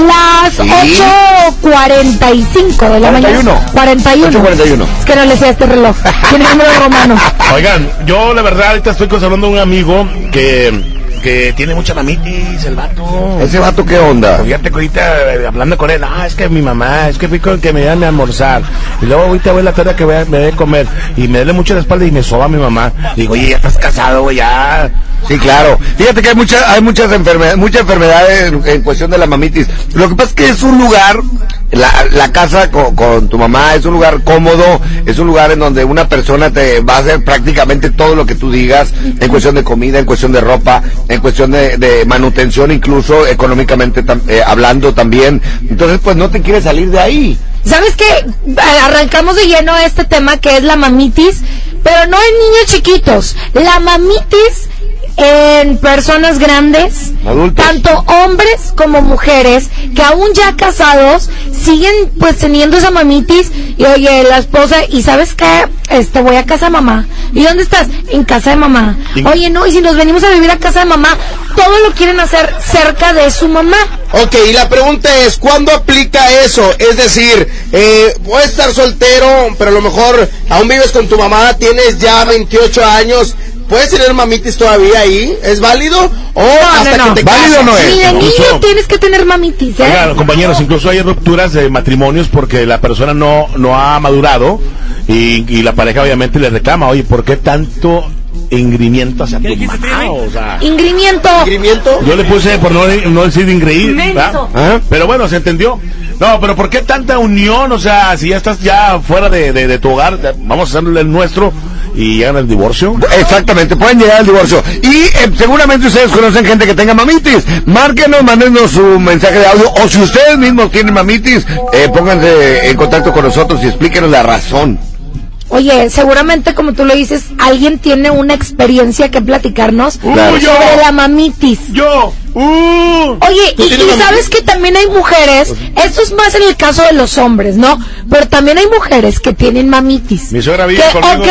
las 8.45 de la mañana. 41. 8:41. Es que no le sé este reloj. Tiene número romano. Oigan, yo la verdad ahorita estoy conservando un amigo que, que tiene mucha mamitis, el vato. ¿Ese vato qué onda? Fíjate que ahorita eh, hablando con él, ah, es que mi mamá, es que fui con que me dan a almorzar. Y luego ahorita voy a la tarde que voy a- me dé comer. Y me duele mucho la espalda y me soba mi mamá. Digo, oye, ya estás casado, güey, ya. Sí, claro. Fíjate que hay muchas, hay muchas enfermedades, muchas enfermedades en, en cuestión de la mamitis. Lo que pasa es que es un lugar, la, la casa con, con tu mamá es un lugar cómodo, es un lugar en donde una persona te va a hacer prácticamente todo lo que tú digas, en cuestión de comida, en cuestión de ropa, en cuestión de, de manutención, incluso económicamente eh, hablando también. Entonces, pues no te quieres salir de ahí. ¿Sabes qué? Arrancamos de lleno este tema que es la mamitis, pero no en niños chiquitos. La mamitis en personas grandes, Adultos. tanto hombres como mujeres, que aún ya casados siguen pues teniendo esa mamitis y oye, la esposa, ¿y sabes qué? Este, voy a casa de mamá. ¿Y dónde estás? En casa de mamá. Oye, no, y si nos venimos a vivir a casa de mamá, todo lo quieren hacer cerca de su mamá. Ok, y la pregunta es, ¿cuándo aplica eso? Es decir, eh, puedes estar soltero, pero a lo mejor aún vives con tu mamá, tienes ya 28 años, ¿puedes tener mamitis todavía ahí? ¿Es válido? ¿O hasta que te casas? Ni de niño tienes que tener mamitis, ¿eh? Oigan, compañeros, incluso hay rupturas de matrimonios porque la persona no, no ha madurado y, y la pareja obviamente le reclama, oye, ¿por qué tanto ingrimiento hacia tu mamá? O sea, Ingrimiento. yo le puse por no, no decir ingreír. Ajá. pero bueno, se entendió. No, pero ¿por qué tanta unión? O sea, si ya estás ya fuera de, de- de tu hogar, vamos a hacerle el nuestro, y llegan al divorcio. Exactamente, pueden llegar al divorcio. Y eh, seguramente ustedes conocen gente que tenga mamitis. Márquenos, mándenos su mensaje de audio. O si ustedes mismos tienen mamitis, eh, pónganse en contacto con nosotros y explíquenos la razón. Oye, seguramente como tú lo dices, alguien tiene una experiencia que platicarnos Claro. sobre la mamitis. Yo. Oye, y, y sabes que también hay mujeres, esto es más en el caso de los hombres, ¿no? Pero también hay mujeres que tienen mamitis. Mi suegra Que, vive conmigo. ok,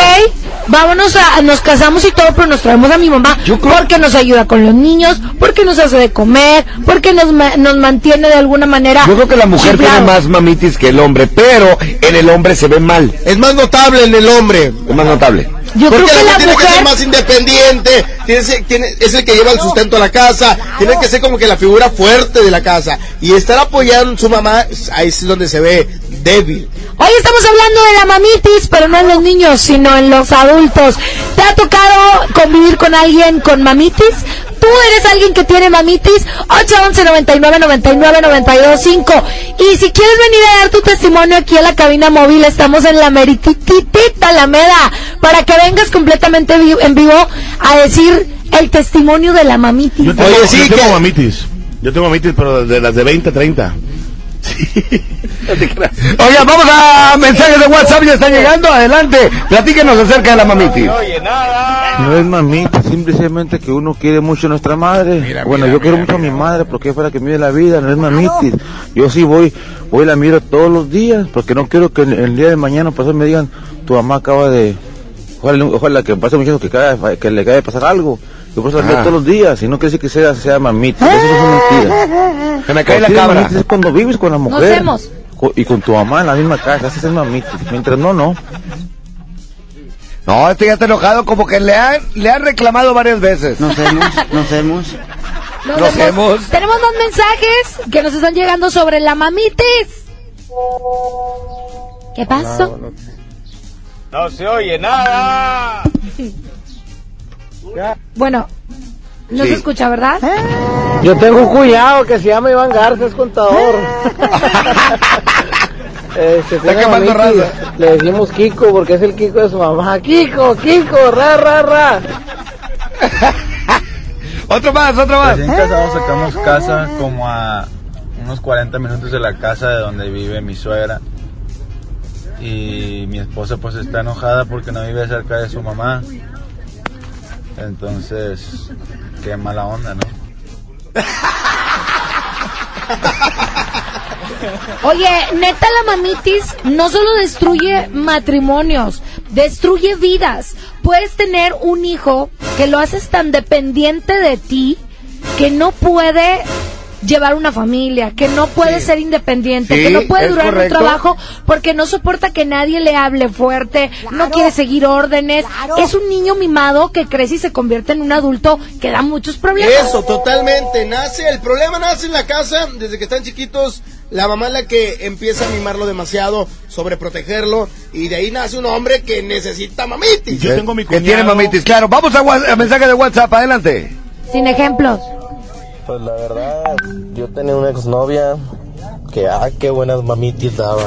vámonos a, nos casamos y todo, pero nos traemos a mi mamá porque nos ayuda con los niños, porque nos hace de comer, porque nos, nos mantiene de alguna manera. Yo creo que la mujer tiene más mamitis que el hombre, pero en el hombre se ve mal. Es más notable en el hombre. Es más notable. Yo Porque creo que la la mujer tiene que ser más independiente, tiene, tiene- es el que lleva el sustento a la casa, tiene que ser como que la figura fuerte de la casa. Y estar apoyando a su mamá, ahí es donde se ve débil. Hoy estamos hablando de la mamitis, pero no en los niños, sino en los adultos. ¿Te ha tocado convivir con alguien con mamitis? ¿Tú eres alguien que tiene mamitis? 811 99 99 92 5. Y si quieres venir a dar tu testimonio aquí a la cabina móvil, estamos en la merititita Alameda, para que vengas completamente vi- en vivo a decir el testimonio de la mamitis. Yo tengo, Oye, sí, yo tengo que- mamitis. Yo tengo mamitis, pero de las de 20, 30. Oiga, vamos a mensajes de WhatsApp, ya están llegando. Adelante, platíquenos acerca de la mamitis. No es mamita, simplemente que uno quiere mucho a nuestra madre. bueno, yo quiero mucho a mi madre porque es para que dé la vida, no es mamitis. Yo sí voy, voy y la miro todos los días porque no quiero que el, día de mañana pasado me digan, tu mamá acaba de... Ojalá, ojalá que pase mucho que, que le acabe de pasar algo. Yo la veo Ah. todos los días y no quiere decir que sea, sea mamitis. Eso no es mentira. Se me cae la mamitis es cuando vives con la Nos mujer. vemos. co- Y con tu mamá en la misma casa, ese es mamitis. Mientras no, no. No, este ya está enojado, como que le han, le han reclamado varias veces. Nos vemos, nos vemos. Nos Nos vemos. vemos. Tenemos dos mensajes que nos están llegando sobre la mamitis. ¿Qué pasó? No se oye nada. Bueno, no Sí. se escucha, ¿verdad? Yo tengo un cuñado que se llama Iván Garza, es contador. Este, tiene quemando raza. Le decimos Kiko porque es el Kiko de su mamá. Kiko, Kiko, ra, ra, ra. Otro más, otro más. Recién casados sacamos casa como a unos 40 minutos de la casa de donde vive mi suegra. Y mi esposa pues está enojada porque no vive cerca de su mamá. Entonces, qué mala onda, ¿no? Oye, neta la mamitis no solo destruye matrimonios, destruye vidas. Puedes tener un hijo que lo haces tan dependiente de ti que no puede llevar una familia, que no puede ser independiente, Sí, que no puede durar correcto. un trabajo porque no soporta que nadie le hable fuerte, no quiere seguir órdenes. Es un niño mimado que crece y se convierte en un adulto que da muchos problemas. Eso, totalmente. Nace, el problema nace en la casa, desde que están chiquitos, la mamá es la que empieza a mimarlo demasiado, sobreprotegerlo, y de ahí nace un hombre que necesita mamitis. Yo tengo mi Que cuñado. tiene mamitis, claro. Vamos a, a mensaje de WhatsApp, adelante. Sin ejemplos. Pues la verdad, yo tenía una exnovia que, ah, qué buenas mamitis daba.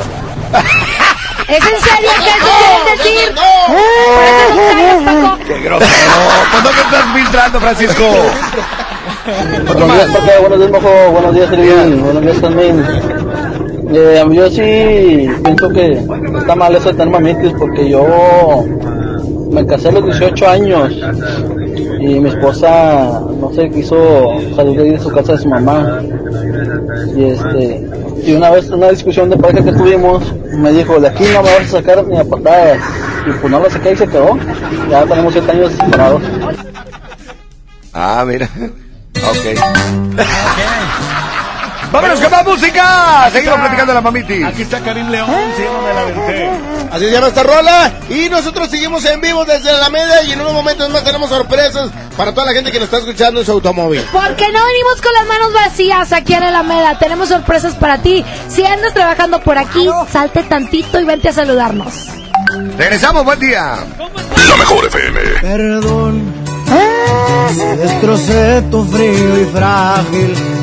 ¿Es en serio que eso quieren decir? Por eso no callas, Paco. Qué grosero. ¿Cuándo te estás filtrando, Francisco? Más. buenos días, Mojo. Buenos días, Irving. Buenos días también. Eh, yo sí pienso que está mal eso de tener mamitis porque yo me casé a los 18 años y mi esposa no sé quiso salir de ahí de su casa de su mamá. Y este y una vez una discusión de pareja que tuvimos me dijo de aquí no me vas a sacar ni a patadas y pues no la saqué y se quedó. Ya tenemos 7 años separados. Ah, mira. Ok. Vámonos con más música. Seguimos platicando de la mamitis. Aquí está Karim León, sí, no me la. Así se llama esta rola. Y nosotros seguimos en vivo desde la media y en unos momentos más tenemos sorpresas para toda la gente que nos está escuchando en su automóvil. Porque no venimos con las manos vacías aquí en Alameda. Tenemos sorpresas para ti. Si andas trabajando por aquí, salte tantito y vente a saludarnos. Regresamos, buen día. La mejor FM. Perdón, si destrocé tu frío y frágil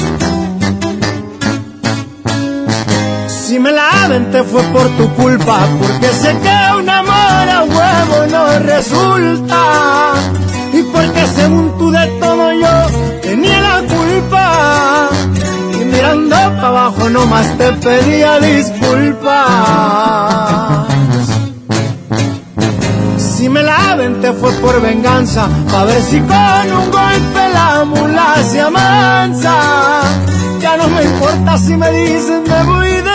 Si me la te fue por tu culpa, porque sé que un amor a huevo no resulta. Y porque según tú de todo yo tenía la culpa. Y mirando para abajo nomás te pedía disculpas. Si me la te fue por venganza, pa' ver si con un golpe la mula se amansa. Ya no me importa si me dicen me voy de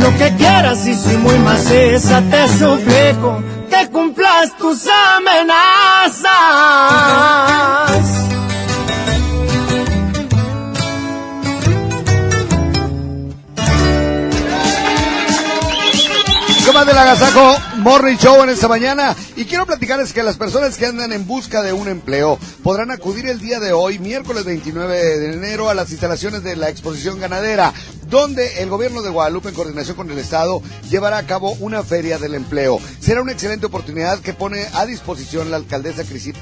lo que quieras y si muy maciza te suplico que cumplas tus amenazas. más del agasajo Morning Show en esta mañana y quiero platicarles que las personas que andan en busca de un empleo podrán acudir el día de hoy, miércoles 29 de enero, a las instalaciones de la exposición ganadera, donde el gobierno de Guadalupe, en coordinación con el Estado, llevará a cabo una feria del empleo. Será una excelente oportunidad que pone a disposición la alcaldesa Cristina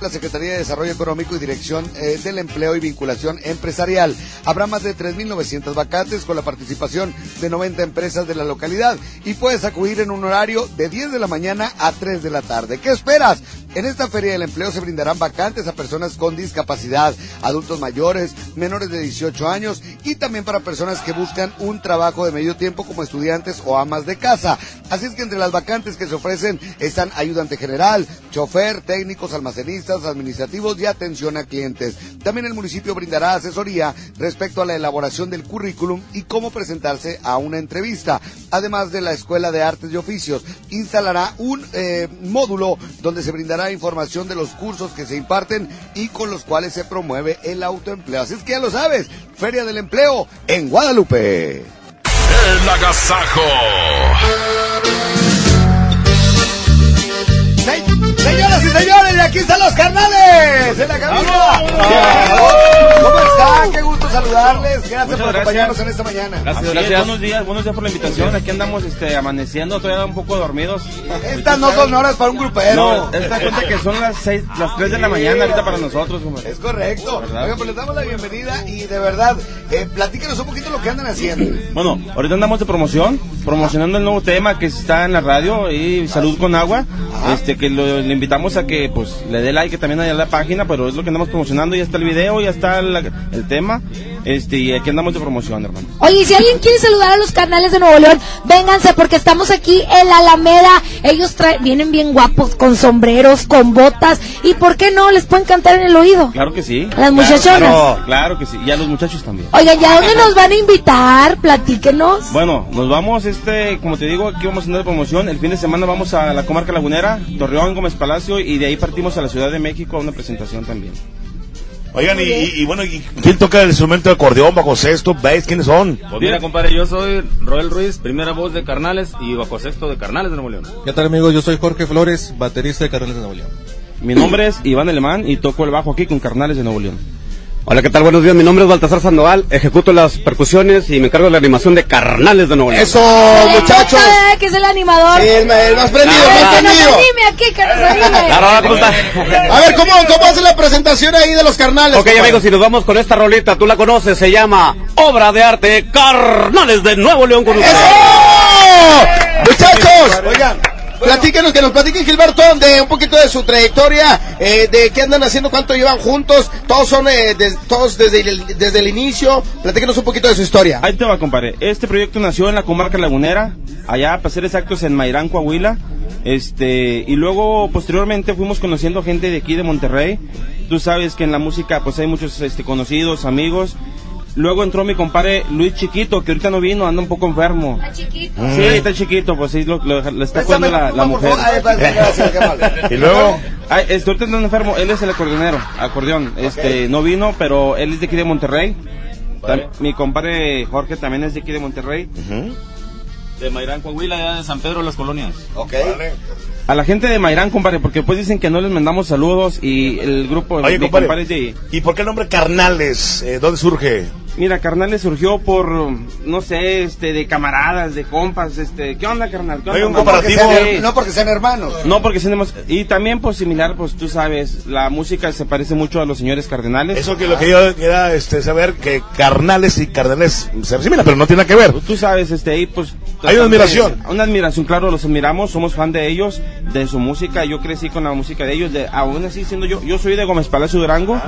la Secretaría de Desarrollo Económico y Dirección eh, del Empleo y Vinculación Empresarial. Habrá más de 3.900 vacantes con la participación de 90 empresas de la localidad y puedes acudir en un horario de 10 de la mañana a 3 de la tarde. ¿Qué esperas? En esta Feria del Empleo se brindarán vacantes a personas con discapacidad, adultos mayores, menores de 18 años y también para personas que buscan un trabajo de medio tiempo como estudiantes o amas de casa. Así es que entre las vacantes que se ofrecen están ayudante general, chofer, técnicos, almacenistas, administrativos y atención a clientes. También el municipio brindará asesoría respecto a la elaboración del currículum y cómo presentarse a una entrevista. Además de la Escuela de Artes y Oficios, instalará un eh, módulo donde se brindará información de los cursos que se imparten y con los cuales se promueve el autoempleo. Así es que ya lo sabes, Feria del Empleo en Guadalupe. El agasajo. Señoras y señores, y aquí están los carnales en la cabina. ¿Cómo están? Qué gusto saludarles. Gracias por acompañarnos en esta mañana. Gracias, gracias. Buenos días, buenos días por la invitación. Aquí andamos este, amaneciendo, todavía un poco dormidos. Estas no son horas para un grupero. No, esta cuenta que son las seis, las 3 de la mañana ahorita para nosotros. Es correcto. Oigan, pues les damos la bienvenida y de verdad, eh, platíquenos un poquito lo que andan haciendo. Bueno, ahorita andamos de promoción, promocionando el nuevo tema que está en la radio y Salud con Agua. Este, que lo, le invitamos a que pues le dé like también a la página, pero es lo que andamos promocionando, ya está el video, ya está el tema. Este, y aquí andamos de promoción, hermano. Oye, si alguien quiere saludar a los canales de Nuevo León, vénganse porque estamos aquí en la Alameda. Ellos vienen bien guapos, con sombreros, con botas. ¿Y por qué no? ¿Les pueden cantar en el oído? Claro que sí. las muchachonas. Claro, claro, que sí. Y a los muchachos también. Oigan, ¿ya dónde nos van a invitar? Platíquenos. Bueno, nos vamos, este, como te digo, aquí vamos a tener promoción. El fin de semana vamos a la comarca lagunera, Torreón, Gómez Palacio, y de ahí partimos a la Ciudad de México a una presentación también. Oigan, y, bueno, ¿quién toca el instrumento de acordeón, bajo sexto, bass? ¿Quiénes son? Pues mira, compadre, yo soy Roel Ruiz, primera voz de Carnales y bajo sexto de Carnales de Nuevo León. ¿Qué tal, amigos? Yo soy Jorge Flores, baterista de Carnales de Nuevo León. Mi nombre es Iván Alemán y toco el bajo aquí con Carnales de Nuevo León. Hola, ¿qué tal? Buenos días. Mi nombre es Baltasar Sandoval. Ejecuto las percusiones y me encargo de la animación de Carnales de Nuevo León. Eso, muchachos. eh, que es el animador. Sí, el, el más prendido, el más prendido. anime aquí, que nos anime. Claro, ¿cómo está? A ver, ¿cómo, ¿cómo hace la presentación ahí de los carnales? Ok, amigos, si nos vamos con esta rolita, tú la conoces, se llama Obra de Arte Carnales de Nuevo León con ustedes. ¡Eso! Muchachos, oigan. Platíquenos, que nos platiquen Gilberto de un poquito de su trayectoria, eh, de qué andan haciendo, cuánto llevan juntos, todos son, eh, des- todos desde el, desde el inicio, platíquenos un poquito de su historia. Ahí te va, compadre. Este proyecto nació en la comarca lagunera, allá, para ser exactos, en Mairán, Coahuila. Este, y luego, posteriormente, fuimos conociendo gente de aquí de Monterrey. Tú sabes que en la música, pues hay muchos este, conocidos, amigos. Luego entró mi compadre Luis Chiquito, que ahorita no vino, anda un poco enfermo. Sí, está chiquito, pues sí, lo, está cuidando la, mujer. favor. Ay, gracias, qué amable. y luego, ay, este, ahorita anda enfermo, él es el acordeonero, acordeón. Este, no vino, pero él es de aquí de Monterrey. Mi compadre Jorge también es de aquí de Monterrey. De Mairán, Coahuila, ya de San Pedro de las Colonias. Ok. A la gente de Mairán, compadre, porque pues dicen que no les mandamos saludos y el grupo Oye, mi compadre, de... ¿y por qué el nombre Carnales? Eh, ¿Dónde surge? Mira, carnales surgió por, no sé, este, de camaradas, de compas, este, ¿qué onda, carnal? ¿Qué Hay onda, un mano? comparativo. No porque sean hermanos. No, porque tenemos, y también pues similar, pues tú sabes, la música se parece mucho a los señores cardenales. Eso que lo que yo quería este, saber, que Carnales y Cardenales se asimilan, pero no tiene nada que ver. Tú sabes, este, ahí pues... Hay una admiración. Una admiración, claro, los admiramos, somos fan de ellos, de su música, yo crecí con la música de ellos, de, aún así siendo yo, yo soy de Gómez Palacio Durango,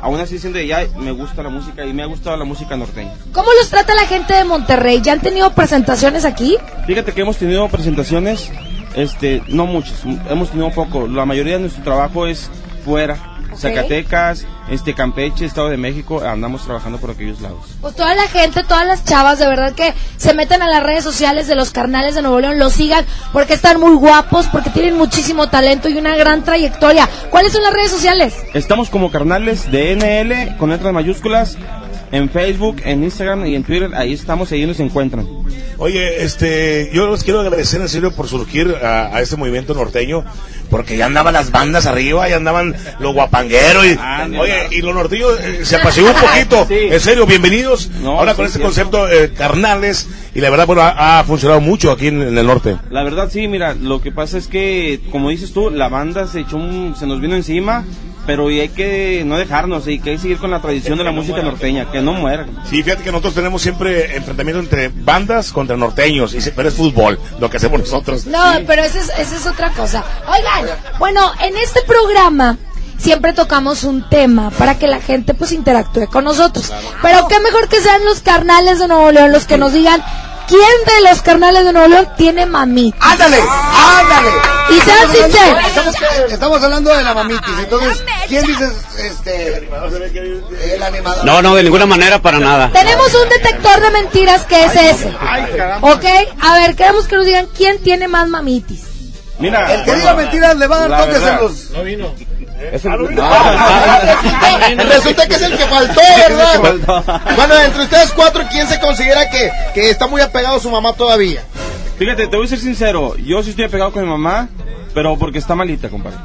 aún así siendo de allá, me gusta la música y me ha gustado la música norteña. ¿Cómo los trata la gente de Monterrey? ¿Ya han tenido presentaciones aquí? Fíjate que hemos tenido presentaciones, este, no muchas, hemos tenido poco. La mayoría de nuestro trabajo es fuera. Zacatecas, este Campeche, Estado de México, andamos trabajando por aquellos lados. Pues toda la gente, todas las chavas, de verdad que se meten a las redes sociales de los carnales de Nuevo León, los sigan porque están muy guapos, porque tienen muchísimo talento y una gran trayectoria. ¿Cuáles son las redes sociales? Estamos como carnales de NL con letras mayúsculas en Facebook, en Instagram y en Twitter, ahí estamos, ahí nos encuentran. Oye, este, yo les quiero agradecer en serio por surgir a, a este movimiento norteño, porque ya andaban las bandas arriba, ya andaban los guapangueros y, oye, y los norteños eh, se apaciguó un poquito. En serio, bienvenidos. No, Ahora sí, con este concepto eh, carnales y la verdad, bueno, ha, ha funcionado mucho aquí en, en el norte. La verdad sí, mira, lo que pasa es que, como dices tú, la banda se echó un, se nos vino encima, pero y hay que no dejarnos, y que hay que seguir con la tradición de la música norteña, que no muera. Sí, fíjate que nosotros tenemos siempre enfrentamiento entre bandas contra norteños, y se- pero es fútbol lo que hacemos nosotros. No, pero esa es, esa es otra cosa. Oigan, bueno, en este programa siempre tocamos un tema para que la gente pues interactúe con nosotros. Pero qué mejor que sean los carnales de Nuevo León los que nos digan quién de los carnales de Nuevo León tiene mami. ¡Ándale! ¡Ándale! Y sean sinceros. Estamos, estamos hablando de la mamitis. Entonces, ¿quién dice este, el animador? No, no, de ninguna manera, para nada. Tenemos un detector de mentiras que es ese. ¿Ok? A ver, queremos que nos digan quién tiene más mamitis. Mira, El que diga mentiras le va a dar toques verdad. en los... No vino. Resulta que es el que faltó, ¿verdad? Bueno, entre ustedes cuatro, ¿quién se considera que, que está muy apegado a su mamá todavía? Fíjate, te voy a ser sincero, yo sí estoy apegado con mi mamá, pero porque está malita, compadre.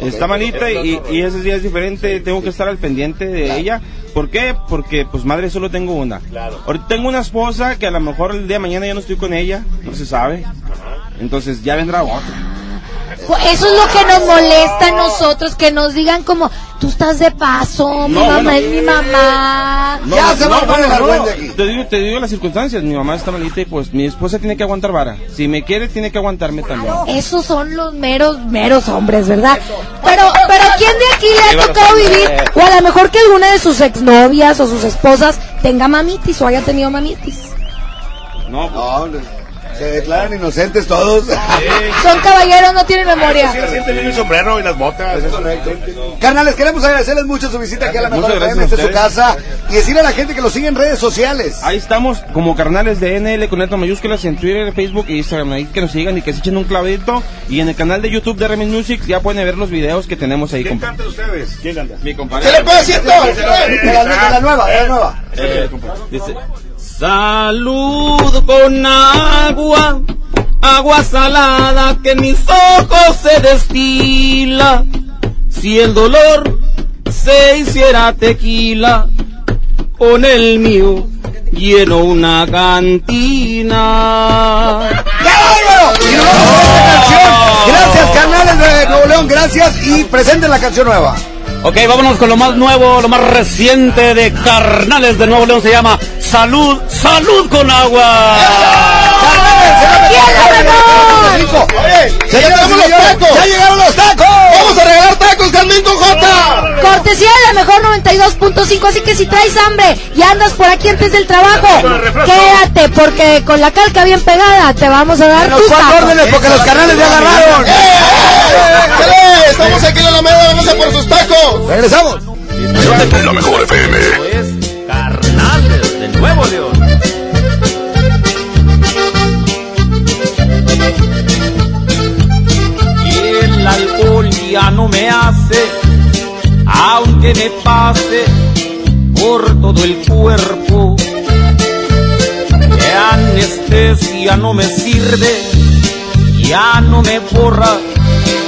Está malita y, y ese día es diferente, tengo que estar al pendiente de ella. ¿Por qué? Porque pues madre solo tengo una. Ahorita tengo una esposa que a lo mejor el día de mañana ya no estoy con ella, no se sabe. Entonces ya vendrá otra. Pues Eso es lo que nos molesta a nosotros, que nos digan como, tú estás de paso, mi No, mamá bueno. es mi mamá. No, no, no, no, Te digo, te digo las circunstancias, mi mamá está malita y pues mi esposa tiene que aguantar vara. Si me quiere, tiene que aguantarme también. Esos son los meros, meros hombres, ¿verdad? Pero, pero ¿quién de aquí le ha tocado vivir? O a lo mejor que alguna de sus exnovias o sus esposas tenga mamitis o haya tenido mamitis. No, No, se declaran inocentes todos. Son caballeros, no tienen memoria. Siente bien el sombrero y las botas. Carnales, queremos agradecerles mucho su visita aquí a la mejor FM, esta es su casa. Y decirle a la gente que lo sigue en redes sociales. Ahí estamos como carnales de NL con letras mayúsculas en Twitter, Facebook e Instagram. Ahí que nos sigan y que se echen un clavito. Y en el canal de YouTube de Remix Music ya pueden ver los videos que tenemos ahí. ¿Quién canta ustedes? ¿Quién canta? Mi compadre. ¿Qué le puedo decir? De la, de la nueva, de la nueva. Eh, compa, dice, Salud con agua, agua salada que en mis ojos se destila. Si el dolor se hiciera tequila, con el mío lleno una cantina. Gracias, canales de Nuevo León, gracias y presenten la canción nueva. Ok, vámonos con lo más nuevo, lo más reciente de Carnales de Nuevo León. Se llama Salud, Salud con Agua. ¡Ya llegaron los tacos! ¡Ya llegaron los tacos! ¡Vamos a regalar tacos, Carmen con J! Cortesía de la mejor 92.5, así que si traes hambre y andas por aquí antes del trabajo, quédate porque con la calca bien pegada te vamos a dar tus cuatro tacos. órdenes porque los canales ya agarraron. ¡Eh! Estamos aquí en la Alameda, vamos a por sus tacos. Regresamos. La mejor FM. Nuevo León. Y el alcohol ya no me hace, aunque me pase por todo el cuerpo. La anestesia no me sirve, ya no me borra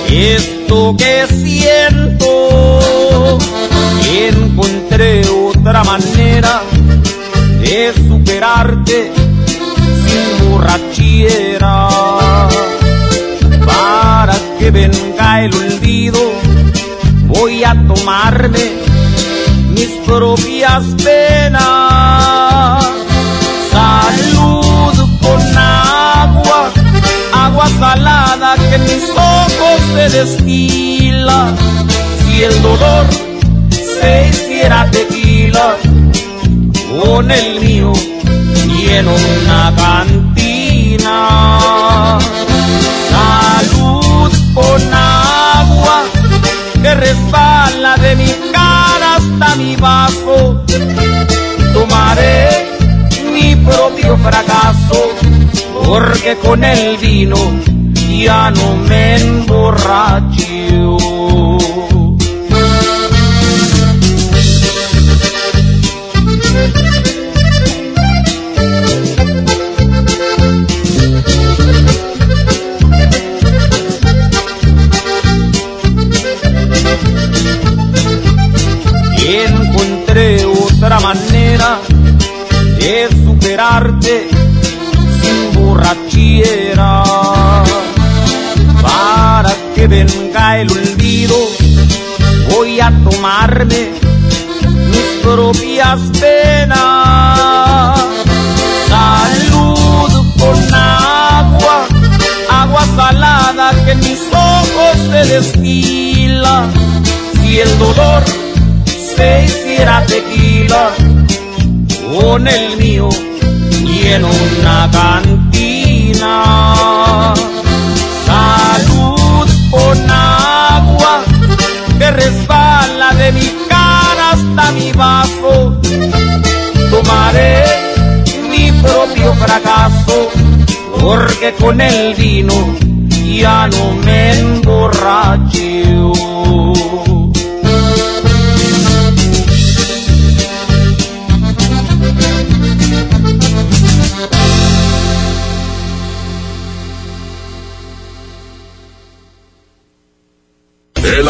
esto que siento. Encontré otra manera de superarte sin borrachera para que venga el olvido, voy a tomarme mis propias penas. Salud con agua, agua salada que mis ojos se destila. Si el dolor se hiciera tequila, con el mío lleno una cantina. Salud con agua que resbala de mi cara hasta mi vaso. Tomaré mi propio fracaso porque con el vino ya no me emborracho. Manera de superarte sin borrachera. Para que venga el olvido voy a tomarme mis propias penas. Salud con agua agua salada que en mis ojos se destila si el dolor se hiciera tequila con el mío lleno una cantina. Salud con agua que resbala de mi cara hasta mi vaso. Tomaré mi propio fracaso porque con el vino ya no me emborracho.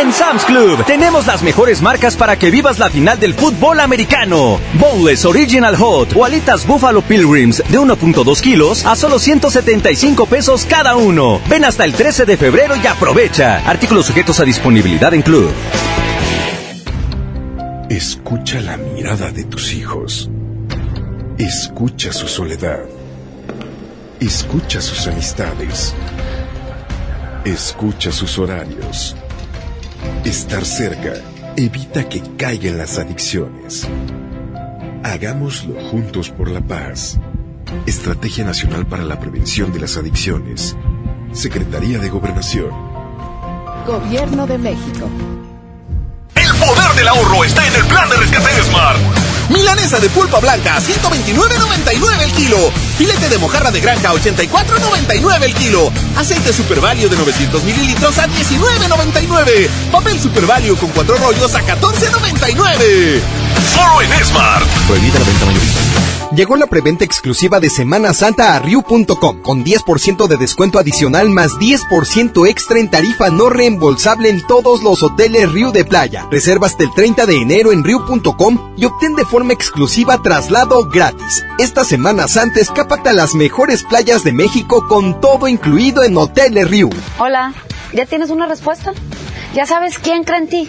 En Sam's Club tenemos las mejores marcas para que vivas la final del fútbol americano. Bowles Original Hot o alitas Buffalo Pilgrims de 1.2 kilos a solo 175 pesos cada uno. Ven hasta el 13 de febrero y aprovecha. Artículos sujetos a disponibilidad en Club. Escucha la mirada de tus hijos. Escucha su soledad. Escucha sus amistades. Escucha sus horarios. Estar cerca evita que caigan las adicciones. Hagámoslo juntos por la paz. Estrategia Nacional para la Prevención de las Adicciones. Secretaría de Gobernación. Gobierno de México. El poder del ahorro está en el plan de rescate de Smart. Milanesa de pulpa blanca, 129.99 el kilo. Filete de mojarra de granja, 84.99 el kilo. Aceite Super Value de 900 mililitros a 19.99. Papel Super Value con cuatro rollos a 14.99. Solo en Smart. Prohibida la venta mayorista. Llegó la preventa exclusiva de Semana Santa a Riu.com con 10% de descuento adicional más 10% extra en tarifa no reembolsable en todos los hoteles Riu de Playa. Reserva hasta el 30 de enero en Riu.com y obtén de forma exclusiva traslado gratis. Esta Semana Santa escápate a las mejores playas de México con todo incluido en Hoteles Riu. Hola, ¿ya tienes una respuesta? ¿Ya sabes quién cree en ti?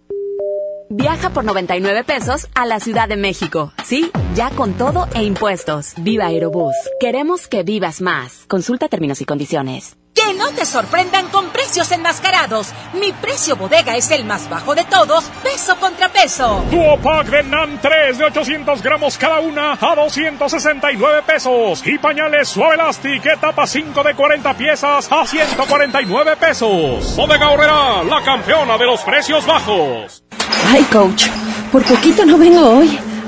Viaja por 99 pesos a la Ciudad de México. Sí, ya con todo e impuestos. Viva Aerobús. Queremos que vivas más. Consulta términos y condiciones. Que no te sorprendan con precios enmascarados. Mi precio bodega es el más bajo de todos, peso contra peso. Duopack de NAN 3 de 800 gramos cada una a 269 pesos. Y pañales Suave Elastic etapa 5 de 40 piezas a 149 pesos. Bodega Horrera, la campeona de los precios bajos. Ay, coach, por poquito no vengo hoy.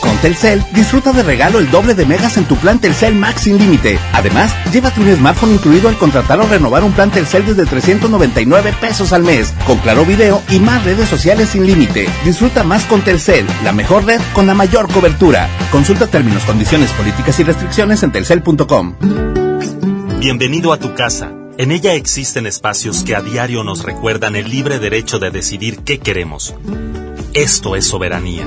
Con Telcel, disfruta de regalo el doble de megas en tu plan Telcel Max sin límite. Además, llévate un smartphone incluido al contratar o renovar un plan Telcel desde 399 pesos al mes, con claro video y más redes sociales sin límite. Disfruta más con Telcel, la mejor red con la mayor cobertura. Consulta términos, condiciones, políticas y restricciones en telcel.com. Bienvenido a tu casa. En ella existen espacios que a diario nos recuerdan el libre derecho de decidir qué queremos. Esto es soberanía.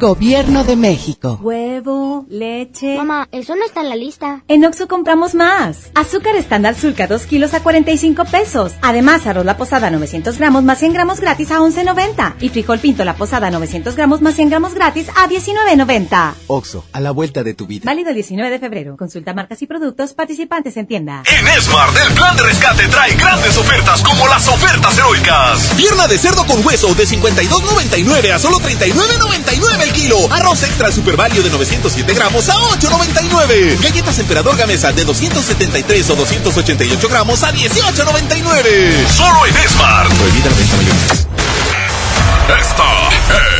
Gobierno de México. Huevo, leche. Mamá, eso no está en la lista. En Oxo compramos más. Azúcar estándar Sulca 2 kilos a 45 pesos. Además, arroz la posada 900 gramos más 100 gramos gratis a 11.90. Y frijol pinto la posada 900 gramos más 100 gramos gratis a 19.90. Oxo, a la vuelta de tu vida. Válido el 19 de febrero. Consulta marcas y productos participantes en tienda. En Smart, el plan de rescate trae grandes ofertas como las ofertas heroicas. Pierna de cerdo con hueso de 52.99 a solo 39.99 el kilo. Arroz extra super valio de 907 gramos a 8.99. Galletas emperador gamesa de 273 o 288 gramos a 18.99. Solo en Smart. Prohibida la venta mayoristas. Esta es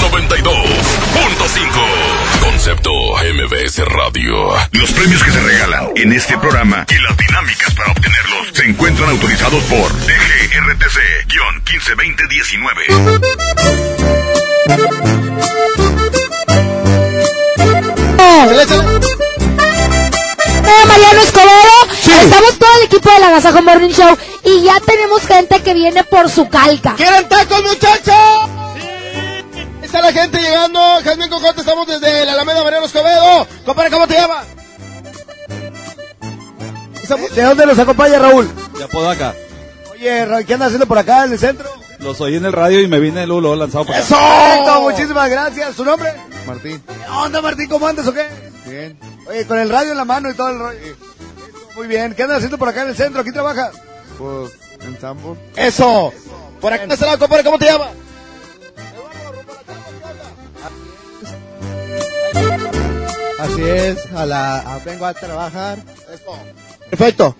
92.5. Concepto MBS Radio. Los premios que se regalan en este programa y las dinámicas para obtenerlos se encuentran autorizados por DGRTC-152019. Hola Mariano Escobedo, estamos todo el equipo de la Gazajo Morning Show y ya tenemos gente que viene por su calca. ¿Quieren tacos muchachos? Está la gente llegando, Jasmine Cocote, estamos desde la Alameda Mariano Escobedo. Compadre, ¿cómo te llamas? ¿De dónde nos acompaña Raúl? De Apodaca. Oye, Raúl, ¿qué andas haciendo por acá en el centro? Los oí en el radio y me vine luego lanzado por acá. ¡Eso! Perfecto, muchísimas gracias. ¿Su nombre? Martín. ¿Qué onda, Martín? ¿Cómo andas o qué? Bien. Oye, con el radio en la mano y todo el rollo. Muy bien. ¿Qué andas haciendo por acá en el centro? ¿Aquí trabajas? Pues, en Sambo. ¡Eso! Por acá está la compadre, ¿cómo te llamas? Así es, a la, a- vengo a trabajar. Eso. Perfecto.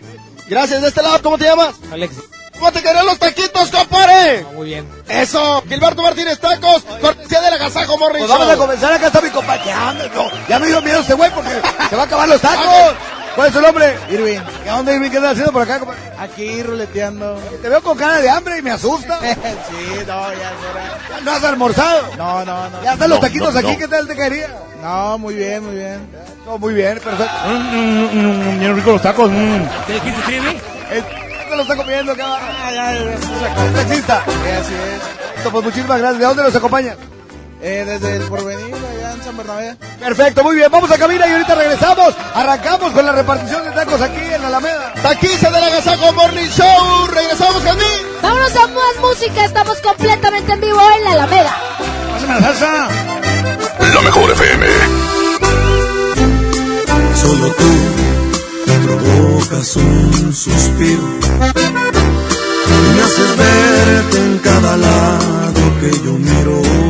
Gracias, de este lado, ¿cómo te llamas? Alex. ¿Cómo te quedan los taquitos, compadre? Muy bien. Eso, Gilberto Martínez Tacos, cortesía del Agasajo Morning Pues vamos a comenzar. Acá está mi compadre. No, ya me dio miedo este güey porque se va a acabar los tacos. ¿Cuál es su nombre? Irving. ¿Qué onda, Irving? ¿Qué andas haciendo por acá, compadre? Aquí ruleteando. Te veo con cara de hambre y me asusta. sí, no, ya era. ¿No has almorzado? No, no, no. Ya están los taquitos no, aquí, no. ¿qué tal te caería? No, muy bien, muy bien. No, muy bien, perfecto. Bien ricos los tacos. ¿Qué dijiste, Irving? ¿Qué lo está comiendo, qué va? Ah, ya, ya, ya. Taxista. Sí, así es. Pues muchísimas gracias. ¿De dónde nos acompaña? Eh, desde el porvenir, allá en San Bernabé. Perfecto, muy bien. Vamos a cabina y ahorita regresamos. Arrancamos con la repartición de tacos aquí en la Alameda. Taquiza del Agasajo Morning Show. Regresamos, Jasmine. Vámonos a más música, estamos completamente en vivo en la Alameda. Pásame la salsa. La mejor FM. Solo tú provocas un suspiro y me haces verte en cada lado que yo miro.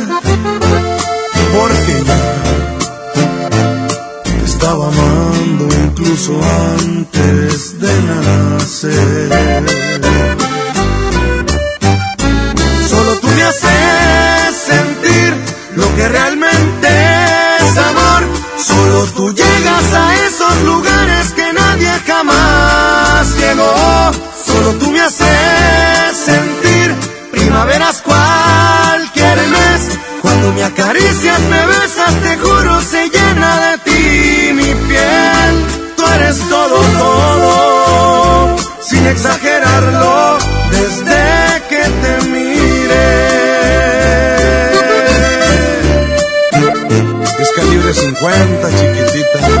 Porque ya te estaba amando incluso antes de nacer. Solo tú me haces sentir lo que realmente es amor. Solo tú llegas a esos lugares que nadie jamás llegó. Solo tú me haces sentir primaveras. Cuando me acaricias, me besas, te juro, se llena de ti mi piel. Tú eres todo, todo, sin exagerarlo, desde que te miré. Es calibre 50, chiquitita.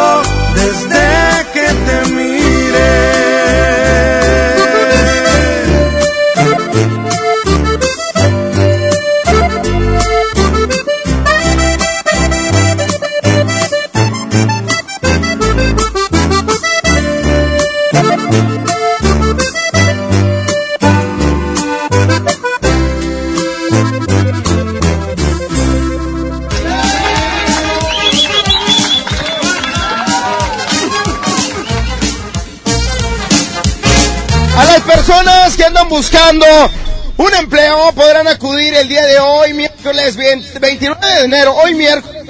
Buscando un empleo podrán acudir el día de hoy, miércoles 20 29 de enero, hoy miércoles.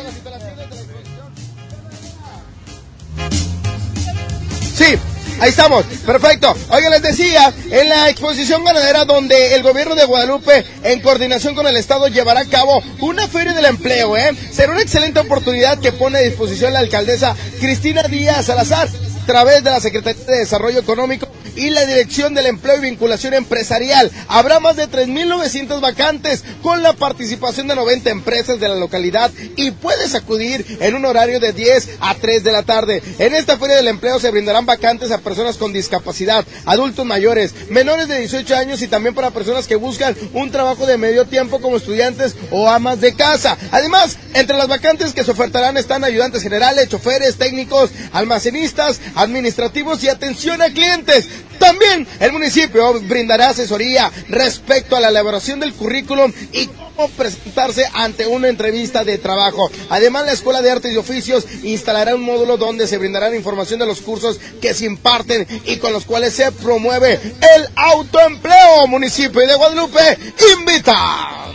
Sí, ahí estamos, perfecto. Oigan, les decía, en la exposición ganadera donde el gobierno de Guadalupe, en coordinación con el Estado, llevará a cabo una feria del empleo, ¿eh? Será una excelente oportunidad que pone a disposición la alcaldesa Cristina Díaz Salazar través de la Secretaría de Desarrollo Económico y la Dirección del Empleo y Vinculación Empresarial. Habrá más de 3.900 vacantes con la participación de 90 empresas de la localidad y puedes acudir en un horario de 10 a 3 de la tarde. En esta Feria del Empleo se brindarán vacantes a personas con discapacidad, adultos mayores, menores de 18 años y también para personas que buscan un trabajo de medio tiempo como estudiantes o amas de casa. Además, entre las vacantes que se ofertarán están ayudantes generales, choferes, técnicos, almacenistas, administrativos y atención a clientes. También el municipio brindará asesoría respecto a la elaboración del currículum y cómo presentarse ante una entrevista de trabajo. Además, la Escuela de Artes y Oficios instalará un módulo donde se brindará información de los cursos que se imparten y con los cuales se promueve el autoempleo. Municipio de Guadalupe invita.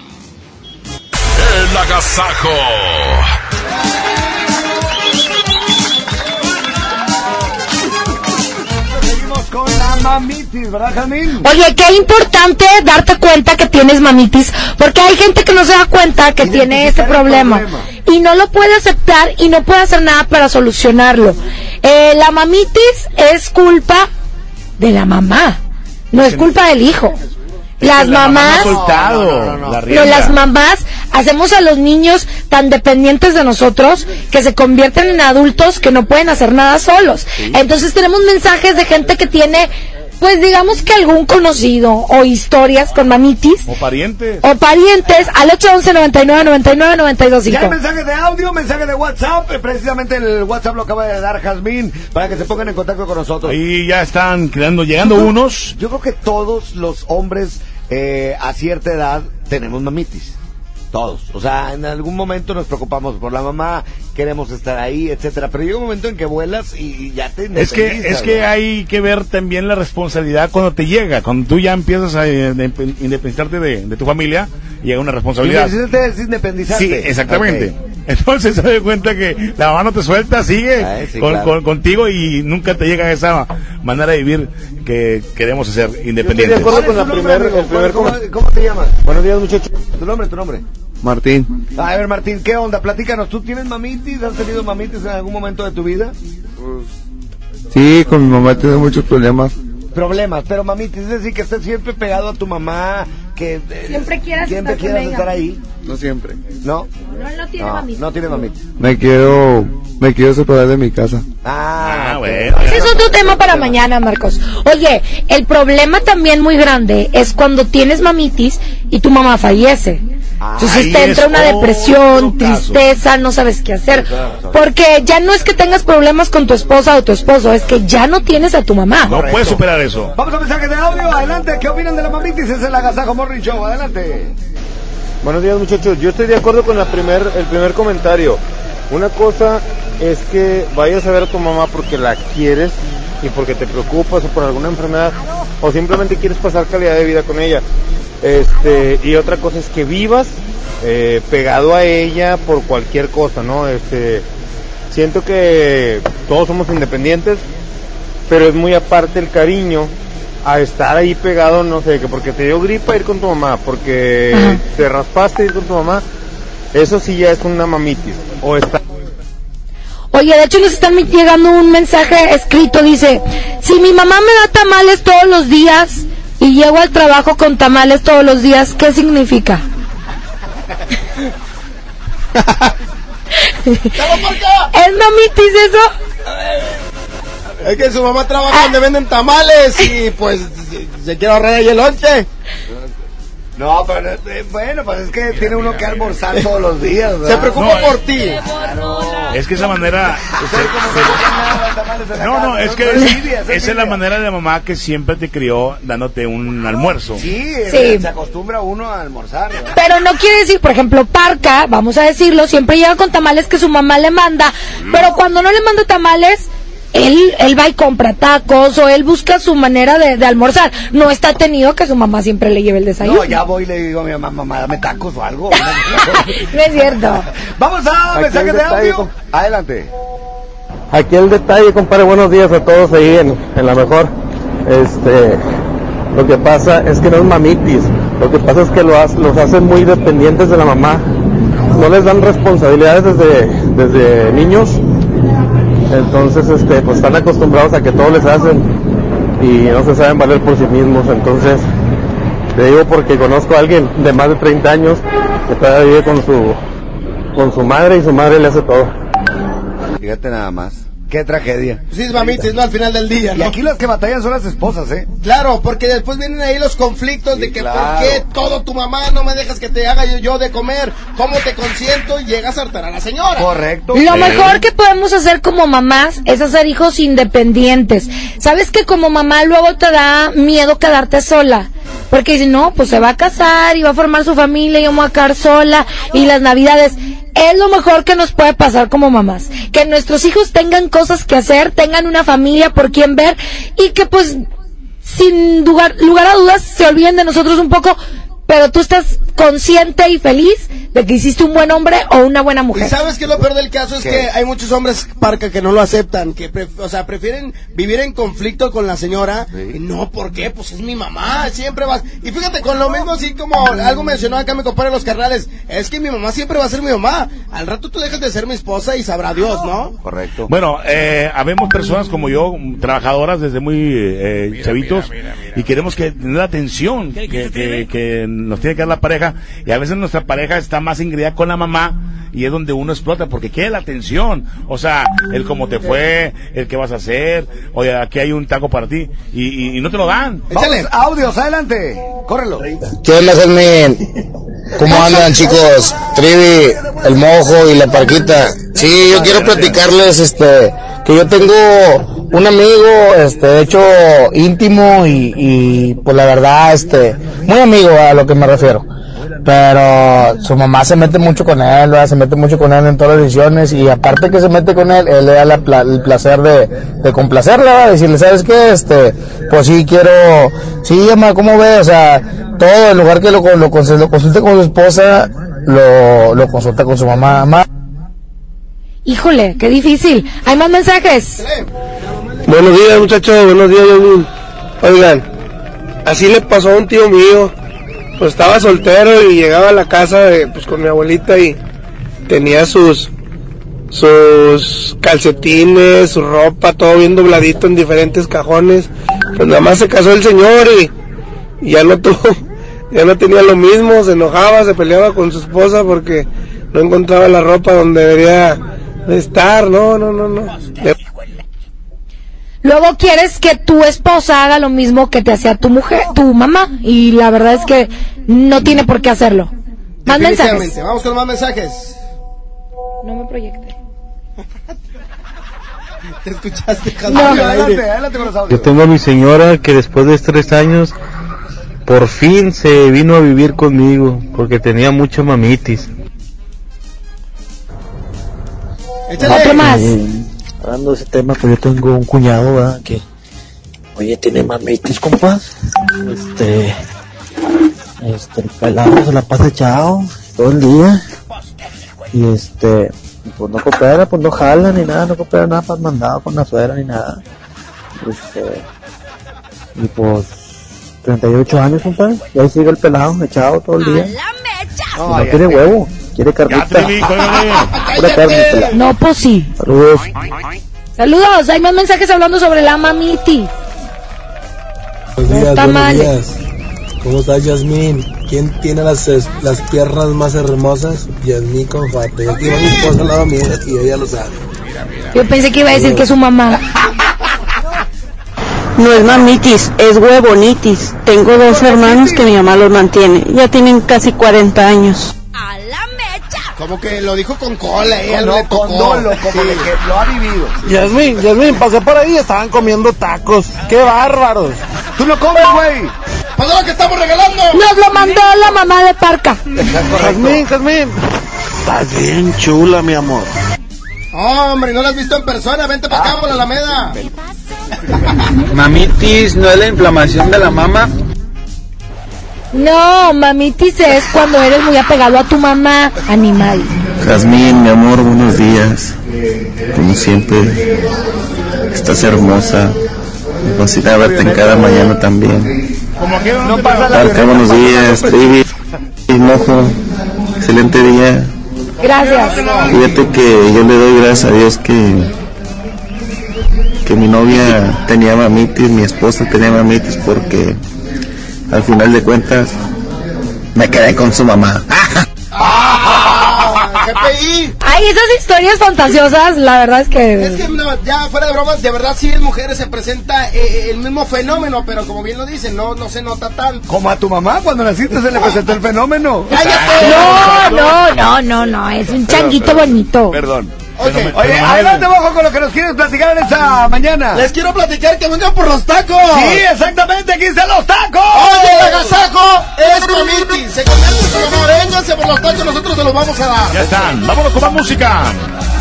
El agasajo. Mamitis, ¿verdad, Jamín? Oye, qué importante darte cuenta que tienes mamitis, porque hay gente que no se da cuenta que tiene este problema, problema. y no lo puede aceptar y no puede hacer nada para solucionarlo. Eh, la mamitis es culpa de la mamá, no es culpa del hijo. Las La mamá mamás, soltado no, las mamás hacemos a los niños tan dependientes de nosotros que se convierten en adultos que no pueden hacer nada solos. Entonces tenemos mensajes de gente que tiene, pues digamos que algún conocido o historias con mamitis O parientes. o parientes al 811 99 99 92 Ya hay mensaje de audio, mensaje de WhatsApp. eh, Precisamente el WhatsApp lo acaba de dar Jazmín para que se pongan en contacto con nosotros. Ahí ya están quedando, llegando unos. Yo creo que todos los hombres eh, a cierta edad tenemos mamitis. Todos. O sea, en algún momento nos preocupamos por la mamá, queremos estar ahí, etcétera. Pero llega un momento en que vuelas y, y ya te Es que, es que hay que ver también la responsabilidad cuando te llega. Cuando tú ya empiezas a de- independizarte de, de tu familia, llega una responsabilidad. Es independizarte. Sí, exactamente. Entonces se da cuenta que la mamá no te suelta, sigue sí, con- claro. con- contigo y nunca te llega esa manera de vivir que queremos ser independientes. ¿Cuál es tu nombre, amigo? ¿Cómo, ¿Cómo te llamas? Buenos días, muchachos. ¿Tu nombre, tu nombre? Martín. A ver, Martín, ¿qué onda? Platícanos. ¿Tú tienes mamitis? ¿Has tenido mamitis en algún momento de tu vida? Sí, con mi mamá he tenido muchos problemas. Problemas, pero mamitis, es decir, que estés siempre pegado a tu mamá, que eh, Siempre quieras siempre estar con quieras ella. estar ahí. No siempre. ¿No? No, él no tiene No, mamitis. no tiene mamitis. Me quiero, me quiero separar de mi casa. Ah, ok. bueno. Ese es otro tema para mañana, Marcos. Oye, el problema también muy grande es cuando tienes mamitis y tu mamá fallece. Entonces ahí te entra una depresión, caso. tristeza, no sabes qué hacer. Porque ya no es que tengas problemas con tu esposa o tu esposo, es que ya no tienes a tu mamá. No puedes superar eso. Vamos a mensaje de audio. Adelante. ¿Qué opinan de la mamitis? Es el Agasajo Morning Show. Adelante. Buenos días, muchachos. Yo estoy de acuerdo con la primer, el primer comentario. Una cosa es que vayas a ver a tu mamá porque la quieres y porque te preocupas o por alguna enfermedad o simplemente quieres pasar calidad de vida con ella. Este, y otra cosa es que vivas eh, pegado a ella por cualquier cosa, ¿no? Este, siento que todos somos independientes, pero es muy aparte el cariño a estar ahí pegado, no sé, que porque te dio gripa ir con tu mamá, porque Ajá. te raspaste ir con tu mamá, eso sí ya es una mamitis. O está Oye, de hecho nos están llegando un mensaje escrito, dice, si mi mamá me da tamales todos los días y llego al trabajo con tamales todos los días, ¿qué significa? ¿Es mamitis eso? Es que su mamá trabaja donde venden tamales y pues se quiere ahorrar ahí el lonche. No, pero eh, bueno, pues es que tiene uno que almorzar todos los días. ¿verdad? Se preocupa No, por ti. Es que esa manera. No, no, es que esa es la manera de mamá que siempre te crió dándote un almuerzo. Sí, Sí. se acostumbra uno a almorzar. ¿verdad? Pero no quiere decir, por ejemplo, Parca, vamos a decirlo, siempre llega con tamales que su mamá le manda, pero cuando no le manda tamales, él, él va y compra tacos o él busca su manera de, de almorzar. No está tenido que su mamá siempre le lleve el desayuno. No, ya voy y le digo a mi mamá, mamá, dame tacos o algo. No es cierto. Vamos a Aquí mensaje el de detalle, audio. Adelante. Aquí el detalle, compadre, buenos días a todos ahí en, en la mejor. Este, lo que pasa es que no es mamitis, lo que pasa es que lo ha- los hacen muy dependientes de la mamá. No les dan responsabilidades desde, desde niños, entonces este, pues están acostumbrados a que todo les hacen y no se saben valer por sí mismos. Entonces, te digo porque conozco a alguien de más de 30 años que todavía vive con su, con su madre y su madre le hace todo. Fíjate nada más. Qué tragedia. Sí, es mamitis, ¿no? Al final del día, Y ¿no? aquí las que batallan son las esposas, ¿eh? Claro, porque después vienen ahí los conflictos de que claro. por qué todo tu mamá no me dejas que te haga yo, yo de comer, cómo te consiento y llegas a hartar a la señora. Correcto. Lo mejor que podemos hacer como mamás es hacer hijos independientes. ¿Sabes que como mamá luego te da miedo quedarte sola? Porque dices, no, pues se va a casar y va a formar su familia y yo a quedar sola y las navidades. Es lo mejor que nos puede pasar como mamás. Que nuestros hijos tengan cosas que hacer, tengan una familia por quien ver y que pues sin lugar, lugar a dudas se olviden de nosotros un poco, pero tú estás consciente y feliz de que hiciste un buen hombre o una buena Y mujer. sabes que lo peor del caso es ¿Qué? que hay muchos hombres parca que no lo aceptan, que pref- o sea, prefieren vivir en conflicto con la señora. Y no, ¿por qué? Pues es mi mamá, siempre vas. Y fíjate, con lo mismo así como algo mencionó acá mi compadre los carnales, es que mi mamá siempre va a ser mi mamá. Al rato tú dejas de ser mi esposa y sabrá Dios, ¿no? Correcto. Bueno, eh, habemos personas como yo, trabajadoras desde muy eh, chavitos, y queremos que tener la atención que, que- que nos tiene que dar la pareja, y a veces nuestra pareja está más ingredida con la mamá, y es donde uno explota, porque quiere la atención, o sea, el cómo te fue, el qué vas a hacer, oye, aquí hay un taco para ti, y, y- y no te lo dan. Vamos, audios, adelante. Córrelo. ¿Qué Jasmine? ¿Cómo andan, chicos? Trivi, el mojo y la parquita. Sí, yo quiero platicarles, este, que yo tengo un amigo, este, de hecho, íntimo y, y, pues la verdad, este, muy amigo a lo que me refiero. Pero su mamá se mete mucho con él, ¿verdad? se mete mucho con él en todas las decisiones y aparte que se mete con él, él le da la pla- el placer de, de complacerla, ¿verdad? decirle, ¿sabes qué? Este, pues sí quiero, sí, mamá, ¿cómo ve? O sea, todo, en lugar que lo, lo, lo consulte con su esposa, lo, lo consulta con su mamá. Mamá, Híjole, qué difícil. ¿Hay más mensajes? Buenos días, muchachos. Buenos días. Oigan, así le pasó a un tío mío. Pues estaba soltero y llegaba a la casa de, pues, con mi abuelita y tenía sus sus calcetines, su ropa, todo bien dobladito en diferentes cajones. Pues nada más se casó el señor y, y ya no tuvo, ya no tenía lo mismo, se enojaba, se peleaba con su esposa porque no encontraba la ropa donde debería de estar. No, no, no, no. Luego quieres que tu esposa haga lo mismo que te hacía tu mujer, tu mamá, y la verdad es que no tiene por qué hacerlo. Más mensajes. Vamos con más mensajes. No me proyecte. Te escuchaste, No. Jasmine, al Adelante, aire. adelante con los Yo tengo a mi señora que después de tres años por fin se vino a vivir conmigo porque tenía mucha mamitis. Otro más. Hablando de ese tema, pues yo tengo un cuñado, ¿verdad? Que, oye, tiene mamitis, compas. Este, este, el pelado se la pasa echado todo el día. Y este, pues no coopera, pues no jala ni nada, no coopera nada para mandado con la suegra ni nada. Este, y pues, 38 años, compadre. Y ahí sigue el pelado echado todo el día. No ya tiene huevo, quiere carnita. Pelado. No, pues sí. Saludos. Saludos. Hay más mensajes hablando sobre la mamitis. Buenos días, está buenos mal. días. ¿Cómo estás, Yasmín? ¿Quién tiene las, las piernas más hermosas? Yasmín con Fate. Y aquí va mi esposa al lado mío y ella lo sabe. Yo pensé que iba a decir que es su mamá. No es mamitis, es huevonitis. Tengo dos hermanos que mi mamá los mantiene. Ya tienen casi 40 años. Como que lo dijo con cola, eh, Con- algo no, le tocó. con dolo, como de que lo ha vivido. Yasmín, Yasmín, pasé por ahí y estaban comiendo tacos. ¡Qué bárbaros! ¡Tú lo comes, güey! ¡Pues lo que estamos regalando! Nos lo mandó la mamá de Parca. Yasmín, Yasmín. Estás bien chula, mi amor. Hombre, no lo has visto en persona, vente para acá por la Alameda. Mamitis, ¿no es la inflamación de la mama? No, mamitis es cuando eres muy apegado a tu mamá, animal. Jazmín, mi amor, buenos días. Como siempre, estás hermosa. Me fascina verte en cada mañana también. Como que no pasa Parca, buenos días. Trivi, mojo, excelente día. Gracias. Fíjate que yo le doy gracias a Dios que que mi novia tenía mamitis, mi esposa tenía mamitis porque al final de cuentas me quedé con su mamá. GPI. Ay, esas historias fantasiosas, la verdad es que... Es que no, ya fuera de bromas, de verdad sí en mujeres se presenta eh, el mismo fenómeno, pero como bien lo dicen, no, no se nota tanto. Como a tu mamá cuando naciste se le presentó el fenómeno. No, no, no, no, no, es un changuito bonito. Perdón. Oye, Oye, adelante, bajo con lo que nos quieres platicar en esta mañana. Les quiero platicar que vengan por los tacos. Sí, exactamente, aquí están los tacos. Oye, el agasajo es mamitis. Se convierte en. Vénganse por los tacos, nosotros se los vamos a dar. Ya están. Vámonos con más música.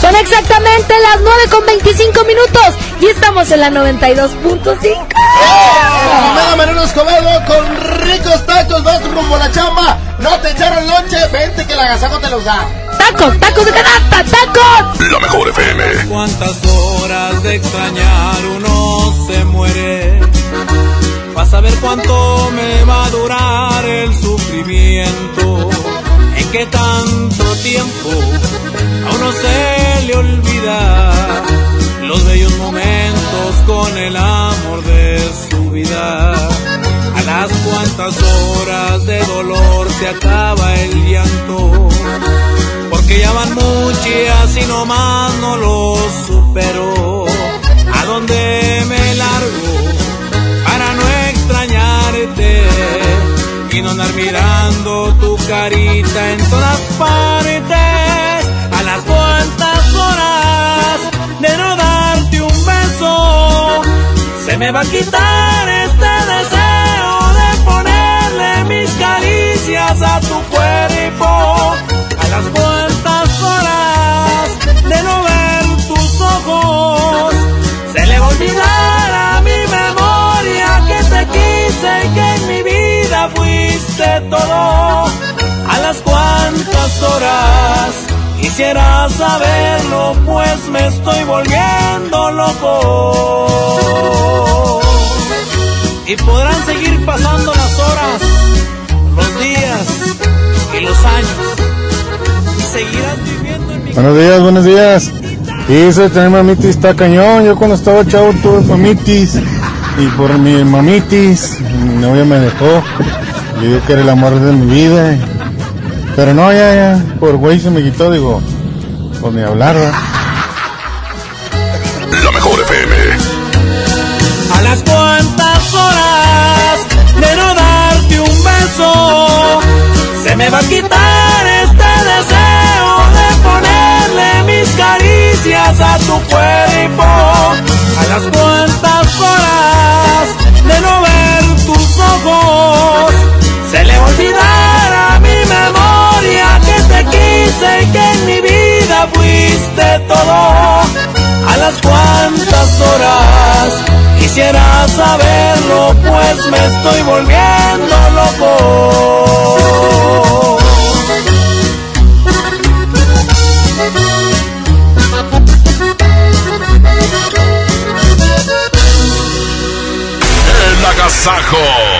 Son exactamente las 9 con 25 minutos y estamos en la 92.5. Alameda Mariano Escobedo con ricos tacos, vas rumbo a la chamba. No te echaron lonche, vente que el agasajo te los da. ¡Tacos, tacos de canasta, tacos! La mejor FM. Cuántas horas de extrañar uno se muere. Vas a ver cuánto me va a durar el sufrimiento. En qué tanto tiempo a uno se le olvida los bellos momentos con el amor de su vida. A las cuantas horas de dolor se acaba el llanto porque ya van muchas y nomás no lo supero. ¿A dónde me largo para no extrañarte y no andar mirando tu carita en todas partes? A las cuantas horas de no darte un beso, se me va a quitar este deseo de ponerle mis caricias a tu cuerpo las cuantas horas de no ver tus ojos, se le va a olvidar a mi memoria que te quise y que en mi vida fuiste todo. A las cuantas horas quisiera saberlo, pues me estoy volviendo loco. Y podrán seguir pasando las horas, los días y los años seguirás viviendo en mi Buenos días, buenos días. Y eso de tener mamitis está cañón. Yo cuando estaba chavo tuve mamitis. Y por mi mamitis, mi novia me dejó. Le digo que era el amor de mi vida. Pero no, ya, ya. Por güey se me quitó, digo. Pues ni hablar, ¿verdad? La mejor FM. A las cuantas horas de no darte un beso, se me va a quitar caricias a tu cuerpo. A las cuantas horas de no ver tus ojos, se le va a olvidar a mi memoria que te quise y que en mi vida fuiste todo. A las cuantas horas quisiera saberlo, pues me estoy volviendo loco. Agasajo.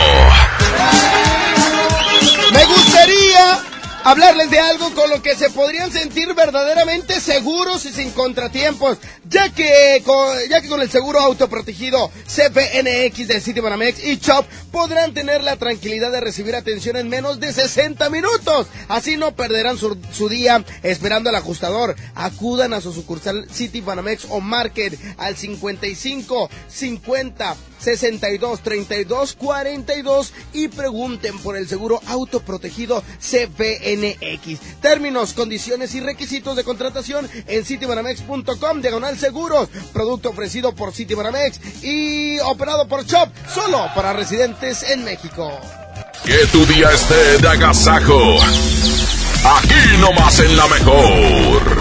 Hablarles de algo con lo que se podrían sentir verdaderamente seguros y sin contratiempos, ya que con, ya que con el seguro autoprotegido CPNX de Citibanamex y Chop podrán tener la tranquilidad de recibir atención en menos de 60 minutos. Así no perderán su, su día esperando al ajustador. Acudan a su sucursal Citibanamex o Market al 55 50 62 32 42 y pregunten por el seguro autoprotegido CPNX. Términos, condiciones y requisitos de contratación en citibanamex.com diagonal seguros. Producto ofrecido por Citibanamex y operado por Chop solo para residentes en México. Que tu día esté de agasajo. Aquí nomás en la mejor.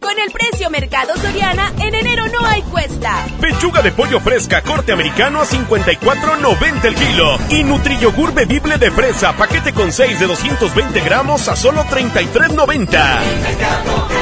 Con el precio Mercado Soriana, en enero no hay cuesta. Pechuga de pollo fresca corte americano a 54.90 el kilo. Y Nutriyogur bebible de fresa, paquete con 6 de 220 gramos a solo 33.90.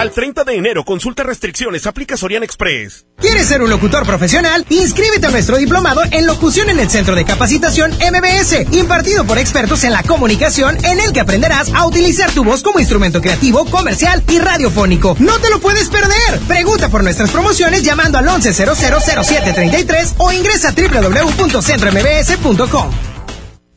Al 30 de enero, consulta restricciones, aplica Sorian Express. ¿Quieres ser un locutor profesional? Inscríbete a nuestro diplomado en locución en el Centro de Capacitación MBS, impartido por expertos en la comunicación, en el que aprenderás a utilizar tu voz como instrumento creativo, comercial y radiofónico. ¡No te lo puedes perder! Pregunta por nuestras promociones llamando al 11000733 o ingresa a www.centrombs.com.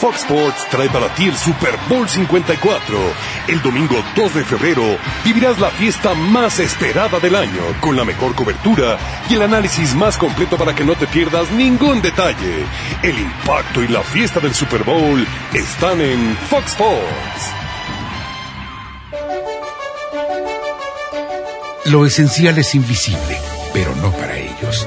Fox Sports trae para ti el Super Bowl 54. El domingo 2 de febrero vivirás la fiesta más esperada del año, con la mejor cobertura y el análisis más completo para que no te pierdas ningún detalle. El impacto y la fiesta del Super Bowl están en Fox Sports. Lo esencial es invisible, pero no para ellos.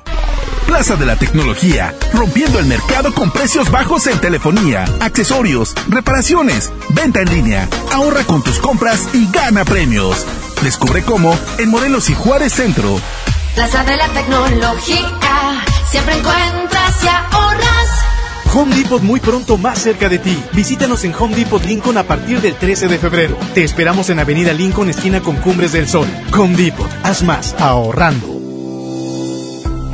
Plaza de la Tecnología, rompiendo el mercado con precios bajos en telefonía, accesorios, reparaciones, venta en línea. Ahorra con tus compras y gana premios. Descubre cómo en Morelos y Juárez Centro. Plaza de la Tecnología, siempre encuentras y ahorras. Home Depot muy pronto más cerca de ti. Visítanos en Home Depot Lincoln a partir del 13 de febrero. Te esperamos en Avenida Lincoln, esquina con Cumbres del Sol. Home Depot, haz más, ahorrando.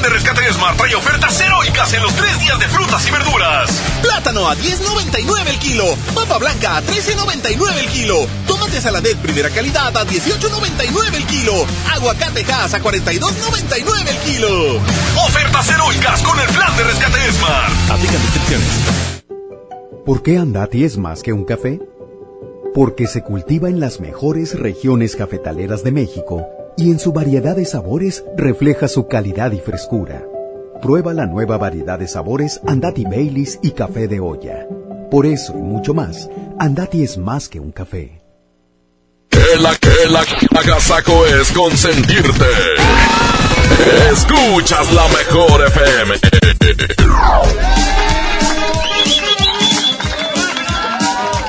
El plan de rescate Smart trae ofertas heroicas en los tres días de frutas y verduras. Plátano a 10.99 el kilo. Papa blanca a 13.99 el kilo. Tomate saladet primera calidad a 18.99 el kilo. Aguacate Hass a 42.99 el kilo. Ofertas heroicas con el plan de rescate Smart. Aplican restricciones. ¿Por qué Andati es más que un café? Porque se cultiva en las mejores regiones cafetaleras de México y en su variedad de sabores refleja su calidad y frescura. Prueba la nueva variedad de sabores Andati Baileys y café de olla. Por eso y mucho más, Andati es más que un café. Que la que la agasaco es consentirte. Escuchas la mejor FM.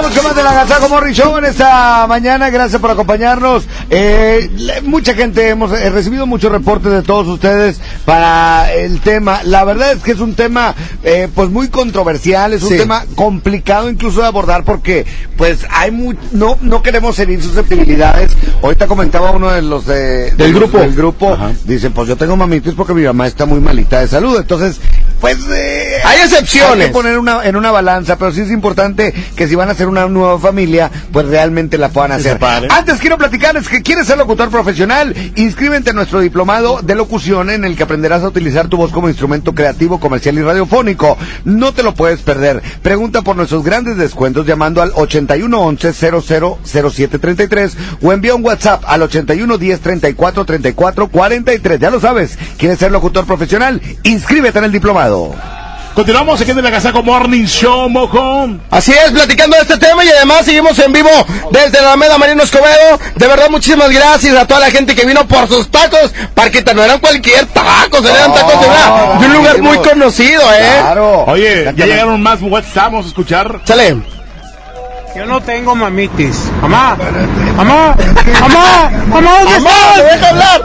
Vamos más de la Gazaco Morri Show en esta mañana. Gracias por acompañarnos. Eh, mucha gente, hemos eh, recibido muchos reportes de todos ustedes para el tema. La verdad es que es un tema, eh, pues muy controversial, es un Sí. tema complicado incluso de abordar porque, pues, hay mu- no, no queremos herir susceptibilidades. Ahorita comentaba uno de los de- de Del los grupo. del grupo, dice, pues yo tengo mamitis porque mi mamá está muy malita de salud. Entonces, pues, eh, Hay excepciones. hay que poner una, en una balanza, pero sí es importante que si van a hacer una nueva familia, pues realmente la puedan hacer. Antes quiero platicarles que quieres ser locutor profesional, inscríbete a nuestro diplomado de locución en el que aprenderás a utilizar tu voz como instrumento creativo, comercial y radiofónico. No te lo puedes perder. Pregunta por nuestros grandes descuentos llamando al 8111 000733 o envía un WhatsApp al 8110 34 34 43. Ya lo sabes, ¿quieres ser locutor profesional? Inscríbete en el diplomado. Continuamos aquí en el Agasaco Morning Show, mojón. Así es, platicando de este tema y además seguimos en vivo desde la Alameda Marino Escobedo. De verdad, muchísimas gracias a toda la gente que vino por sus tacos. Parquita, no eran cualquier tacos, eran tacos de, una- de un lugar muy conocido, ¿eh? Oye, ya llegaron más WhatsApp, vamos a escuchar. Sale. Yo no tengo mamitis. Mamá, mamá, mamá, mamá, ¿dónde Mamá, estás? ¿me deja hablar?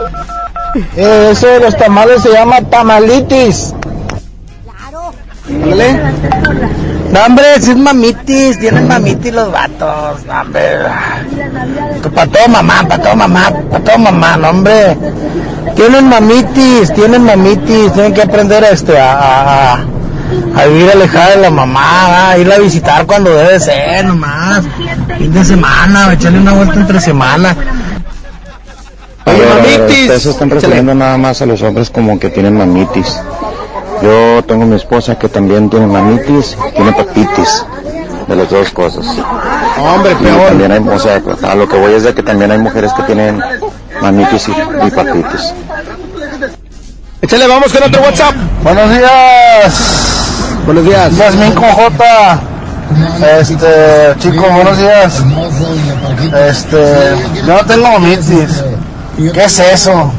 Eh, eso de los tamales se llama tamalitis. Ándale. No, hombre, si es mamitis, tienen mamitis los vatos, no, hombre. Para todo mamá, para todo mamá, para todo mamá, no, hombre. Tienen mamitis, tienen mamitis, tienen que aprender este, a, a, a vivir alejada de la mamá, a irla a visitar cuando debe ser, nomás. Fin de semana, echarle una vuelta entre semana. Oye, mamitis. Ustedes se están refiriendo nada más a los hombres como que tienen mamitis. Yo tengo mi esposa que también tiene mamitis, tiene papitis, de las dos cosas. Hombre, peor. También hay, o sea, a lo que voy es de que también hay mujeres que tienen mamitis y, y papitis. Échale, vamos con otro WhatsApp. Buenos días. Buenos días. Yasmín con J. Este, chicos, buenos días. Este, yo no tengo mamitis. ¿Qué es eso?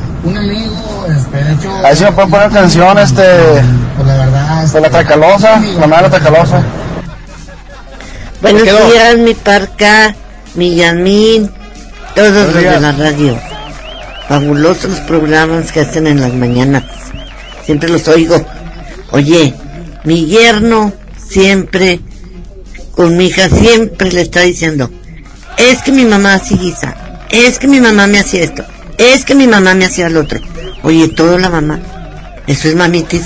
Ahí sí me pueden poner canción, este, de la Tracalosa, la madre Tracalosa. Buenos días, mi parca, mi Yasmín, todos Buenos los de la radio. Fabulosos los programas que hacen en las mañanas. Siempre los oigo. Oye, mi yerno siempre, con mi hija siempre le está diciendo, es que mi mamá así guisa, es que mi mamá me hacía esto, es que mi mamá me hacía lo otro. Oye, todo la mamá. Eso es mamitis.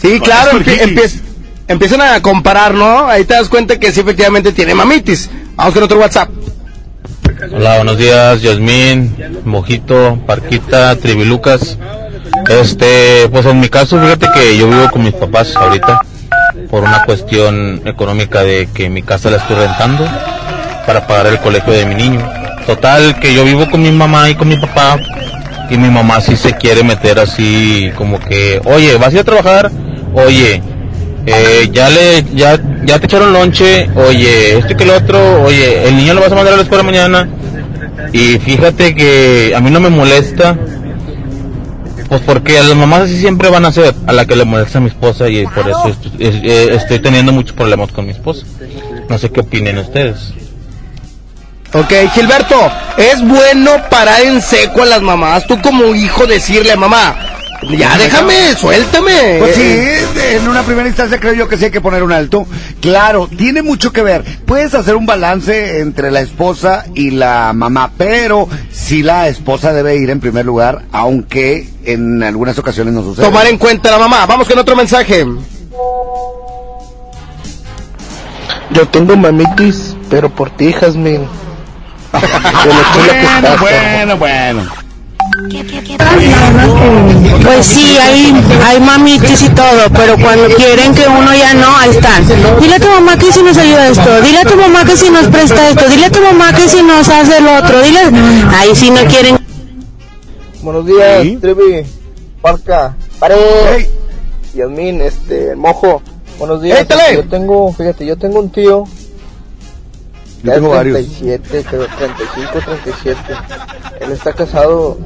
Sí, claro, Es por empie- empiez- empiezan a comparar, ¿no? Ahí te das cuenta que sí, efectivamente tiene mamitis. Vamos con otro WhatsApp. Hola, buenos días, Yasmín, Mojito, Parquita, Tribilucas. Este, pues en mi caso, fíjate que yo vivo con mis papás ahorita por una cuestión económica de que mi casa la estoy rentando para pagar el colegio de mi niño. Total, que yo vivo con mi mamá y con mi papá y mi mamá sí se quiere meter así como que, oye, ¿vas a ir a trabajar? Oye, eh, ya le, ya, ya te echaron lonche, oye, esto y que el otro, oye, el niño lo vas a mandar a la escuela mañana. Y fíjate que a mí no me molesta, pues porque a las mamás así siempre van a ser a la que le molesta a mi esposa y por eso est- es- eh, estoy teniendo muchos problemas con mi esposa. No sé qué opinen ustedes. Ok, Gilberto, es bueno parar en seco a las mamás. Tú como hijo decirle, mamá, ya déjame, suéltame. Pues sí, Eh, en una primera instancia creo yo que sí hay que poner un alto. Claro, tiene mucho que ver. Puedes hacer un balance entre la esposa y la mamá, pero sí la esposa debe ir en primer lugar, aunque en algunas ocasiones no sucede. Tomar en cuenta a la mamá. Vamos con otro mensaje. Yo tengo mamitis, pero por ti, Jasmine. Bueno, bueno, bueno. Pues sí, hay, hay mamitis y todo, pero cuando quieren que uno ya no, ahí están. Dile a tu mamá que si nos ayuda esto, dile a tu mamá que si nos presta esto, dile a tu mamá que si nos hace el otro, dile, ahí sí no quieren. Buenos días, Trivi, Parca, Pare. Yasmin, este, mojo. Buenos días. Yo tengo, fíjate, yo tengo un tío. Yo tengo es varios. 37, creo, 35, 37. Él está casado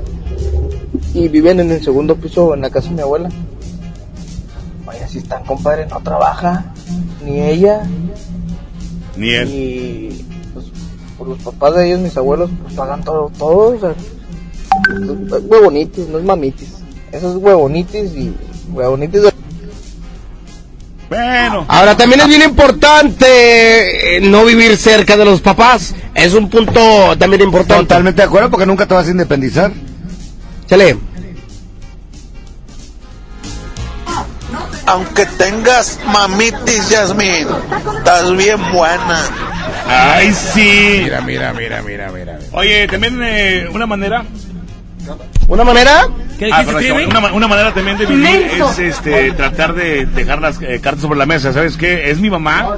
y viven en el segundo piso en la casa de mi abuela. Vaya, si están, compadre, no trabaja. Ni ella, Ni él. ni pues, por los papás de ellos, mis abuelos, pues pagan todo, todo. O sea, es huevonitis, no es mamitis. Eso es huevonitis y huevonitis de Bueno. Ahora también es bien importante eh, no vivir cerca de los papás. Es un punto también importante. Totalmente de acuerdo porque nunca te vas a independizar. Chale. Aunque tengas mamitis, Yasmin, estás bien buena. Ay, sí. Mira, mira, mira, mira, mira. Oye, también eh, una manera. ¿Una manera? ¿Qué una, ma- una manera también de vivir es este, tratar de dejar las eh, cartas sobre la mesa. ¿Sabes qué? Es mi mamá.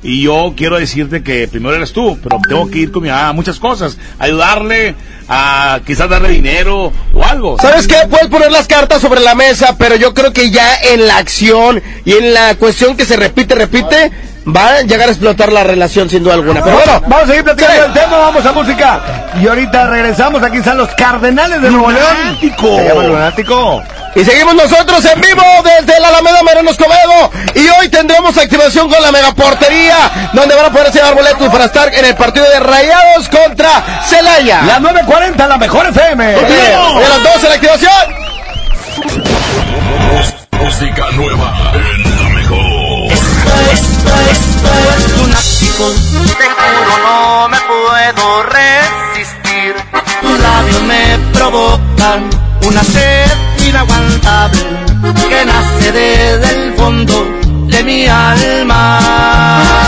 Y yo quiero decirte que primero eres tú, pero tengo que ir con mi mamá a muchas cosas. Ayudarle, a quizás darle dinero o algo. ¿Sabes qué? Puedes poner las cartas sobre la mesa, pero yo creo que ya en la acción y en la cuestión que se repite, repite, va a llegar a explotar la relación sin duda alguna. Pero bueno, vamos a seguir platicando del tema, vamos a música. Y ahorita regresamos, aquí están los Cardenales de Nuevo León. Lunático. Se llama Lunático. Y seguimos nosotros en vivo desde la Alameda Mariano Escobedo. Y hoy tendremos activación con la megaportería, donde van a poder llevar boletos para estar en el partido de Rayados contra Celaya. La 940, la mejor FM. Hoy a las 12 la activación. Música nueva lunático. Te juro no me puedo resistir. Tus labios me provocan una sed inaguantable que nace desde el fondo de mi alma.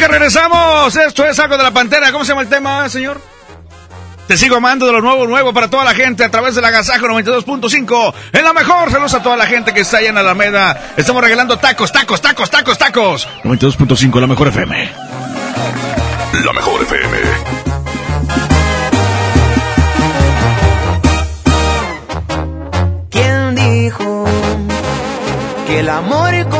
Música, regresamos. Esto es algo de la pantera. ¿Cómo se llama el tema, señor? Te sigo amando de lo nuevo, nuevo para toda la gente a través del Agasajo 92.5. En la mejor, saludos a toda la gente que está allá en Alameda. Estamos regalando tacos, tacos, tacos, tacos, tacos. 92.5, la mejor FM. La mejor FM. ¿Quién dijo que el amor con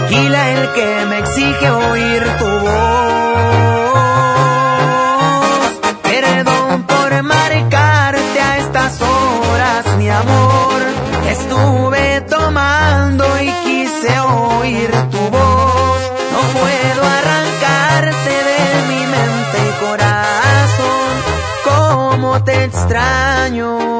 tequila el que me exige oír tu voz. Perdón por marcarte a estas horas, mi amor. Estuve tomando y quise oír tu voz. No puedo arrancarte de mi mente corazón. Cómo te extraño.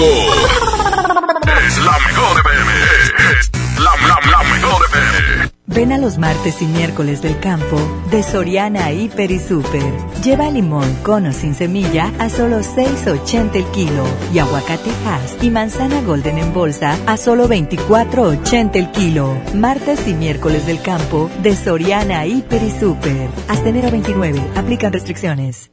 Es la mejor FM. Es la, la, la mejor FM. Ven a los martes y miércoles del campo de Soriana Hiper y Super. Lleva limón con o sin semilla a solo 6.80 el kilo y aguacate Hass y manzana Golden en bolsa a solo 24.80 el kilo. Martes y miércoles del campo de Soriana Hiper y Super. Hasta enero 29. Aplican restricciones.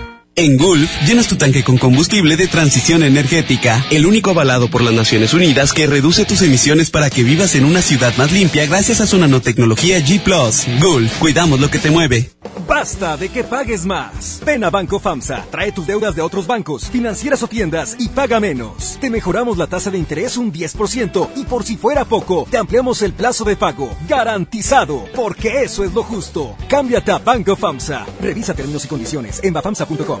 En Gulf, llenas tu tanque con combustible de transición energética, el único avalado por las Naciones Unidas que reduce tus emisiones para que vivas en una ciudad más limpia gracias a su nanotecnología G ⁇ Gulf, cuidamos lo que te mueve. Basta de que pagues más. Ven a Banco FAMSA, trae tus deudas de otros bancos, financieras o tiendas y paga menos. Te mejoramos la tasa de interés un 10% y por si fuera poco, te ampliamos el plazo de pago. Garantizado, porque eso es lo justo. Cámbiate a Banco FAMSA. Revisa términos y condiciones en bafamsa.com.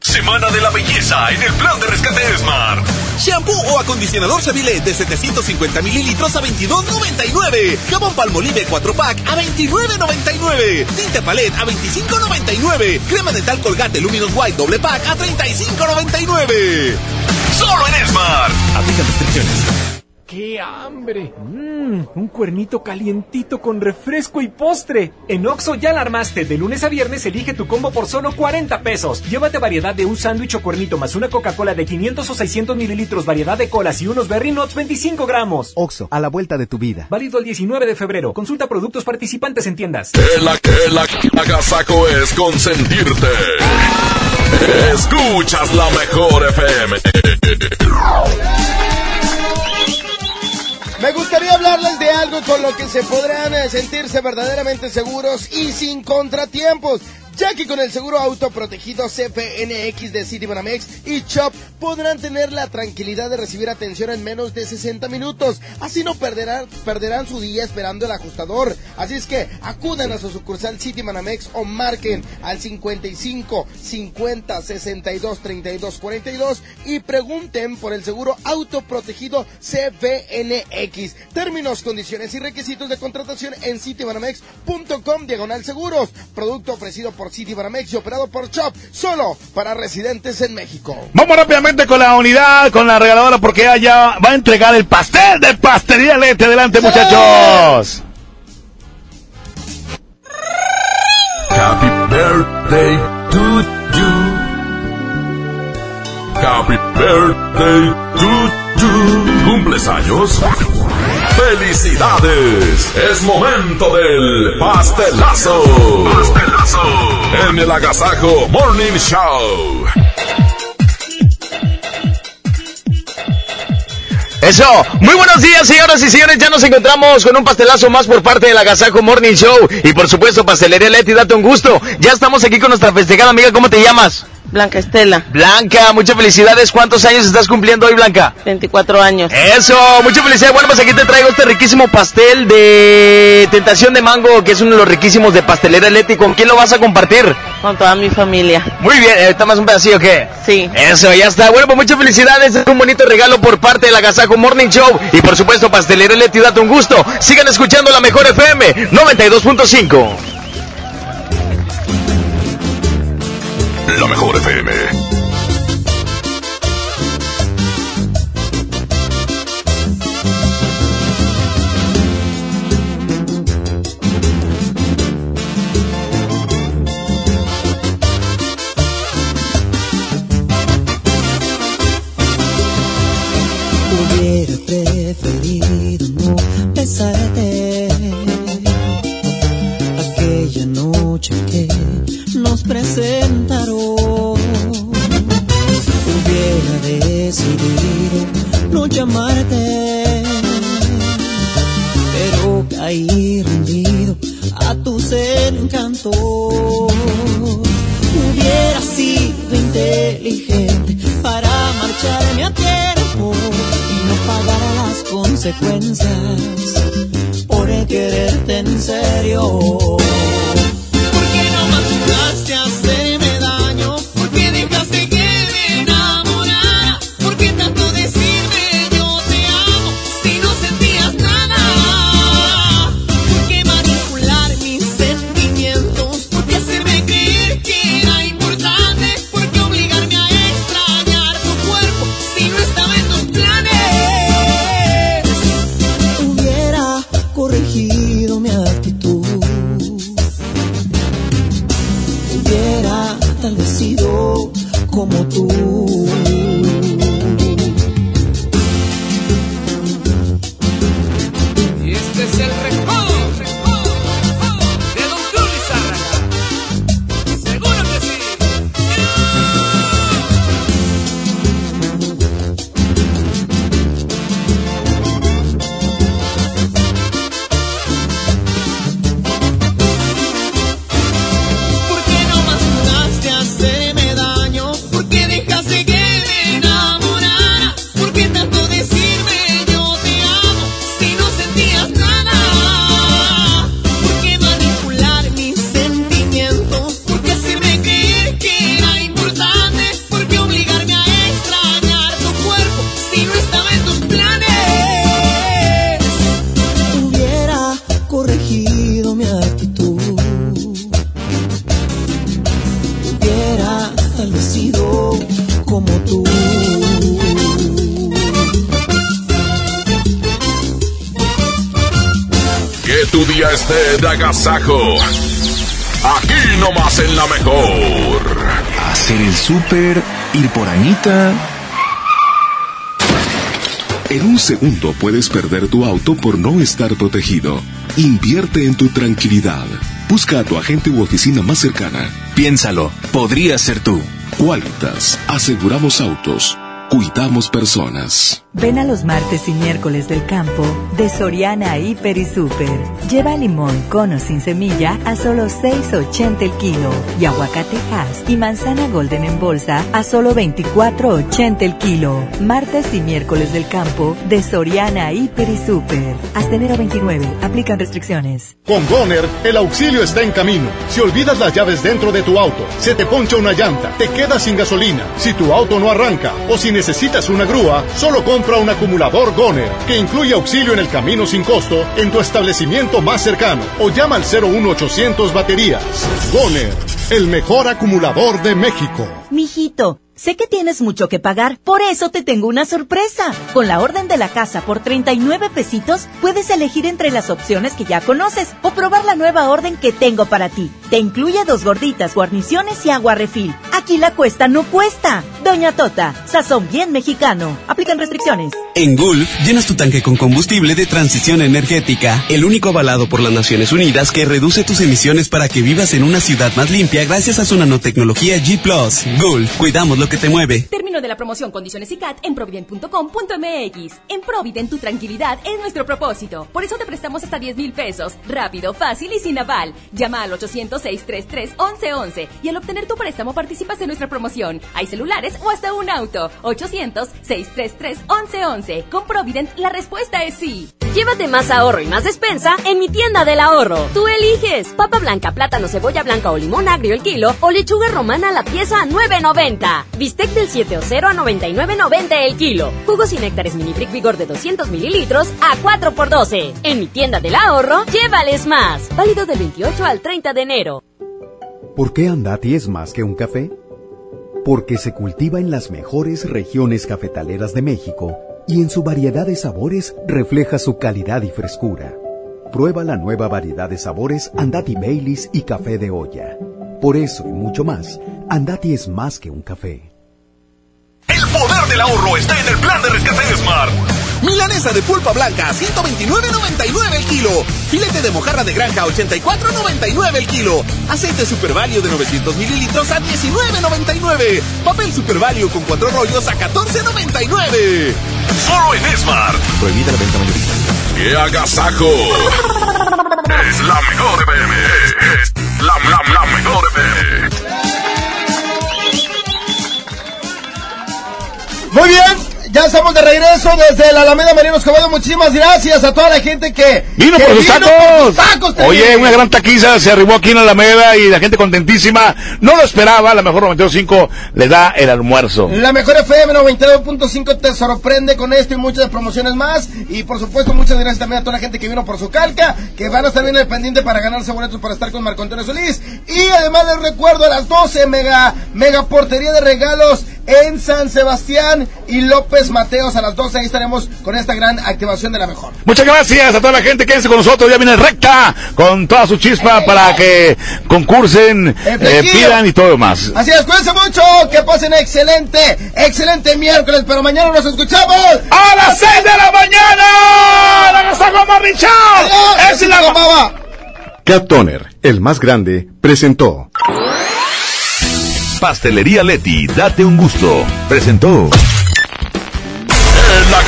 Semana de la belleza en el plan de rescate Smart. Shampoo o acondicionador Seville de 750 mililitros a 22.99. Jabón Palmolive 4 pack a 29.99. Tinte Palette a 25.99. Crema dental Colgate Luminous White doble pack a 35.99. Solo en Smart. Aplica restricciones. ¡Qué hambre! Mmm, un cuernito calientito con refresco y postre. En Oxo ya la armaste. De lunes a viernes elige tu combo por solo 40 pesos. Llévate variedad de un sándwich o cuernito más una Coca-Cola de 500 o 600 mililitros, variedad de colas y unos Berry Nuts 25 gramos. Oxo, a la vuelta de tu vida. Válido el 19 de febrero. Consulta productos participantes en tiendas. El, el agasaco es consentirte. Escuchas la mejor FM. Me gustaría hablarles de algo con lo que se podrán eh, sentirse verdaderamente seguros y sin contratiempos. Ya que con el seguro auto protegido CPNX de Citibanamex y Chop podrán tener la tranquilidad de recibir atención en menos de 60 minutos. Así no perderán, perderán su día esperando el ajustador. Así es que acudan a su sucursal Citibanamex o marquen al 55 50 62 32 42 y pregunten por el seguro auto protegido CPNX. Términos, condiciones y requisitos de contratación en citibanamex.com diagonal seguros. Producto ofrecido por Citibanamex y operado por Chop, solo para residentes en México. Vamos rápidamente con la unidad, con la regaladora, porque ella ya va a entregar el pastel de pastelería Lete. Adelante, muchachos. Happy birthday to you. Happy birthday to you. ¿Cumples años? ¡Felicidades! Es momento del pastelazo. Pastelazo. En el Agasajo Morning Show. Eso. Muy buenos días, señoras y señores. Ya nos encontramos con un pastelazo más por parte del Agasajo Morning Show. Y por supuesto, Pastelería Leti, date un gusto. Ya estamos aquí con nuestra festejada amiga. ¿Cómo te llamas? Blanca Estela. Blanca, muchas felicidades. ¿Cuántos años estás cumpliendo hoy, Blanca? 24 años. Eso, muchas felicidades. Bueno, pues aquí te traigo este riquísimo pastel de tentación de mango, que es uno de los riquísimos de pastelera Leti. ¿Con quién lo vas a compartir? Con toda mi familia. Muy bien, ¿está más un pedacillo qué? Sí. Eso, ya está. Bueno, pues muchas felicidades. Es un bonito regalo por parte del Agasajo Morning Show. Y por supuesto, Pastelera Leti, date un gusto. Sigan escuchando la mejor FM 92.5. La mejor FM. Súper, ir por Anita. En un segundo puedes perder tu auto por no estar protegido. Invierte en tu tranquilidad. Busca a tu agente u oficina más cercana. Piénsalo, podría ser tú. Qualitas. Aseguramos autos. Cuidamos personas. Ven a los martes y miércoles del campo de Soriana Hiper y Super. Lleva limón cono sin semilla a solo 6.80 el kilo y aguacate Hass y manzana golden en bolsa a solo 24.80 el kilo. Martes y miércoles del campo de Soriana Hiper y Super. Hasta enero 29. Aplican restricciones. Con Goner, el auxilio está en camino. Si olvidas las llaves dentro de tu auto, se te poncha una llanta, te quedas sin gasolina, si tu auto no arranca o si necesitas una grúa, solo compra un acumulador Goner, que incluye auxilio en el camino sin costo en tu establecimiento más cercano o llama al 01800 baterías. Goner, el mejor acumulador de México. Mijito, sé que tienes mucho que pagar, por eso te tengo una sorpresa. Con la orden de la casa por 39 pesitos, puedes elegir entre las opciones que ya conoces o probar la nueva orden que tengo para ti. Te incluye dos gorditas, guarniciones y agua refil. Aquí la cuesta no cuesta. Doña Tota, sazón bien mexicano. Aplican restricciones. En Gulf, llenas tu tanque con combustible de transición energética, el único avalado por las Naciones Unidas que reduce tus emisiones para que vivas en una ciudad más limpia gracias a su nanotecnología G ⁇ Gulf, cuidamos lo que te mueve. Término de la promoción, condiciones y CAT en provident.com.mx. En Provident, tu tranquilidad es nuestro propósito. Por eso te prestamos hasta 10 mil pesos. Rápido, fácil y sin aval. Llama al 800-633-1111 y al obtener tu préstamo participas en nuestra promoción. Hay celulares o hasta un auto. 800-633-1111. Con Provident la respuesta es sí. Llévate más ahorro y más despensa en mi tienda del ahorro. Tú eliges papa blanca, plátano, cebolla blanca o limón agrio el kilo o lechuga romana la pieza a 9.90. Bistec del 7 o 0 a 99.90 el kilo. Jugos y néctares mini brick vigor de 200 mililitros a 4 por 12. En mi tienda del ahorro, llévales más. Válido del 28 al 30 de enero. ¿Por qué Andati es más que un café? Porque se cultiva en las mejores regiones cafetaleras de México y en su variedad de sabores refleja su calidad y frescura. Prueba la nueva variedad de sabores Andati Baileys y café de olla. Por eso y mucho más, Andati es más que un café. El poder del ahorro está en el plan de rescate Smart. Milanesa de pulpa blanca, 129.99 el kilo. Filete de mojarra de granja, 84.99 el kilo. Aceite Super Value de 900 mililitros a 19.99. Papel Super Value con cuatro rollos a 14.99. Solo en Smart. Prohibida la venta mayorista. ¡Qué agasajo! es la mejor. Es la, la, la mejor FM. Muy bien, ya estamos de regreso desde la Alameda Mariano Escobedo. Muchísimas gracias a toda la gente que vino que por sus tacos. tacos. Oye, una gran taquiza se arribó aquí en la Alameda y la gente contentísima. No lo esperaba, la mejor 92.5 le da el almuerzo. La mejor FM 92.5 te sorprende con esto y muchas promociones más. Y por supuesto, muchas gracias también a toda la gente que vino por su calca, que van a estar bien al pendiente para ganarse boletos para estar con Marco Antonio Solís. Y además les recuerdo a las 12 mega, mega portería de regalos en San Sebastián y López Mateos a las 12. Ahí estaremos con esta gran activación de la mejor. Muchas gracias a toda la gente. Quédense con nosotros. Ya viene recta con toda su chispa para que concursen, eh, pidan y todo lo más. Así es, cuídense mucho, que pasen excelente, excelente miércoles, pero mañana nos escuchamos a las 6 de la mañana. La Gazago Marrichal. Es la gomaba. Cat Toner, el más grande, presentó. Pastelería Leti, date un gusto. Presentó.